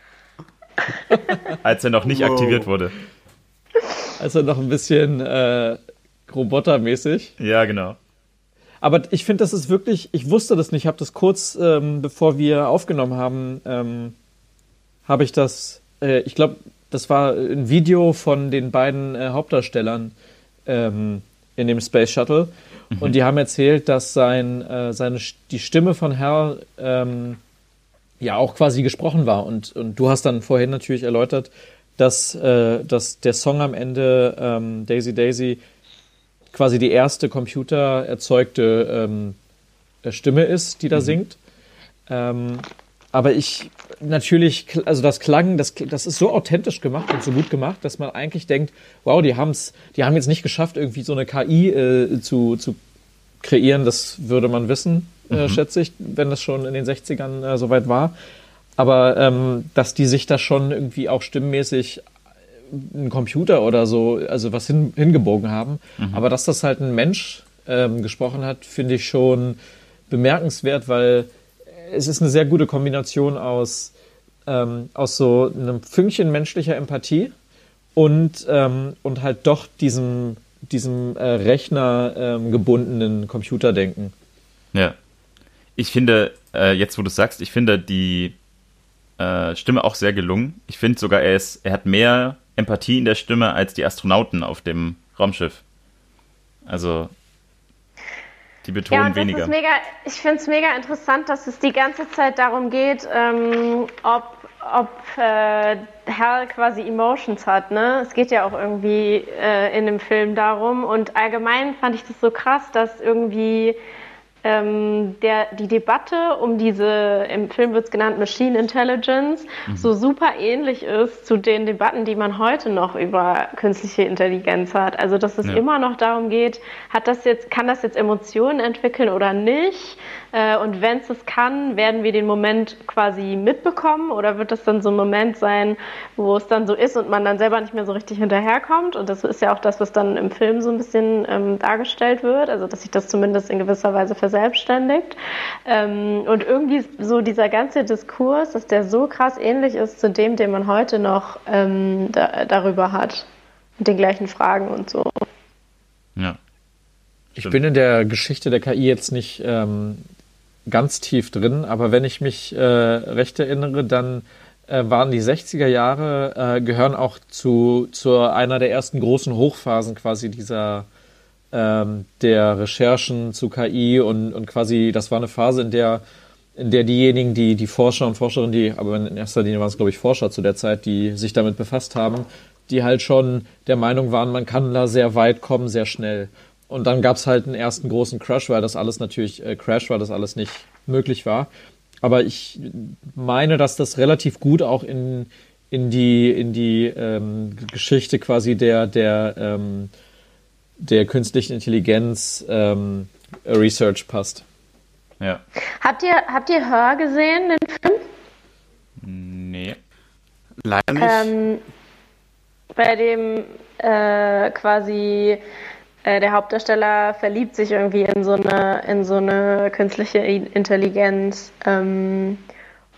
[laughs] Als er noch nicht wow. aktiviert wurde. Als er noch ein bisschen äh, robotermäßig. Ja, genau. Aber ich finde, das ist wirklich, ich wusste das nicht, ich habe das kurz, ähm, bevor wir aufgenommen haben, ähm, habe ich das, äh, ich glaube, das war ein Video von den beiden äh, Hauptdarstellern ähm, in dem Space Shuttle. Mhm. Und die haben erzählt, dass sein, äh, seine, die Stimme von Hal ähm, ja auch quasi gesprochen war. Und, und du hast dann vorhin natürlich erläutert, dass, äh, dass der Song am Ende ähm, Daisy Daisy quasi die erste computererzeugte ähm, äh, Stimme ist, die da mhm. singt. Ähm, aber ich natürlich, also das klang, das, das ist so authentisch gemacht und so gut gemacht, dass man eigentlich denkt, wow, die haben's, die haben jetzt nicht geschafft, irgendwie so eine KI äh, zu, zu kreieren. Das würde man wissen, äh, mhm. schätze ich, wenn das schon in den 60ern äh, soweit war. Aber ähm, dass die sich da schon irgendwie auch stimmmäßig ein Computer oder so, also was hin, hingebogen haben. Mhm. Aber dass das halt ein Mensch ähm, gesprochen hat, finde ich schon bemerkenswert, weil es ist eine sehr gute Kombination aus, ähm, aus so einem Fünkchen menschlicher Empathie und, ähm, und halt doch diesem, diesem äh, Rechner ähm, Computerdenken. Ja. Ich finde, äh, jetzt wo du sagst, ich finde die äh, Stimme auch sehr gelungen. Ich finde sogar, er, ist, er hat mehr Empathie in der Stimme als die Astronauten auf dem Raumschiff. Also die betonen ja, und weniger. Mega, ich finde es mega interessant, dass es die ganze Zeit darum geht, ähm, ob, ob äh, Hal quasi Emotions hat. Ne? Es geht ja auch irgendwie äh, in dem Film darum. Und allgemein fand ich das so krass, dass irgendwie ähm, der, die Debatte um diese, im Film wird es genannt Machine Intelligence, mhm. so super ähnlich ist zu den Debatten, die man heute noch über künstliche Intelligenz hat. Also dass es ja. immer noch darum geht, hat das jetzt, kann das jetzt Emotionen entwickeln oder nicht? Äh, und wenn es das kann, werden wir den Moment quasi mitbekommen oder wird das dann so ein Moment sein, wo es dann so ist und man dann selber nicht mehr so richtig hinterherkommt? Und das ist ja auch das, was dann im Film so ein bisschen ähm, dargestellt wird, also dass sich das zumindest in gewisser Weise verselbstständigt. Ähm, und irgendwie so dieser ganze Diskurs, dass der so krass ähnlich ist zu dem, den man heute noch ähm, da, darüber hat. Mit den gleichen Fragen und so. Ja. Ich bin in der Geschichte der KI jetzt nicht ähm, ganz tief drin, aber wenn ich mich äh, recht erinnere, dann äh, waren die 60er Jahre, äh, gehören auch zu, zu einer der ersten großen Hochphasen quasi dieser ähm, der Recherchen zu KI und, und quasi, das war eine Phase, in der in der diejenigen, die, die Forscher und Forscherinnen, die, aber in erster Linie waren es, glaube ich, Forscher zu der Zeit, die sich damit befasst haben, die halt schon der Meinung waren, man kann da sehr weit kommen, sehr schnell. Und dann gab es halt einen ersten großen Crash, weil das alles natürlich äh, Crash, weil das alles nicht möglich war. Aber ich meine, dass das relativ gut auch in, in die, in die ähm, Geschichte quasi der, der, ähm, der künstlichen Intelligenz ähm, Research passt. Ja. Habt ihr, habt ihr Hör gesehen, den Film? Nee. Leider nicht. Ähm, bei dem äh, quasi äh, der Hauptdarsteller verliebt sich irgendwie in so eine, in so eine künstliche Intelligenz. Ähm,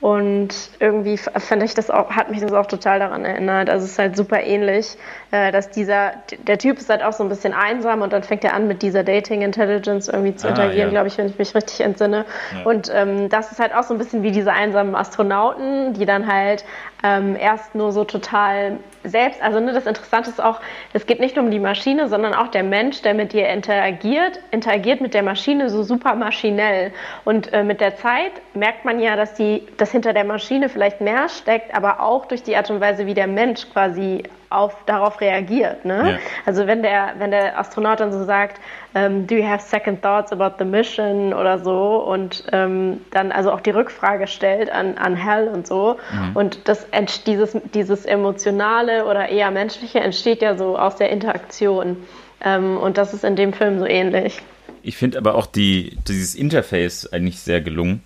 und irgendwie fand ich das auch, hat mich das auch total daran erinnert. Also es ist halt super ähnlich, äh, dass dieser, der Typ ist halt auch so ein bisschen einsam und dann fängt er an mit dieser Dating Intelligence irgendwie zu ah, interagieren, ja. glaube ich, wenn ich mich richtig entsinne. Ja. Und ähm, das ist halt auch so ein bisschen wie diese einsamen Astronauten, die dann halt ähm, erst nur so total selbst, also ne, das Interessante ist auch, es geht nicht um die Maschine, sondern auch der Mensch, der mit dir interagiert, interagiert mit der Maschine so super maschinell. Und äh, mit der Zeit merkt man ja, dass, die, dass hinter der Maschine vielleicht mehr steckt, aber auch durch die Art und Weise, wie der Mensch quasi auf, darauf reagiert. Ne? Ja. Also wenn der, wenn der Astronaut dann so sagt, ähm, do you have second thoughts about the mission oder so und ähm, dann also auch die Rückfrage stellt an, an Hal und so mhm. und das dieses, dieses emotionale oder eher menschliche entsteht ja so aus der Interaktion ähm, und das ist in dem Film so ähnlich. Ich finde aber auch die, dieses Interface eigentlich sehr gelungen.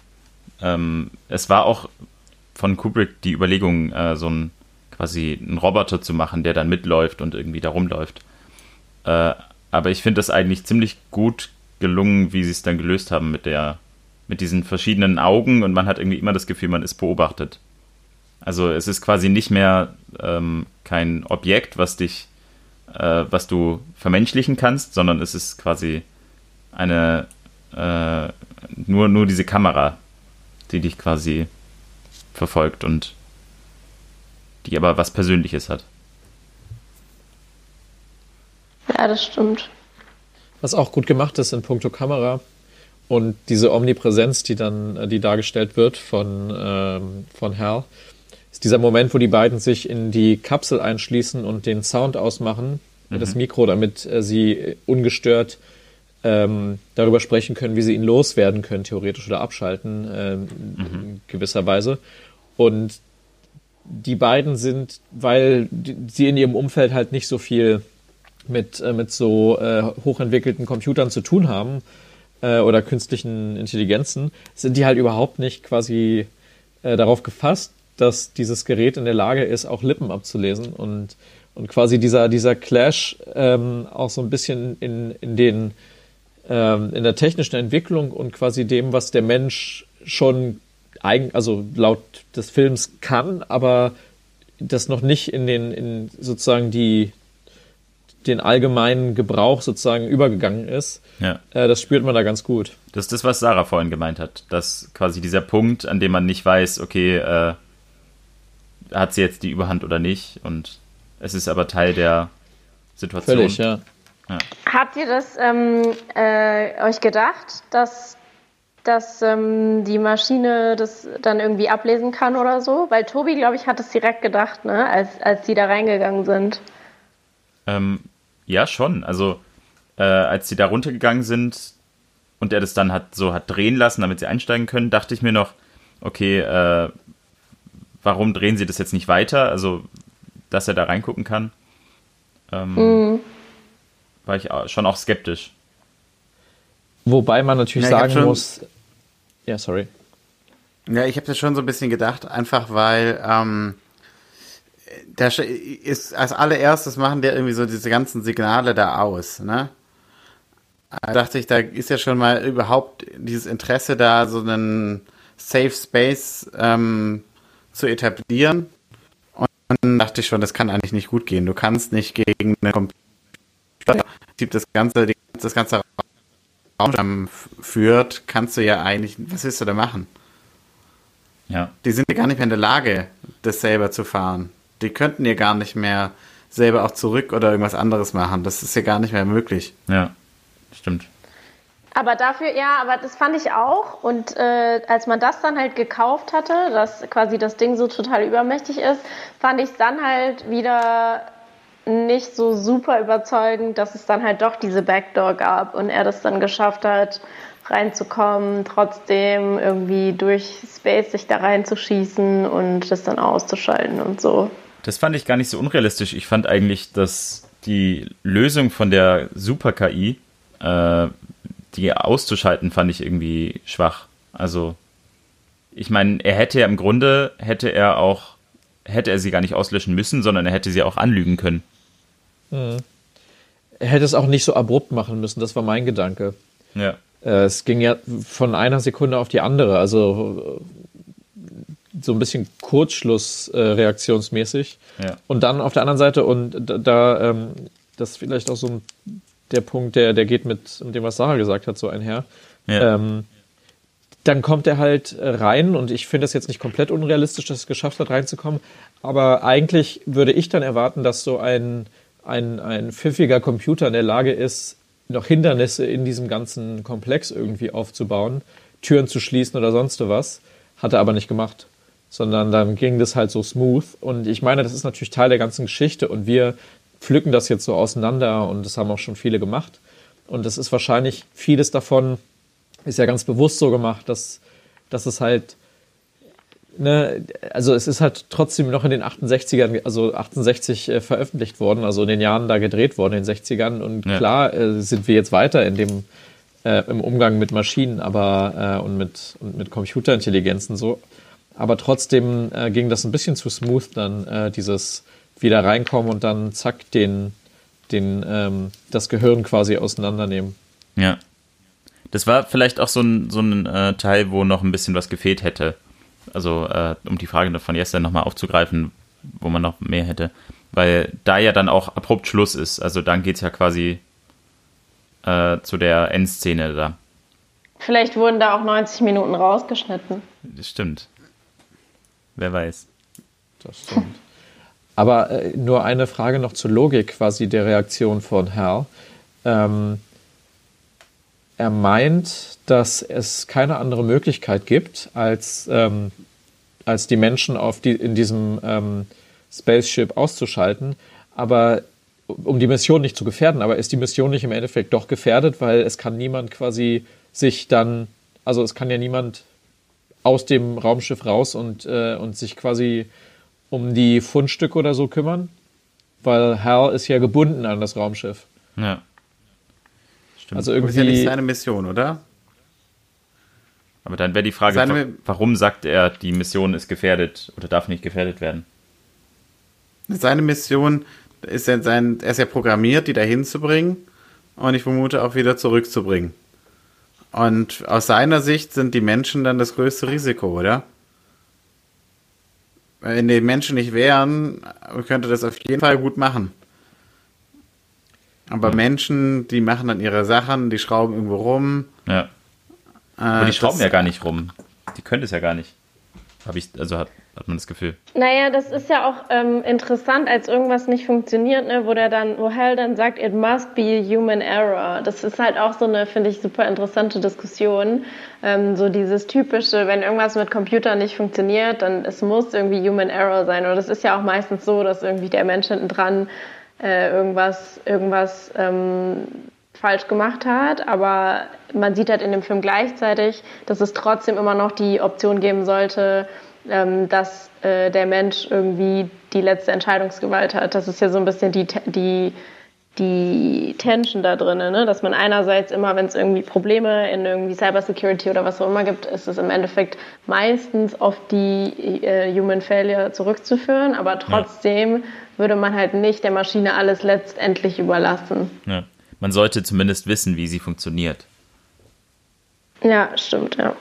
Ähm, es war auch von Kubrick die Überlegung, äh, so ein quasi einen Roboter zu machen, der dann mitläuft und irgendwie da rumläuft. Äh, aber ich finde das eigentlich ziemlich gut gelungen, wie sie es dann gelöst haben mit der, mit diesen verschiedenen Augen und man hat irgendwie immer das Gefühl, man ist beobachtet. Also es ist quasi nicht mehr ähm, kein Objekt, was dich, äh, was du vermenschlichen kannst, sondern es ist quasi eine äh, nur, nur diese Kamera, die dich quasi verfolgt und die aber was Persönliches hat. Ja, das stimmt. Was auch gut gemacht ist in puncto Kamera und diese Omnipräsenz, die dann, äh, die dargestellt wird von, ähm, von Hal, ist dieser Moment, wo die beiden sich in die Kapsel einschließen und den Sound ausmachen, mhm. das Mikro, damit äh, sie ungestört ähm, darüber sprechen können, wie sie ihn loswerden können, theoretisch oder abschalten, ähm, mhm. in gewisser Weise. Und die beiden sind, weil sie in ihrem Umfeld halt nicht so viel mit, äh, mit so äh, hochentwickelten Computern zu tun haben äh, oder künstlichen Intelligenzen, sind die halt überhaupt nicht quasi äh, darauf gefasst, dass dieses Gerät in der Lage ist, auch Lippen abzulesen und, und quasi dieser, dieser Clash ähm, auch so ein bisschen in, in den ähm, in der technischen Entwicklung und quasi dem, was der Mensch schon eigen, also laut des Films kann, aber das noch nicht in den, in sozusagen die, den allgemeinen Gebrauch sozusagen übergegangen ist. Ja. Äh, das spürt man da ganz gut. Das ist das, was Sarah vorhin gemeint hat. Dass quasi dieser Punkt, an dem man nicht weiß, okay, äh, hat sie jetzt die Überhand oder nicht. Und es ist aber Teil der Situation. Völlig, ja. ja. Habt ihr das ähm, äh, euch gedacht, dass, dass ähm, die Maschine das dann irgendwie ablesen kann oder so? Weil Tobi, glaube ich, hat es direkt gedacht, ne? als, als die da reingegangen sind. Ähm, ja, schon. Also, äh, als sie da runtergegangen sind und er das dann hat so hat drehen lassen, damit sie einsteigen können, dachte ich mir noch, okay, äh, warum drehen sie das jetzt nicht weiter? Also, dass er da reingucken kann. Ähm, mhm. War ich schon auch skeptisch. Wobei man natürlich ja, sagen muss. Ja, sorry. Ja, ich habe das schon so ein bisschen gedacht, einfach weil ähm, der ist als allererstes machen der irgendwie so diese ganzen Signale da aus, ne? Da dachte ich, da ist ja schon mal überhaupt dieses Interesse da, so einen Safe Space ähm, zu etablieren. Und dann dachte ich schon, das kann eigentlich nicht gut gehen. Du kannst nicht gegen eine Computer, das ganze, das ganze Raum führt, kannst du ja eigentlich, was willst du da machen? Ja. Die sind ja gar nicht mehr in der Lage, das selber zu fahren die könnten ja gar nicht mehr selber auch zurück oder irgendwas anderes machen. Das ist ja gar nicht mehr möglich. Ja, stimmt. Aber dafür, ja, aber das fand ich auch. Und äh, als man das dann halt gekauft hatte, dass quasi das Ding so total übermächtig ist, fand ich es dann halt wieder nicht so super überzeugend, dass es dann halt doch diese Backdoor gab und er das dann geschafft hat, reinzukommen, trotzdem irgendwie durch Space sich da reinzuschießen und das dann auszuschalten und so. Das fand ich gar nicht so unrealistisch. Ich fand eigentlich, dass die Lösung von der Super-KI, äh, die auszuschalten, fand ich irgendwie schwach. Also, ich meine, er hätte ja im Grunde, hätte er auch, hätte er sie gar nicht auslöschen müssen, sondern er hätte sie auch anlügen können. Mhm. Er hätte es auch nicht so abrupt machen müssen, das war mein Gedanke. Ja. Äh, es ging ja von einer Sekunde auf die andere, also so ein bisschen Kurzschluss-reaktionsmäßig. Äh, ja. Und dann auf der anderen Seite, und da, da ähm, das ist vielleicht auch so ein, der Punkt, der, der geht mit, mit dem, was Sarah gesagt hat, so einher. Ja. Ähm, dann kommt er halt rein und ich finde es jetzt nicht komplett unrealistisch, dass es geschafft hat, reinzukommen. Aber eigentlich würde ich dann erwarten, dass so ein, ein, ein pfiffiger Computer in der Lage ist, noch Hindernisse in diesem ganzen Komplex irgendwie aufzubauen, Türen zu schließen oder sonst was. Hat er aber nicht gemacht sondern dann ging das halt so smooth. Und ich meine, das ist natürlich Teil der ganzen Geschichte und wir pflücken das jetzt so auseinander und das haben auch schon viele gemacht. Und das ist wahrscheinlich vieles davon ist ja ganz bewusst so gemacht, dass, dass es halt, ne, also es ist halt trotzdem noch in den 68ern, also 68 äh, veröffentlicht worden, also in den Jahren da gedreht worden, in den 60ern. Und ja. klar äh, sind wir jetzt weiter in dem, äh, im Umgang mit Maschinen, aber äh, und mit, und mit Computerintelligenzen so. Aber trotzdem äh, ging das ein bisschen zu smooth dann, äh, dieses wieder reinkommen und dann zack, den, den, ähm, das Gehirn quasi auseinandernehmen. Ja. Das war vielleicht auch so ein, so ein Teil, wo noch ein bisschen was gefehlt hätte. Also, äh, um die Frage von Jester nochmal aufzugreifen, wo man noch mehr hätte. Weil da ja dann auch abrupt Schluss ist. Also dann geht es ja quasi äh, zu der Endszene da. Vielleicht wurden da auch 90 Minuten rausgeschnitten. Das stimmt. Wer weiß. Das stimmt. Aber äh, nur eine Frage noch zur Logik quasi der Reaktion von Hal. Ähm, er meint, dass es keine andere Möglichkeit gibt, als, ähm, als die Menschen auf die, in diesem ähm, Spaceship auszuschalten. Aber um die Mission nicht zu gefährden, aber ist die Mission nicht im Endeffekt doch gefährdet, weil es kann niemand quasi sich dann, also es kann ja niemand aus dem Raumschiff raus und, äh, und sich quasi um die Fundstücke oder so kümmern, weil Hal ist ja gebunden an das Raumschiff. Ja. Stimmt. Also irgendwie. Das ist ja nicht seine Mission, oder? Aber dann wäre die Frage, seine, warum sagt er, die Mission ist gefährdet oder darf nicht gefährdet werden? Seine Mission ist ja sein, er ist ja programmiert, die da hinzubringen und ich vermute auch wieder zurückzubringen. Und aus seiner Sicht sind die Menschen dann das größte Risiko, oder? Wenn die Menschen nicht wären, könnte das auf jeden Fall gut machen. Aber Menschen, die machen dann ihre Sachen, die schrauben irgendwo rum. Ja. Aber die schrauben ja gar nicht rum. Die können es ja gar nicht. Habe ich, also hat, hat man das Gefühl. Naja, das ist ja auch ähm, interessant, als irgendwas nicht funktioniert, ne, wo der dann, wo Hell dann sagt, it must be a human error. Das ist halt auch so eine, finde ich, super interessante Diskussion. Ähm, so dieses typische, wenn irgendwas mit Computern nicht funktioniert, dann es muss irgendwie human error sein. Und das ist ja auch meistens so, dass irgendwie der Mensch hinten dran äh, irgendwas, irgendwas ähm, falsch gemacht hat, aber man sieht halt in dem Film gleichzeitig, dass es trotzdem immer noch die Option geben sollte, ähm, dass äh, der Mensch irgendwie die letzte Entscheidungsgewalt hat. Das ist ja so ein bisschen die, die, die Tension da drin, ne? dass man einerseits immer, wenn es irgendwie Probleme in irgendwie Cybersecurity oder was auch immer gibt, ist es im Endeffekt meistens auf die äh, Human Failure zurückzuführen, aber trotzdem ja. würde man halt nicht der Maschine alles letztendlich überlassen. Ja. Man sollte zumindest wissen, wie sie funktioniert. Ja, stimmt, ja.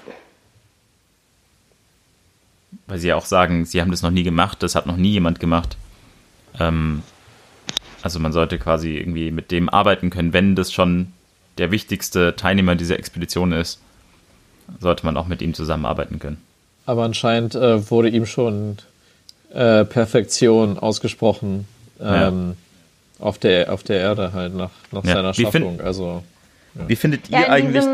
Weil sie ja auch sagen, sie haben das noch nie gemacht, das hat noch nie jemand gemacht. Ähm, also man sollte quasi irgendwie mit dem arbeiten können, wenn das schon der wichtigste Teilnehmer dieser Expedition ist, sollte man auch mit ihm zusammenarbeiten können. Aber anscheinend äh, wurde ihm schon äh, Perfektion ausgesprochen ähm, ja. auf, der, auf der Erde halt nach, nach ja. seiner Schaffung. also, ja. Wie findet ihr eigentlich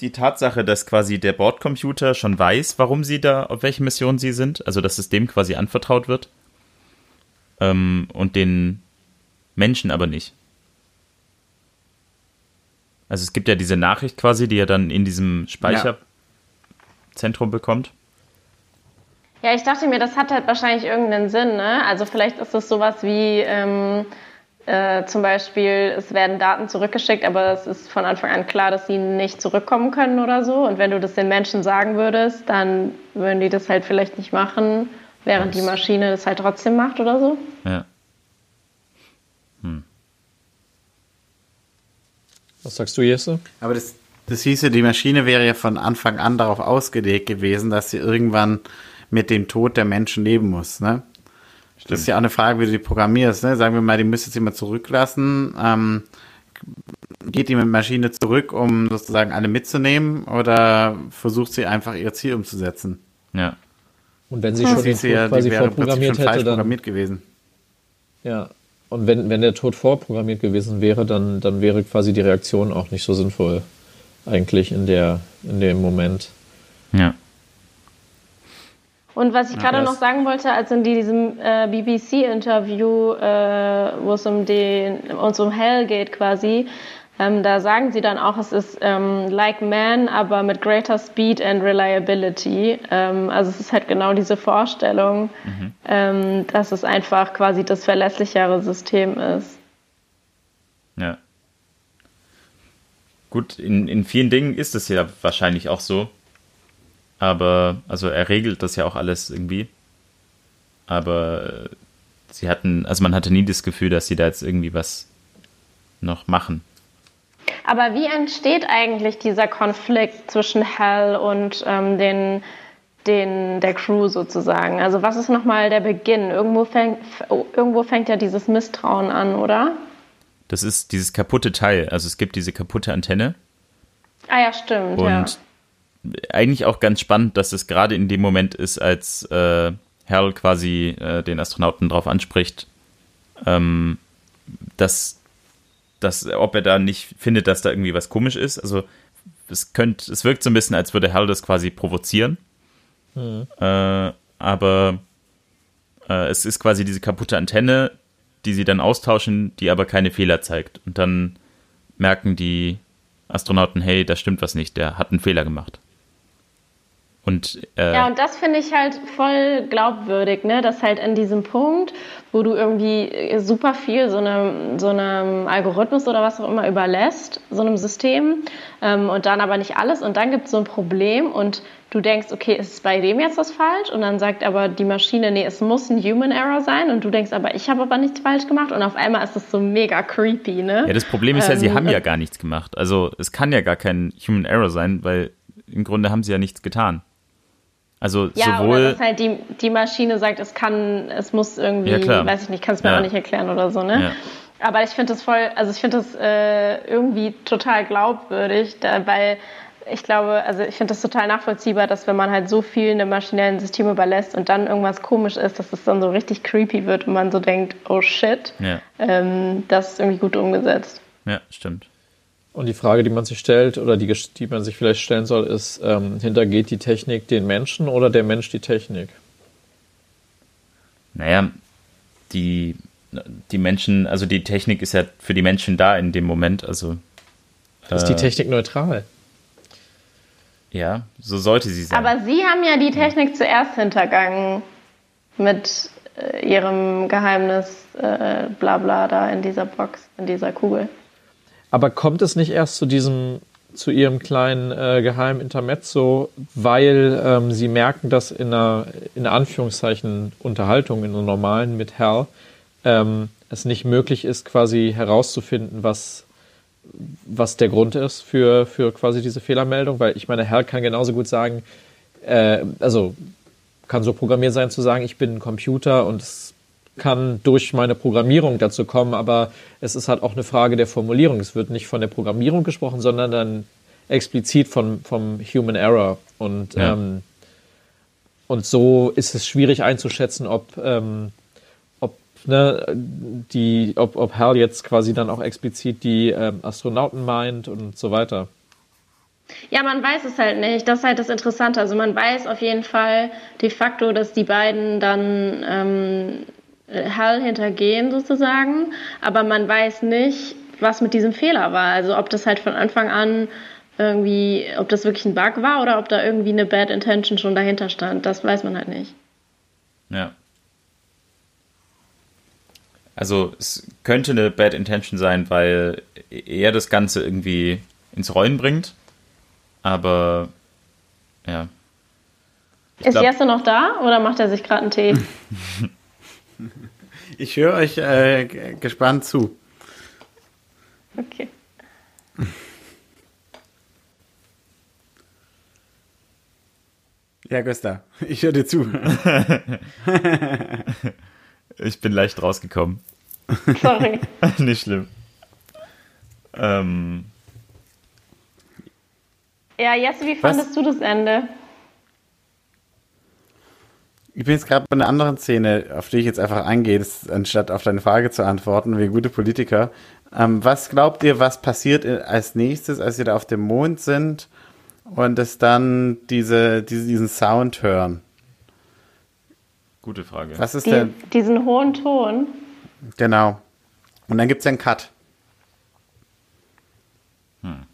die Tatsache, dass quasi der Bordcomputer schon weiß, warum sie da, auf welche Mission sie sind, also dass es dem quasi anvertraut wird ähm, und den Menschen aber nicht. Also es gibt ja diese Nachricht quasi, die er dann in diesem Speicherzentrum ja. bekommt. Ja, ich dachte mir, das hat halt wahrscheinlich irgendeinen Sinn. Ne? Also vielleicht ist das sowas wie ähm, äh, zum Beispiel, es werden Daten zurückgeschickt, aber es ist von Anfang an klar, dass sie nicht zurückkommen können oder so. Und wenn du das den Menschen sagen würdest, dann würden die das halt vielleicht nicht machen, während die Maschine das halt trotzdem macht oder so. Ja. Hm. Was sagst du, Jesse? Aber das, das hieße, die Maschine wäre ja von Anfang an darauf ausgelegt gewesen, dass sie irgendwann mit dem Tod der Menschen leben muss, ne? Stimmt. Das ist ja auch eine Frage, wie du die programmierst. Ne? Sagen wir mal, die müsste sie mal zurücklassen. Ähm, geht die mit Maschine zurück, um sozusagen alle mitzunehmen, oder versucht sie einfach ihr Ziel umzusetzen? Ja. Und wenn sie schon den Tod ja, quasi vorprogrammiert hätte, dann programmiert gewesen. Ja. Und wenn, wenn der Tod vorprogrammiert gewesen wäre, dann, dann wäre quasi die Reaktion auch nicht so sinnvoll. Eigentlich in der, in dem Moment. Ja. Und was ich gerade noch sagen wollte, als in diesem äh, BBC-Interview, äh, wo es um den, uns um Hell geht quasi, ähm, da sagen sie dann auch, es ist ähm, like man, aber mit greater speed and reliability. Ähm, also es ist halt genau diese Vorstellung, mhm. Ähm, dass es einfach quasi das verlässlichere System ist. Ja. Gut, in, in vielen Dingen ist es ja wahrscheinlich auch so. aber, also er regelt das ja auch alles irgendwie. Aber sie hatten, also man hatte nie das Gefühl, dass sie da jetzt irgendwie was noch machen. Aber wie entsteht eigentlich dieser Konflikt zwischen Hal und ähm, den, den, der Crew sozusagen? Also was ist nochmal der Beginn? Irgendwo fängt, irgendwo fängt ja dieses Misstrauen an, oder? Das ist dieses kaputte Teil. Also es gibt diese kaputte Antenne. Ah ja, stimmt. Und ja. eigentlich auch ganz spannend, dass es gerade in dem Moment ist, als äh, Hal quasi äh, den Astronauten darauf anspricht, ähm, dass, dass, ob er da nicht findet, dass da irgendwie was komisch ist. Also es könnte, es wirkt so ein bisschen, als würde Hal das quasi provozieren. Mhm. Äh, aber äh, es ist quasi diese kaputte Antenne, die sie dann austauschen, die aber keine Fehler zeigt. Und dann merken die Astronauten, hey, da stimmt was nicht, der hat einen Fehler gemacht. Und, äh, ja, und das finde ich halt voll glaubwürdig, ne? dass halt in diesem Punkt, wo du irgendwie äh, super viel so einem, so einem Algorithmus oder was auch immer überlässt, so einem System, ähm, und dann aber nicht alles, und dann gibt es so ein Problem und du denkst, okay, ist bei dem jetzt was falsch? Und dann sagt aber die Maschine, nee, es muss ein Human Error sein, und du denkst aber, ich habe aber nichts falsch gemacht, und auf einmal ist das so mega creepy, ne? Ja, das Problem ist ja, sie ähm, haben ja gar nichts gemacht. Also es kann ja gar kein Human Error sein, weil im Grunde haben sie ja nichts getan. Also ja, sowohl. Oder dass halt die, die Maschine sagt, es kann, es muss irgendwie, ja, weiß ich nicht, kann es mir ja. auch nicht erklären oder so, ne? Ja. Aber ich finde das voll, also ich finde das äh, irgendwie total glaubwürdig, da, weil ich glaube, also ich finde das total nachvollziehbar, dass wenn man halt so viel in einem maschinellen System überlässt und dann irgendwas komisch ist, dass es dann so richtig creepy wird und man so denkt, oh shit, ja. ähm, das ist irgendwie gut umgesetzt. Ja, stimmt. Und die Frage, die man sich stellt oder die, die man sich vielleicht stellen soll, ist, ähm, hintergeht die Technik den Menschen oder der Mensch die Technik? Naja, die, die Menschen, also die Technik ist ja für die Menschen da in dem Moment. Also äh, ist die Technik neutral? Ja, so sollte sie sein. Aber Sie haben ja die Technik zuerst hintergangen mit äh, Ihrem Geheimnis, äh, bla bla da in dieser Box, in dieser Kugel. Aber kommt es nicht erst zu diesem, zu ihrem kleinen äh, geheimen Intermezzo, weil ähm, sie merken, dass in einer, in Anführungszeichen, Unterhaltung, in einer normalen mit Hal, ähm, es nicht möglich ist, quasi herauszufinden, was, was der Grund ist für, für quasi diese Fehlermeldung, weil ich meine, Hal kann genauso gut sagen, äh, also kann so programmiert sein zu sagen, ich bin ein Computer und es kann durch meine Programmierung dazu kommen, aber es ist halt auch eine Frage der Formulierung. Es wird nicht von der Programmierung gesprochen, sondern dann explizit von, vom Human Error. Und, ja. ähm, und so ist es schwierig einzuschätzen, ob, ähm, ob, ne, die, ob, ob Hal jetzt quasi dann auch explizit die ähm, Astronauten meint und so weiter. Ja, man weiß es halt nicht. Das ist halt das Interessante. Also man weiß auf jeden Fall de facto, dass die beiden dann ähm, Hall hintergehen sozusagen, aber man weiß nicht, was mit diesem Fehler war. Also ob das halt von Anfang an irgendwie, ob das wirklich ein Bug war oder ob da irgendwie eine Bad Intention schon dahinter stand. Das weiß man halt nicht. Ja. Also es könnte eine Bad Intention sein, weil er das Ganze irgendwie ins Rollen bringt. Aber ja. Ich ist glaub, Jesse noch da oder macht er sich gerade einen Tee? [laughs] [laughs] Ich höre euch äh, gespannt zu. Okay. [laughs] Ja, Gösta, ich höre dir zu. [laughs] ich bin leicht rausgekommen. Sorry. Nicht schlimm. Ähm. Ja, Jesse, wie fandest Was? du das Ende? Ich bin jetzt gerade bei einer anderen Szene, auf die ich jetzt einfach eingehe, anstatt auf deine Frage zu antworten, wie gute Politiker. Ähm, was glaubt ihr, was passiert als nächstes, als wir da auf dem Mond sind und es dann diese, diese, diesen Sound hören? Gute Frage. Was ist Die, denn? Diesen hohen Ton. Genau. Und dann gibt es einen Cut. Hm.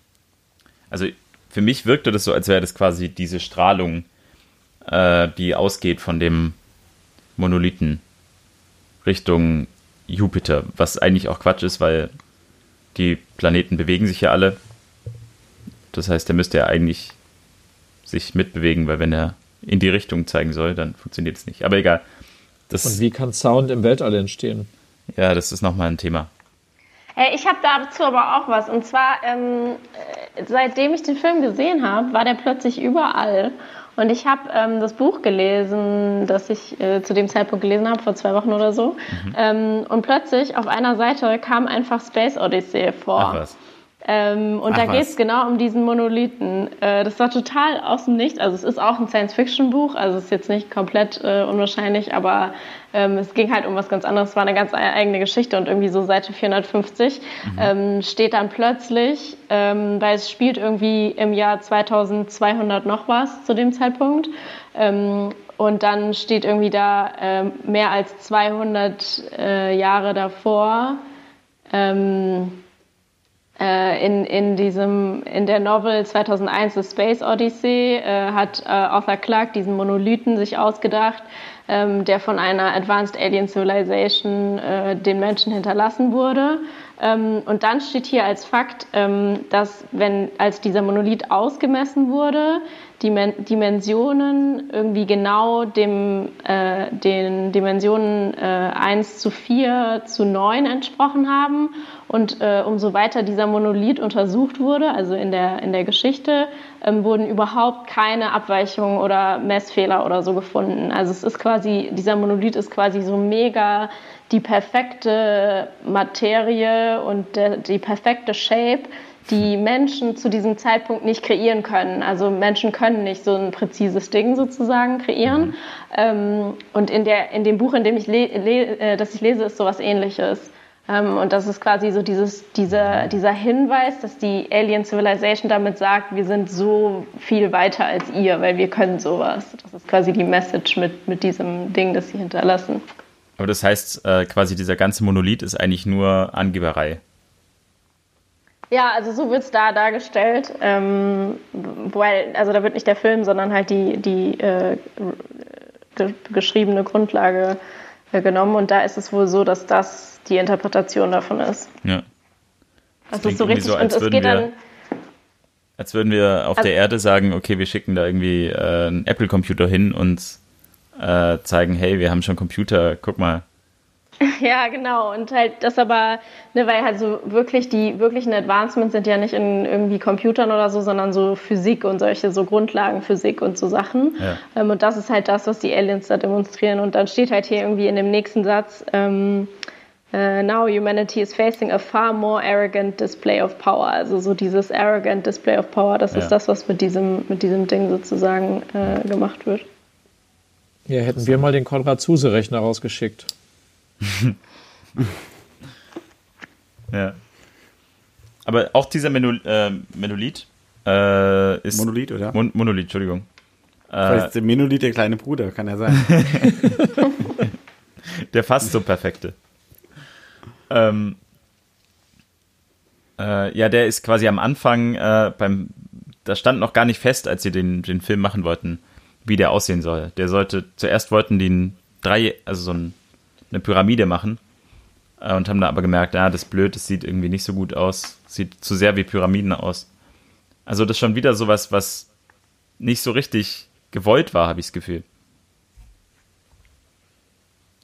Also für mich wirkte das so, als wäre das quasi diese Strahlung, äh, die ausgeht von dem Monolithen Richtung Jupiter, was eigentlich auch Quatsch ist, weil die Planeten bewegen sich ja alle. Das heißt, der müsste ja eigentlich sich mitbewegen, weil wenn er in die Richtung zeigen soll, dann funktioniert es nicht. Aber egal. Das, Und wie kann Sound im Weltall entstehen? Ja, das ist nochmal ein Thema. Hey, ich habe dazu aber auch was. Und zwar, ähm, äh, seitdem ich den Film gesehen habe, war der plötzlich überall. Und ich habe ähm, das Buch gelesen, das ich äh, zu dem Zeitpunkt gelesen habe, vor zwei Wochen oder so. Mhm. Ähm, und plötzlich auf einer Seite kam einfach Space Odyssey vor. Ach was. Ähm, und Ach, da geht es genau um diesen Monolithen. Äh, das war total aus dem Nichts. Also es ist auch ein Science-Fiction-Buch, also es ist jetzt nicht komplett äh, unwahrscheinlich, aber ähm, es ging halt um was ganz anderes. Es war eine ganz eigene Geschichte und irgendwie so Seite 450 mhm. ähm, steht dann plötzlich, ähm, weil es spielt irgendwie im Jahr 2200 noch was zu dem Zeitpunkt. Ähm, und dann steht irgendwie da ähm, mehr als 200 äh, Jahre davor. Äh, in, in, diesem, in der Novel 2001 The Space Odyssey äh, hat äh, Arthur Clarke diesen Monolithen sich ausgedacht, ähm, der von einer Advanced Alien Civilization äh, den Menschen hinterlassen wurde. Ähm, und dann steht hier als Fakt, ähm, dass wenn als dieser Monolith ausgemessen wurde, die Men Dimensionen irgendwie genau dem, äh, den Dimensionen äh, 1 zu 4 zu 9 entsprochen haben. Und äh, umso weiter dieser Monolith untersucht wurde, also in der, in der Geschichte, ähm, wurden überhaupt keine Abweichungen oder Messfehler oder so gefunden. Also es ist quasi, dieser Monolith ist quasi so mega die perfekte Materie und der, die perfekte Shape, die Menschen zu diesem Zeitpunkt nicht kreieren können. Also Menschen können nicht so ein präzises Ding sozusagen kreieren. Mhm. Ähm, und in, der, in dem Buch, in dem ich, le, le, äh, das ich lese, ist sowas ähnliches. Ähm, und das ist quasi so dieses, dieser, dieser Hinweis, dass die Alien Civilization damit sagt, wir sind so viel weiter als ihr, weil wir können sowas. Das ist quasi die Message mit, mit diesem Ding, das sie hinterlassen. Aber das heißt, äh, quasi dieser ganze Monolith ist eigentlich nur Angeberei. Ja, also so wird es da dargestellt. Ähm, weil, also da wird nicht der Film, sondern halt die, die äh, geschriebene Grundlage äh, genommen. Und da ist es wohl so, dass das die Interpretation davon ist. Ja. Das, das ist so richtig. So, und es geht wir, dann. Als würden wir auf also, der Erde sagen, okay, wir schicken da irgendwie äh, einen Apple-Computer hin und äh, zeigen, hey, wir haben schon Computer, guck mal, [laughs] Ja, genau. Und halt das aber, ne, weil halt so wirklich die wirklichen Advancements sind ja nicht in irgendwie Computern oder so, sondern so Physik und solche so Grundlagenphysik und so Sachen. Ja. Ähm, und das ist halt das, was die Aliens da demonstrieren. Und dann steht halt hier irgendwie in dem nächsten Satz, ähm, Uh, now humanity is facing a far more arrogant display of power. Also so dieses arrogant display of power, das ja. ist das, was mit diesem, mit diesem Ding sozusagen äh, gemacht wird. Ja, hätten wir mal den Konrad-Zuse-Rechner rausgeschickt. [laughs] ja. Aber auch dieser Menol äh, Monolith äh, ist. Monolith, oder? Mon Monolith, Entschuldigung. Vielleicht ist der Monolith der kleine Bruder, kann er sein. [laughs] der fast so perfekte. Ähm, äh, ja, der ist quasi am Anfang äh, beim. Da stand noch gar nicht fest, als sie den, den Film machen wollten, wie der aussehen soll. Der sollte. Zuerst wollten die einen drei, also so ein eine Pyramide machen äh, und haben da aber gemerkt, ja, das ist blöd, das sieht irgendwie nicht so gut aus, sieht zu sehr wie Pyramiden aus. Also das ist schon wieder sowas, was nicht so richtig gewollt war, habe ich das Gefühl.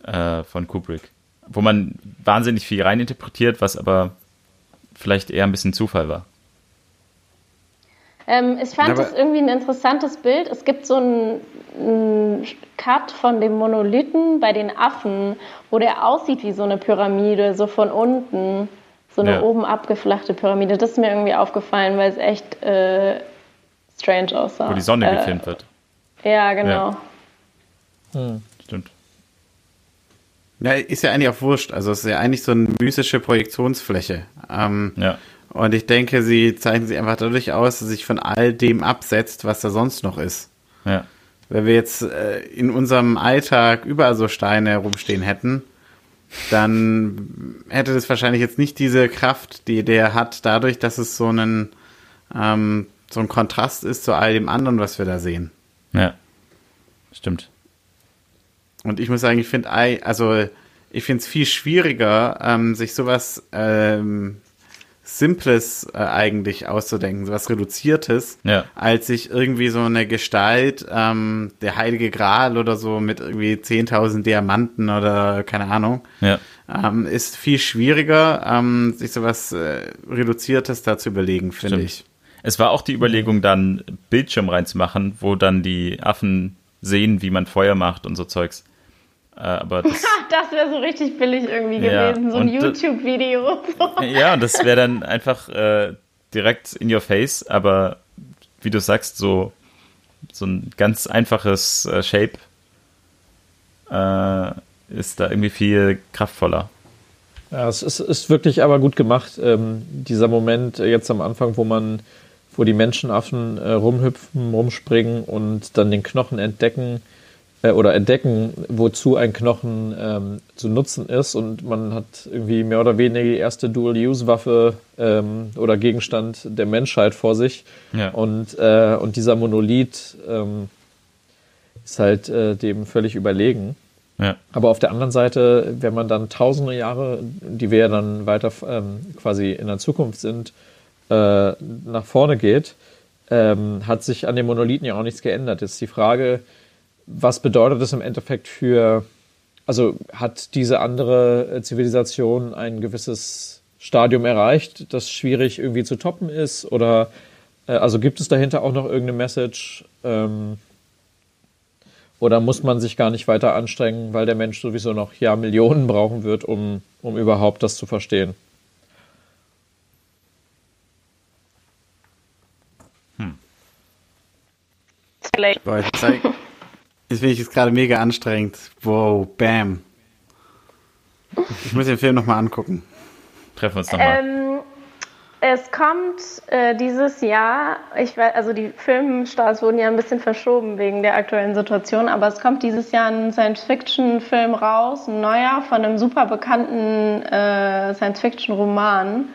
Äh, von Kubrick. Wo man wahnsinnig viel reininterpretiert, was aber vielleicht eher ein bisschen Zufall war. Ähm, ich fand es irgendwie ein interessantes Bild. Es gibt so einen Cut von dem Monolithen bei den Affen, wo der aussieht wie so eine Pyramide, so von unten. So eine ja. oben abgeflachte Pyramide. Das ist mir irgendwie aufgefallen, weil es echt äh, strange aussah. Wo die Sonne äh, gefilmt wird. Ja, genau. Ja. Hm. Ja, ist ja eigentlich auch wurscht. Also es ist ja eigentlich so eine mystische Projektionsfläche. Ähm, ja. Und ich denke, sie zeichnen sich einfach dadurch aus, dass sich von all dem absetzt, was da sonst noch ist. Ja. Wenn wir jetzt äh, in unserem Alltag überall so Steine rumstehen hätten, dann hätte das wahrscheinlich jetzt nicht diese Kraft, die der hat, dadurch, dass es so einen ähm, so ein Kontrast ist zu all dem anderen, was wir da sehen. Ja, stimmt. Und ich muss sagen, ich finde, also ich finde es viel schwieriger, ähm, sich sowas ähm, Simples äh, eigentlich auszudenken, so was Reduziertes, Ja. als sich irgendwie so eine Gestalt, ähm, der Heilige Gral oder so mit irgendwie 10.000 Diamanten oder keine Ahnung, Ja. ähm, ist viel schwieriger, ähm, sich sowas äh, Reduziertes da zu überlegen, finde ich. Es war auch die Überlegung, dann Bildschirm reinzumachen, wo dann die Affen sehen, wie man Feuer macht und so Zeugs. Äh, aber [laughs] das, Das wäre so richtig billig irgendwie Ja, gewesen, so ein YouTube-Video. [laughs] Ja, das wäre dann einfach äh, direkt in your face, aber wie du sagst, so, so ein ganz einfaches äh, Shape äh, ist da irgendwie viel kraftvoller. Ja, es ist, ist wirklich aber gut gemacht. Ähm, dieser Moment äh, jetzt am Anfang, wo man, wo die Menschenaffen äh, rumhüpfen, rumspringen und dann den Knochen entdecken äh, oder entdecken, wozu ein Knochen ähm, zu nutzen ist und man hat irgendwie mehr oder weniger die erste Dual-Use-Waffe ähm, oder Gegenstand der Menschheit vor sich. Ja. Und, äh, und dieser Monolith ähm, ist halt äh, dem völlig überlegen. Ja. Aber auf der anderen Seite, wenn man dann tausende Jahre, die wir ja dann weiter ähm, quasi in der Zukunft sind, äh, nach vorne geht, ähm, hat sich an den Monolithen ja auch nichts geändert. Jetzt die Frage, was bedeutet das im Endeffekt für, also hat diese andere äh, Zivilisation ein gewisses Stadium erreicht, das schwierig irgendwie zu toppen ist? Oder äh, also gibt es dahinter auch noch irgendeine Message? Ähm, oder muss man sich gar nicht weiter anstrengen, weil der Mensch sowieso noch Jahrmillionen [laughs] brauchen wird, um, um überhaupt das zu verstehen? Boah, ich jetzt finde ich es gerade mega anstrengend. Wow, bam. Ich muss den Film nochmal angucken. Treffen wir uns nochmal. Ähm, es kommt äh, dieses Jahr, ich weiß, also die Filmstarts wurden ja ein bisschen verschoben wegen der aktuellen Situation, aber es kommt dieses Jahr ein Science-Fiction-Film raus, ein neuer von einem super bekannten äh, Science-Fiction-Roman.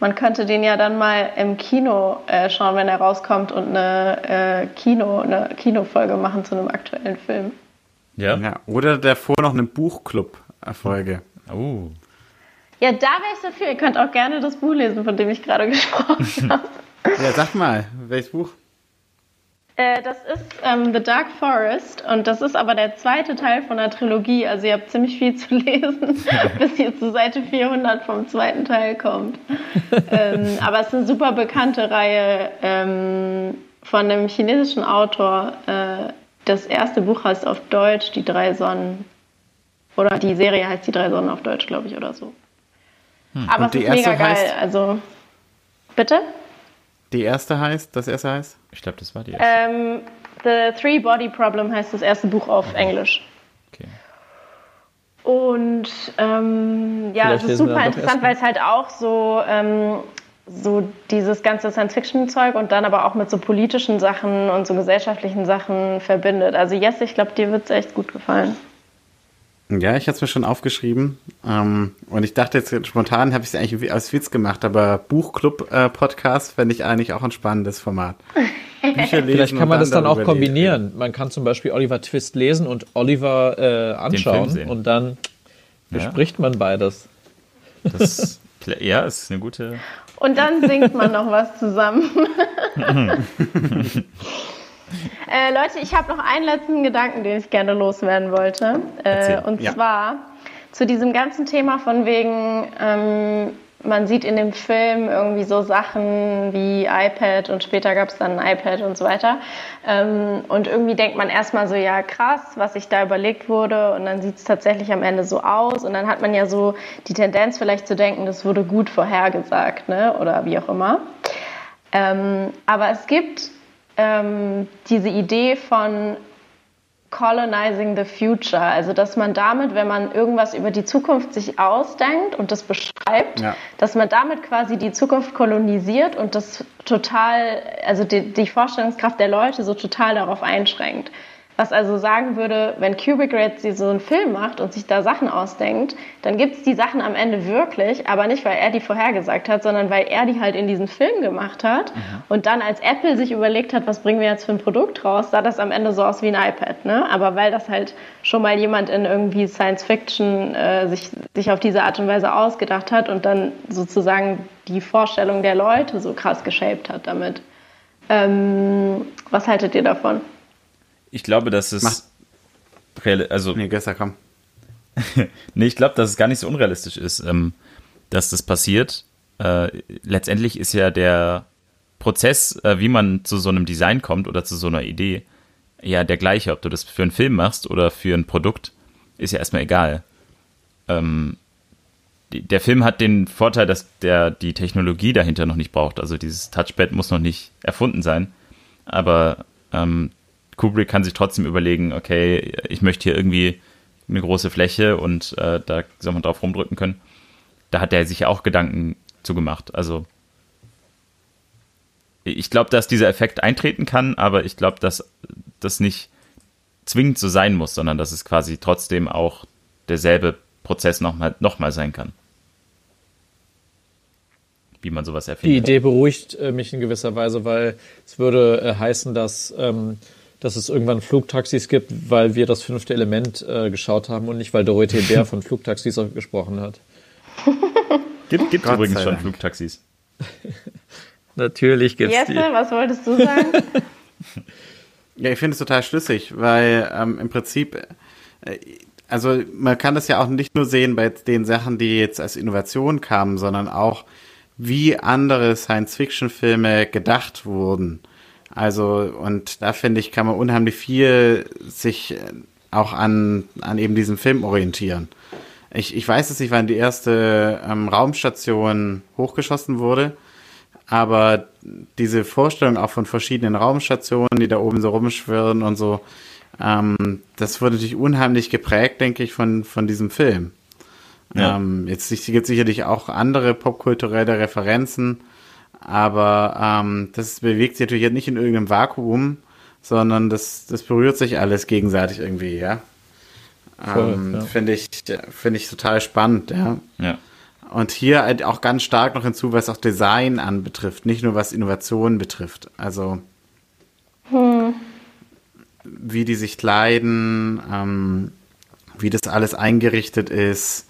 Man könnte den ja dann mal im Kino äh, schauen, wenn er rauskommt und eine, äh, Kino, eine Kinofolge machen zu einem aktuellen Film. ja? Ja, oder davor noch eine Buchclub-Erfolge. Oh. Ja, da wäre ich dafür. Ihr könnt auch gerne das Buch lesen, von dem ich gerade [laughs] gesprochen habe. [laughs] Ja, sag mal, welches Buch? Äh, das ist ähm, The Dark Forest und das ist aber der zweite Teil von der Trilogie. Also ihr habt ziemlich viel zu [laughs] lesen, bis ihr zu Seite 400 vom zweiten Teil kommt. ähm, aber es ist eine super bekannte Reihe ähm, von einem chinesischen Autor. Äh, das erste Buch heißt auf Deutsch Die drei Sonnen. Oder die Serie heißt Die drei Sonnen auf Deutsch, glaube ich, oder so. Aber Und es die ist mega erste geil. heißt? Also, bitte? Die erste heißt, das erste heißt? Ich glaube, das war die erste. Ähm, The Three Body Problem heißt das erste Buch auf Englisch. Okay. Und ähm, ja, Vielleicht es ist super interessant, weil es halt auch so, ähm, so dieses ganze Science-Fiction-Zeug und dann aber auch mit so politischen Sachen und so gesellschaftlichen Sachen verbindet. Also Jess, ich glaube, dir wird es echt gut gefallen. Ja, ich hatte es mir schon aufgeschrieben. Ähm, und ich dachte jetzt spontan, habe ich es eigentlich wie als Witz gemacht, aber Buchclub-Podcast fände ich eigentlich auch ein spannendes Format. Bücher lesen Vielleicht kann man das dann auch kombinieren. Man kann zum Beispiel Oliver Twist lesen und Oliver äh, anschauen und dann Ja. bespricht man beides. Das, ja, ist eine gute. Und dann singt man noch was zusammen. [laughs] [laughs] äh, Leute, ich habe noch einen letzten Gedanken, den ich gerne loswerden wollte. Äh, und Ja. zwar zu diesem ganzen Thema von wegen, ähm, man sieht in dem Film irgendwie so Sachen wie iPad und später gab es dann ein iPad und so weiter. Ähm, und irgendwie denkt man erstmal so, ja krass, was sich da überlegt wurde und dann sieht es tatsächlich am Ende so aus und dann hat man ja so die Tendenz vielleicht zu denken, das wurde gut vorhergesagt, ne? oder wie auch immer. Ähm, aber es gibt ähm, diese Idee von colonizing the future, also dass man damit, wenn man irgendwas über die Zukunft sich ausdenkt und das beschreibt, Ja. dass man damit quasi die Zukunft kolonisiert und das total, also die, die Vorstellungskraft der Leute so total darauf einschränkt. Was also sagen würde, wenn Kubrick jetzt so einen Film macht und sich da Sachen ausdenkt, dann gibt es die Sachen am Ende wirklich, aber nicht, weil er die vorhergesagt hat, sondern weil er die halt in diesen Film gemacht hat. Mhm. Und dann als Apple sich überlegt hat, was bringen wir jetzt für ein Produkt raus, sah das am Ende so aus wie ein iPad. Ne? Aber weil das halt schon mal jemand in irgendwie Science Fiction äh, sich, sich auf diese Art und Weise ausgedacht hat und dann sozusagen die Vorstellung der Leute so krass geshaped hat damit. Ähm, was haltet ihr davon? Ich glaube, dass es. Also, nee, gestern komm. [laughs] nee, ich glaube, dass es gar nicht so unrealistisch ist, ähm, dass das passiert. Äh, letztendlich ist ja der Prozess, äh, wie man zu so einem Design kommt oder zu so einer Idee, ja der gleiche. Ob du das für einen Film machst oder für ein Produkt, ist ja erstmal egal. Ähm, die, der Film hat den Vorteil, dass der die Technologie dahinter noch nicht braucht. Also dieses Touchpad muss noch nicht erfunden sein. Aber ähm, Kubrick kann sich trotzdem überlegen, okay, ich möchte hier irgendwie eine große Fläche und äh, da soll man drauf rumdrücken können. Da hat er sich auch Gedanken zugemacht. Also ich glaube, dass dieser Effekt eintreten kann, aber ich glaube, dass das nicht zwingend so sein muss, sondern dass es quasi trotzdem auch derselbe Prozess nochmal noch mal sein kann. Wie man sowas erfindet. Die Idee beruhigt äh, mich in gewisser Weise, weil es würde äh, heißen, dass ähm, dass es irgendwann Flugtaxis gibt, weil wir das fünfte Element äh, geschaut haben und nicht, weil Dorothee Bär von Flugtaxis [laughs] gesprochen hat. Gibt, gibt übrigens schon Flugtaxis. [laughs] Natürlich gibt es Jesse, was wolltest du sagen? [laughs] ja, ich finde es total schlüssig, weil ähm, im Prinzip, äh, also man kann das ja auch nicht nur sehen bei den Sachen, die jetzt als Innovation kamen, sondern auch, wie andere Science-Fiction-Filme gedacht wurden. Also, und da finde ich, kann man unheimlich viel sich auch an, an eben diesem Film orientieren. Ich, ich weiß es nicht, wann die erste ähm, Raumstation hochgeschossen wurde, aber diese Vorstellung auch von verschiedenen Raumstationen, die da oben so rumschwirren und so, ähm, das wurde natürlich unheimlich geprägt, denke ich, von, von diesem Film. Ja. Ähm, jetzt gibt es sicherlich auch andere popkulturelle Referenzen, aber ähm, das bewegt sich natürlich nicht in irgendeinem Vakuum, sondern das, das berührt sich alles gegenseitig irgendwie, ja. Ähm, ja. Finde ich, finde ich total spannend, ja. Ja. Und hier halt auch ganz stark noch hinzu, was auch Design anbetrifft, nicht nur was Innovationen betrifft. Also hm. wie die sich kleiden, ähm, wie das alles eingerichtet ist,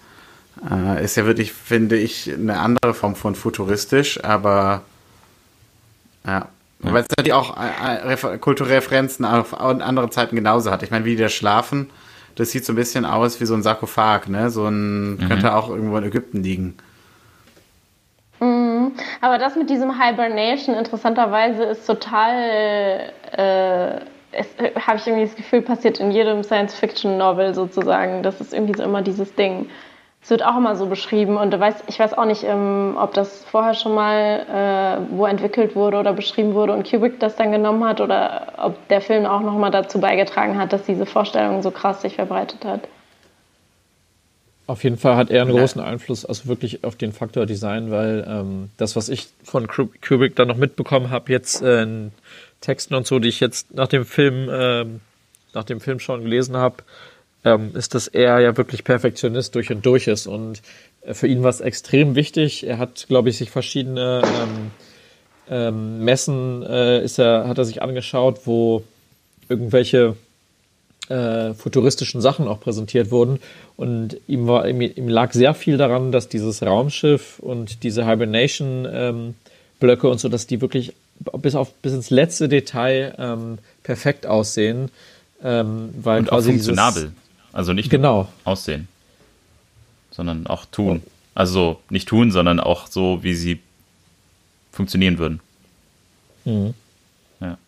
äh, ist ja wirklich, finde ich, eine andere Form von futuristisch, aber ja. ja. Weil es natürlich auch äh, äh kulturelle Referenzen auf andere Zeiten genauso hat. Ich meine, wie die da schlafen, das sieht so ein bisschen aus wie so ein Sarkophag, ne? So ein, mhm. könnte auch irgendwo in Ägypten liegen. Mhm. Aber das mit diesem Hibernation interessanterweise ist total, äh, äh habe ich irgendwie das Gefühl, passiert in jedem Science-Fiction-Novel sozusagen. Das ist irgendwie so immer dieses Ding. Es wird auch immer so beschrieben und weiß, ich weiß auch nicht, ähm, ob das vorher schon mal äh, wo entwickelt wurde oder beschrieben wurde und Kubrick das dann genommen hat oder ob der Film auch nochmal dazu beigetragen hat, dass diese Vorstellung so krass sich verbreitet hat. Auf jeden Fall hat er einen großen Einfluss, also wirklich auf den Faktor Design, weil ähm, das, was ich von Kubrick dann noch mitbekommen habe, jetzt äh, in Texten und so, die ich jetzt nach dem Film, äh, nach dem Film schon gelesen habe, ähm, ist, dass er ja wirklich Perfektionist durch und durch ist. Und äh, für ihn war es extrem wichtig. Er hat, glaube ich, sich verschiedene ähm, ähm, Messen äh, ist er, hat er sich angeschaut, wo irgendwelche äh, futuristischen Sachen auch präsentiert wurden. Und ihm, war, ihm, ihm, lag sehr viel daran, dass dieses Raumschiff und diese Hibernation-Blöcke ähm, und so, dass die wirklich bis auf bis ins letzte Detail ähm, perfekt aussehen. Ähm, weil und auch funktionabel. Also nicht genau. aussehen, sondern auch tun. Also nicht tun, sondern auch so, wie sie funktionieren würden. Mhm. Ja.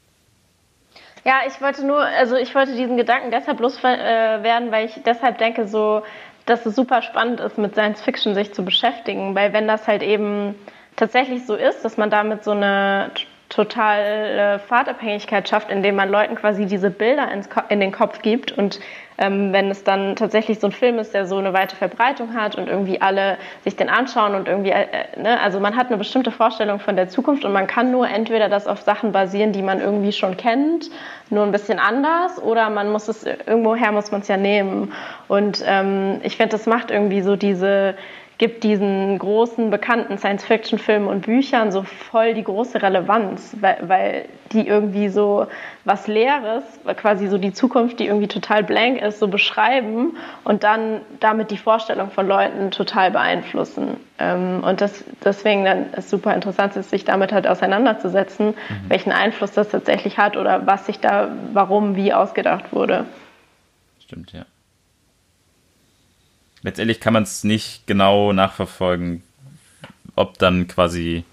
Ja, ich wollte nur, also ich wollte diesen Gedanken deshalb loswerden, äh, weil ich deshalb denke, so, dass es super spannend ist, mit Science Fiction sich zu beschäftigen, weil wenn das halt eben tatsächlich so ist, dass man damit so eine total Fahrtabhängigkeit schafft, indem man Leuten quasi diese Bilder in den Kopf gibt und ähm, wenn es dann tatsächlich so ein Film ist, der so eine weite Verbreitung hat und irgendwie alle sich den anschauen und irgendwie, äh, ne, also man hat eine bestimmte Vorstellung von der Zukunft und man kann nur entweder das auf Sachen basieren, die man irgendwie schon kennt, nur ein bisschen anders, oder man muss es, irgendwoher muss man es ja nehmen. Und ähm, ich finde, das macht irgendwie so diese, gibt diesen großen, bekannten Science-Fiction-Filmen und Büchern so voll die große Relevanz, weil, weil die irgendwie so was Leeres, quasi so die Zukunft, die irgendwie total blank ist, so beschreiben und dann damit die Vorstellung von Leuten total beeinflussen. Ähm, und das, deswegen dann ist super interessant, sich damit halt auseinanderzusetzen, mhm. welchen Einfluss das tatsächlich hat oder was sich da, warum, wie ausgedacht wurde. Stimmt, ja letztendlich kann man es nicht genau nachverfolgen, ob dann quasi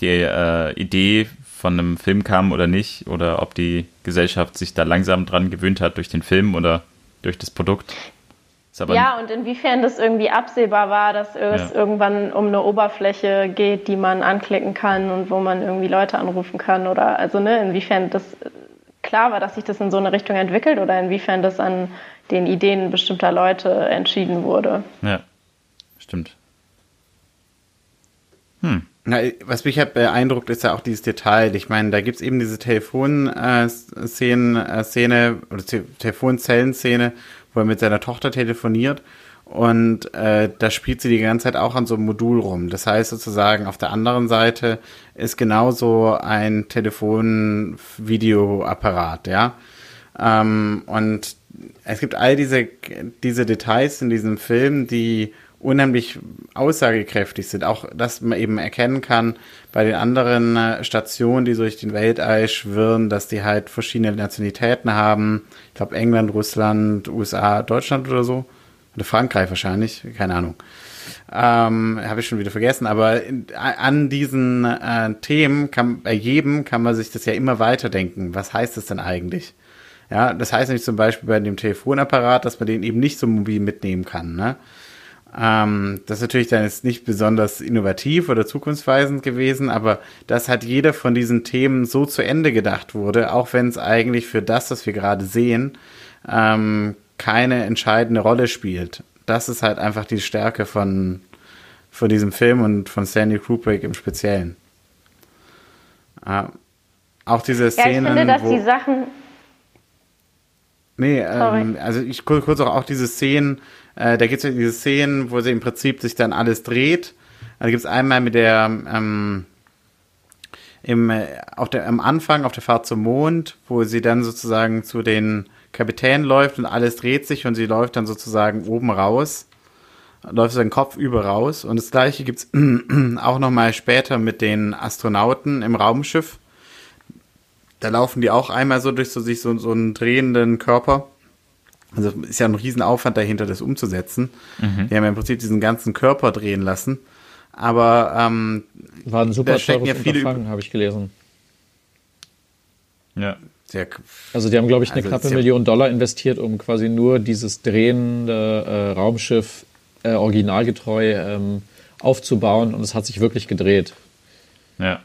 die äh, Idee von einem Film kam oder nicht, oder ob die Gesellschaft sich da langsam dran gewöhnt hat durch den Film oder durch das Produkt. ja, und inwiefern das irgendwie absehbar war, dass es ja. irgendwann um eine Oberfläche geht, die man anklicken kann und wo man irgendwie Leute anrufen kann oder also ne, inwiefern das klar war, dass sich das in so eine Richtung entwickelt oder inwiefern das an den Ideen bestimmter Leute entschieden wurde. Ja, stimmt. Hm. Na, was mich halt beeindruckt, ist ja auch dieses Detail. Ich meine, da gibt es eben diese Telefonszene äh, Szene, oder Te Telefonzellenszene, wo er mit seiner Tochter telefoniert. Und äh, da spielt sie die ganze Zeit auch an so einem Modul rum. Das heißt sozusagen, auf der anderen Seite ist genauso ein Telefon-Videoapparat, ja. Ähm, und es gibt all diese, diese Details in diesem Film, die unheimlich aussagekräftig sind. Auch, dass man eben erkennen kann bei den anderen äh, Stationen, die durch den Weltall schwirren, dass die halt verschiedene Nationalitäten haben. Ich glaube England, Russland, USA, Deutschland oder so. Oder Frankreich wahrscheinlich, keine Ahnung. Ähm, Habe ich schon wieder vergessen. Aber in, an diesen äh, Themen kann bei jedem kann man sich das ja immer weiterdenken. Was heißt das denn eigentlich? Ja, das heißt nämlich zum Beispiel bei dem Telefonapparat, dass man den eben nicht so mobil mitnehmen kann. Ne? Ähm, das ist natürlich dann jetzt nicht besonders innovativ oder zukunftsweisend gewesen, aber dass halt jeder von diesen Themen so zu Ende gedacht wurde, auch wenn es eigentlich für das, was wir gerade sehen, ähm, keine entscheidende Rolle spielt. Das ist halt einfach die Stärke von, von diesem Film und von Stanley Kubrick im Speziellen. Äh, auch diese Szenen. Ja, ich finde, dass die Sachen Nee, ähm, also ich kurz auch, auch diese Szenen, äh, da gibt es ja diese Szenen, wo sie im Prinzip sich dann alles dreht. Da gibt es einmal mit der, ähm, im, äh, auf der, am Anfang auf der Fahrt zum Mond, wo sie dann sozusagen zu den Kapitän läuft und alles dreht sich und sie läuft dann sozusagen oben raus, läuft seinen Kopf über raus. Und das gleiche gibt es [clears throat] auch nochmal später mit den Astronauten im Raumschiff da laufen die auch einmal so durch so sich so, so einen drehenden Körper. Also ist ja ein Riesenaufwand dahinter, das umzusetzen. Mhm. Die haben ja im Prinzip diesen ganzen Körper drehen lassen. Aber ähm, war ein super teures ja viele habe ich gelesen. Ja. Sehr, also die haben, glaube ich, eine also knappe ja Million Dollar investiert, um quasi nur dieses drehende äh, Raumschiff äh, originalgetreu ähm, aufzubauen und es hat sich wirklich gedreht. Ja.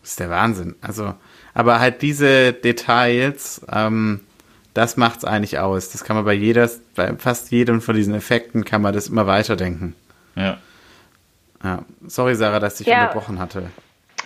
Das ist der Wahnsinn. Also aber halt diese Details, ähm, das macht's eigentlich aus. Das kann man bei jeder, bei fast jedem von diesen Effekten kann man das immer weiterdenken. Ja. ja. Sorry, Sarah, dass ich ja. unterbrochen hatte.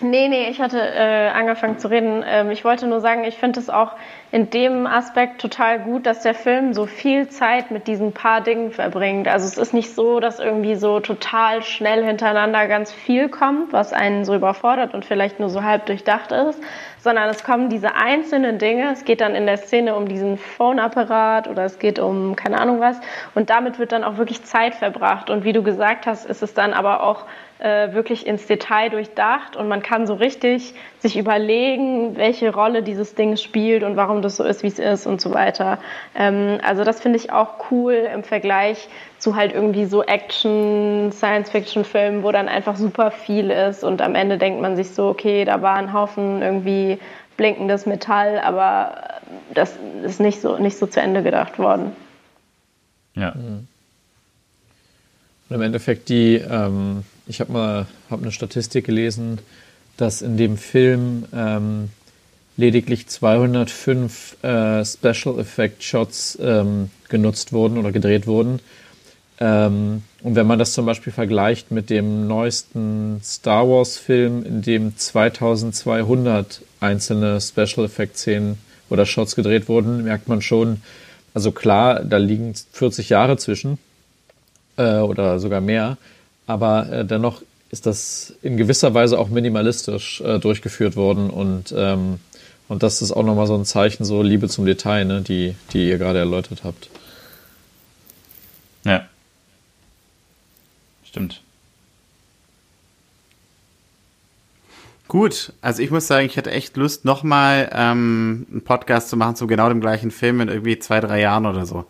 Nee, nee, ich hatte äh, angefangen zu reden. Ähm, ich wollte nur sagen, ich finde es auch in dem Aspekt total gut, dass der Film so viel Zeit mit diesen paar Dingen verbringt. Also es ist nicht so, dass irgendwie so total schnell hintereinander ganz viel kommt, was einen so überfordert und vielleicht nur so halb durchdacht ist, sondern es kommen diese einzelnen Dinge. Es geht dann in der Szene um diesen Phoneapparat oder es geht um keine Ahnung was und damit wird dann auch wirklich Zeit verbracht. Und wie du gesagt hast, ist es dann aber auch äh, wirklich ins Detail durchdacht und man kann so richtig sich überlegen, welche Rolle dieses Ding spielt und warum das so ist, wie es ist und so weiter. Ähm, also das finde ich auch cool im Vergleich zu halt irgendwie so Action, Science-Fiction-Filmen, wo dann einfach super viel ist und am Ende denkt man sich so, okay, da war ein Haufen irgendwie blinkendes Metall, aber das ist nicht so, nicht so zu Ende gedacht worden. Ja. Und im Endeffekt die, ähm, ich habe mal hab eine Statistik gelesen, dass in dem Film ähm, lediglich 205 äh, Special Effect Shots ähm, genutzt wurden oder gedreht wurden. Ähm, und wenn man das zum Beispiel vergleicht mit dem neuesten Star Wars Film, in dem 2200 einzelne Special Effect Szenen oder Shots gedreht wurden, merkt man schon, also klar, da liegen 40 Jahre zwischen äh, oder sogar mehr, aber äh, dennoch ist das in gewisser Weise auch minimalistisch äh, durchgeführt worden und ähm, und das ist auch nochmal so ein Zeichen, so Liebe zum Detail, ne, die, die ihr gerade erläutert habt. Ja. Stimmt. Gut, also ich muss sagen, ich hätte echt Lust, nochmal ähm, einen Podcast zu machen zu genau dem gleichen Film in irgendwie zwei, drei Jahren oder so.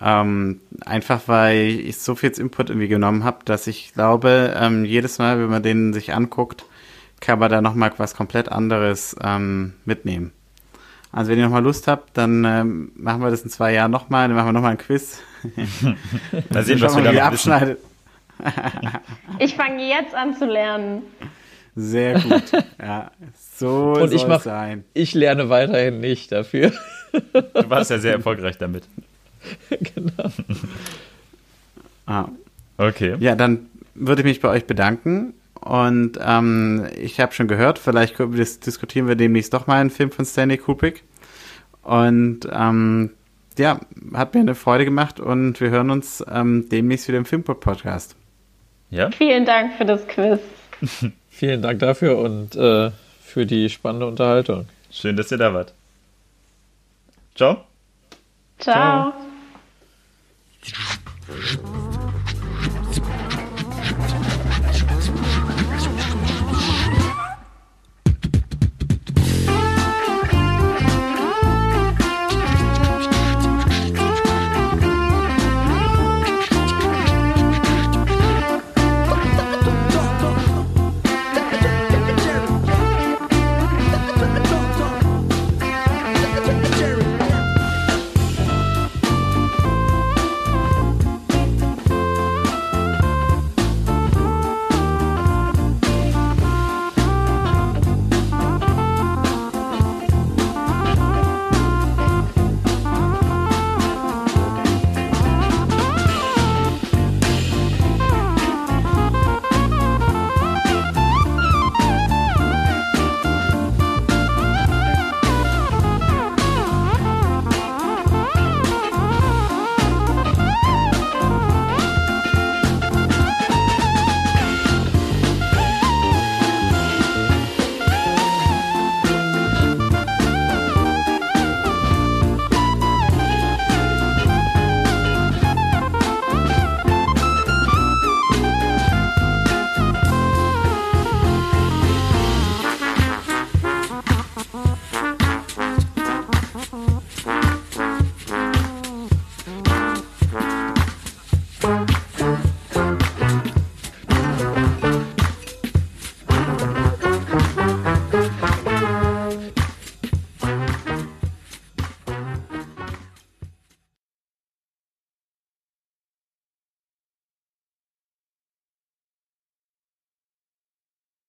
Ähm, einfach weil ich so viel Input irgendwie genommen habe, dass ich glaube, ähm, jedes Mal, wenn man den sich anguckt, kann man da nochmal was komplett anderes ähm, mitnehmen. Also wenn ihr nochmal Lust habt, dann ähm, machen wir das in zwei Jahren nochmal, dann machen wir nochmal ein Quiz. [laughs] da sehen wir, was wir da abschneidet. ich fange jetzt an zu lernen. Sehr gut. Ja, so [laughs] Und ich mach, sein. Ich lerne weiterhin nicht dafür. Du warst ja sehr erfolgreich damit. [laughs] genau. Ah. Okay. Ja, dann würde ich mich bei euch bedanken. Und ähm, ich habe schon gehört, vielleicht diskutieren wir demnächst doch mal einen Film von Stanley Kubrick. Und ähm, ja, hat mir eine Freude gemacht und wir hören uns ähm, demnächst wieder im Filmpod-Podcast. Ja? Vielen Dank für das Quiz. [laughs] Vielen Dank dafür und äh, für die spannende Unterhaltung. Schön, dass ihr da wart. Ciao. Ciao. Ciao. Oh.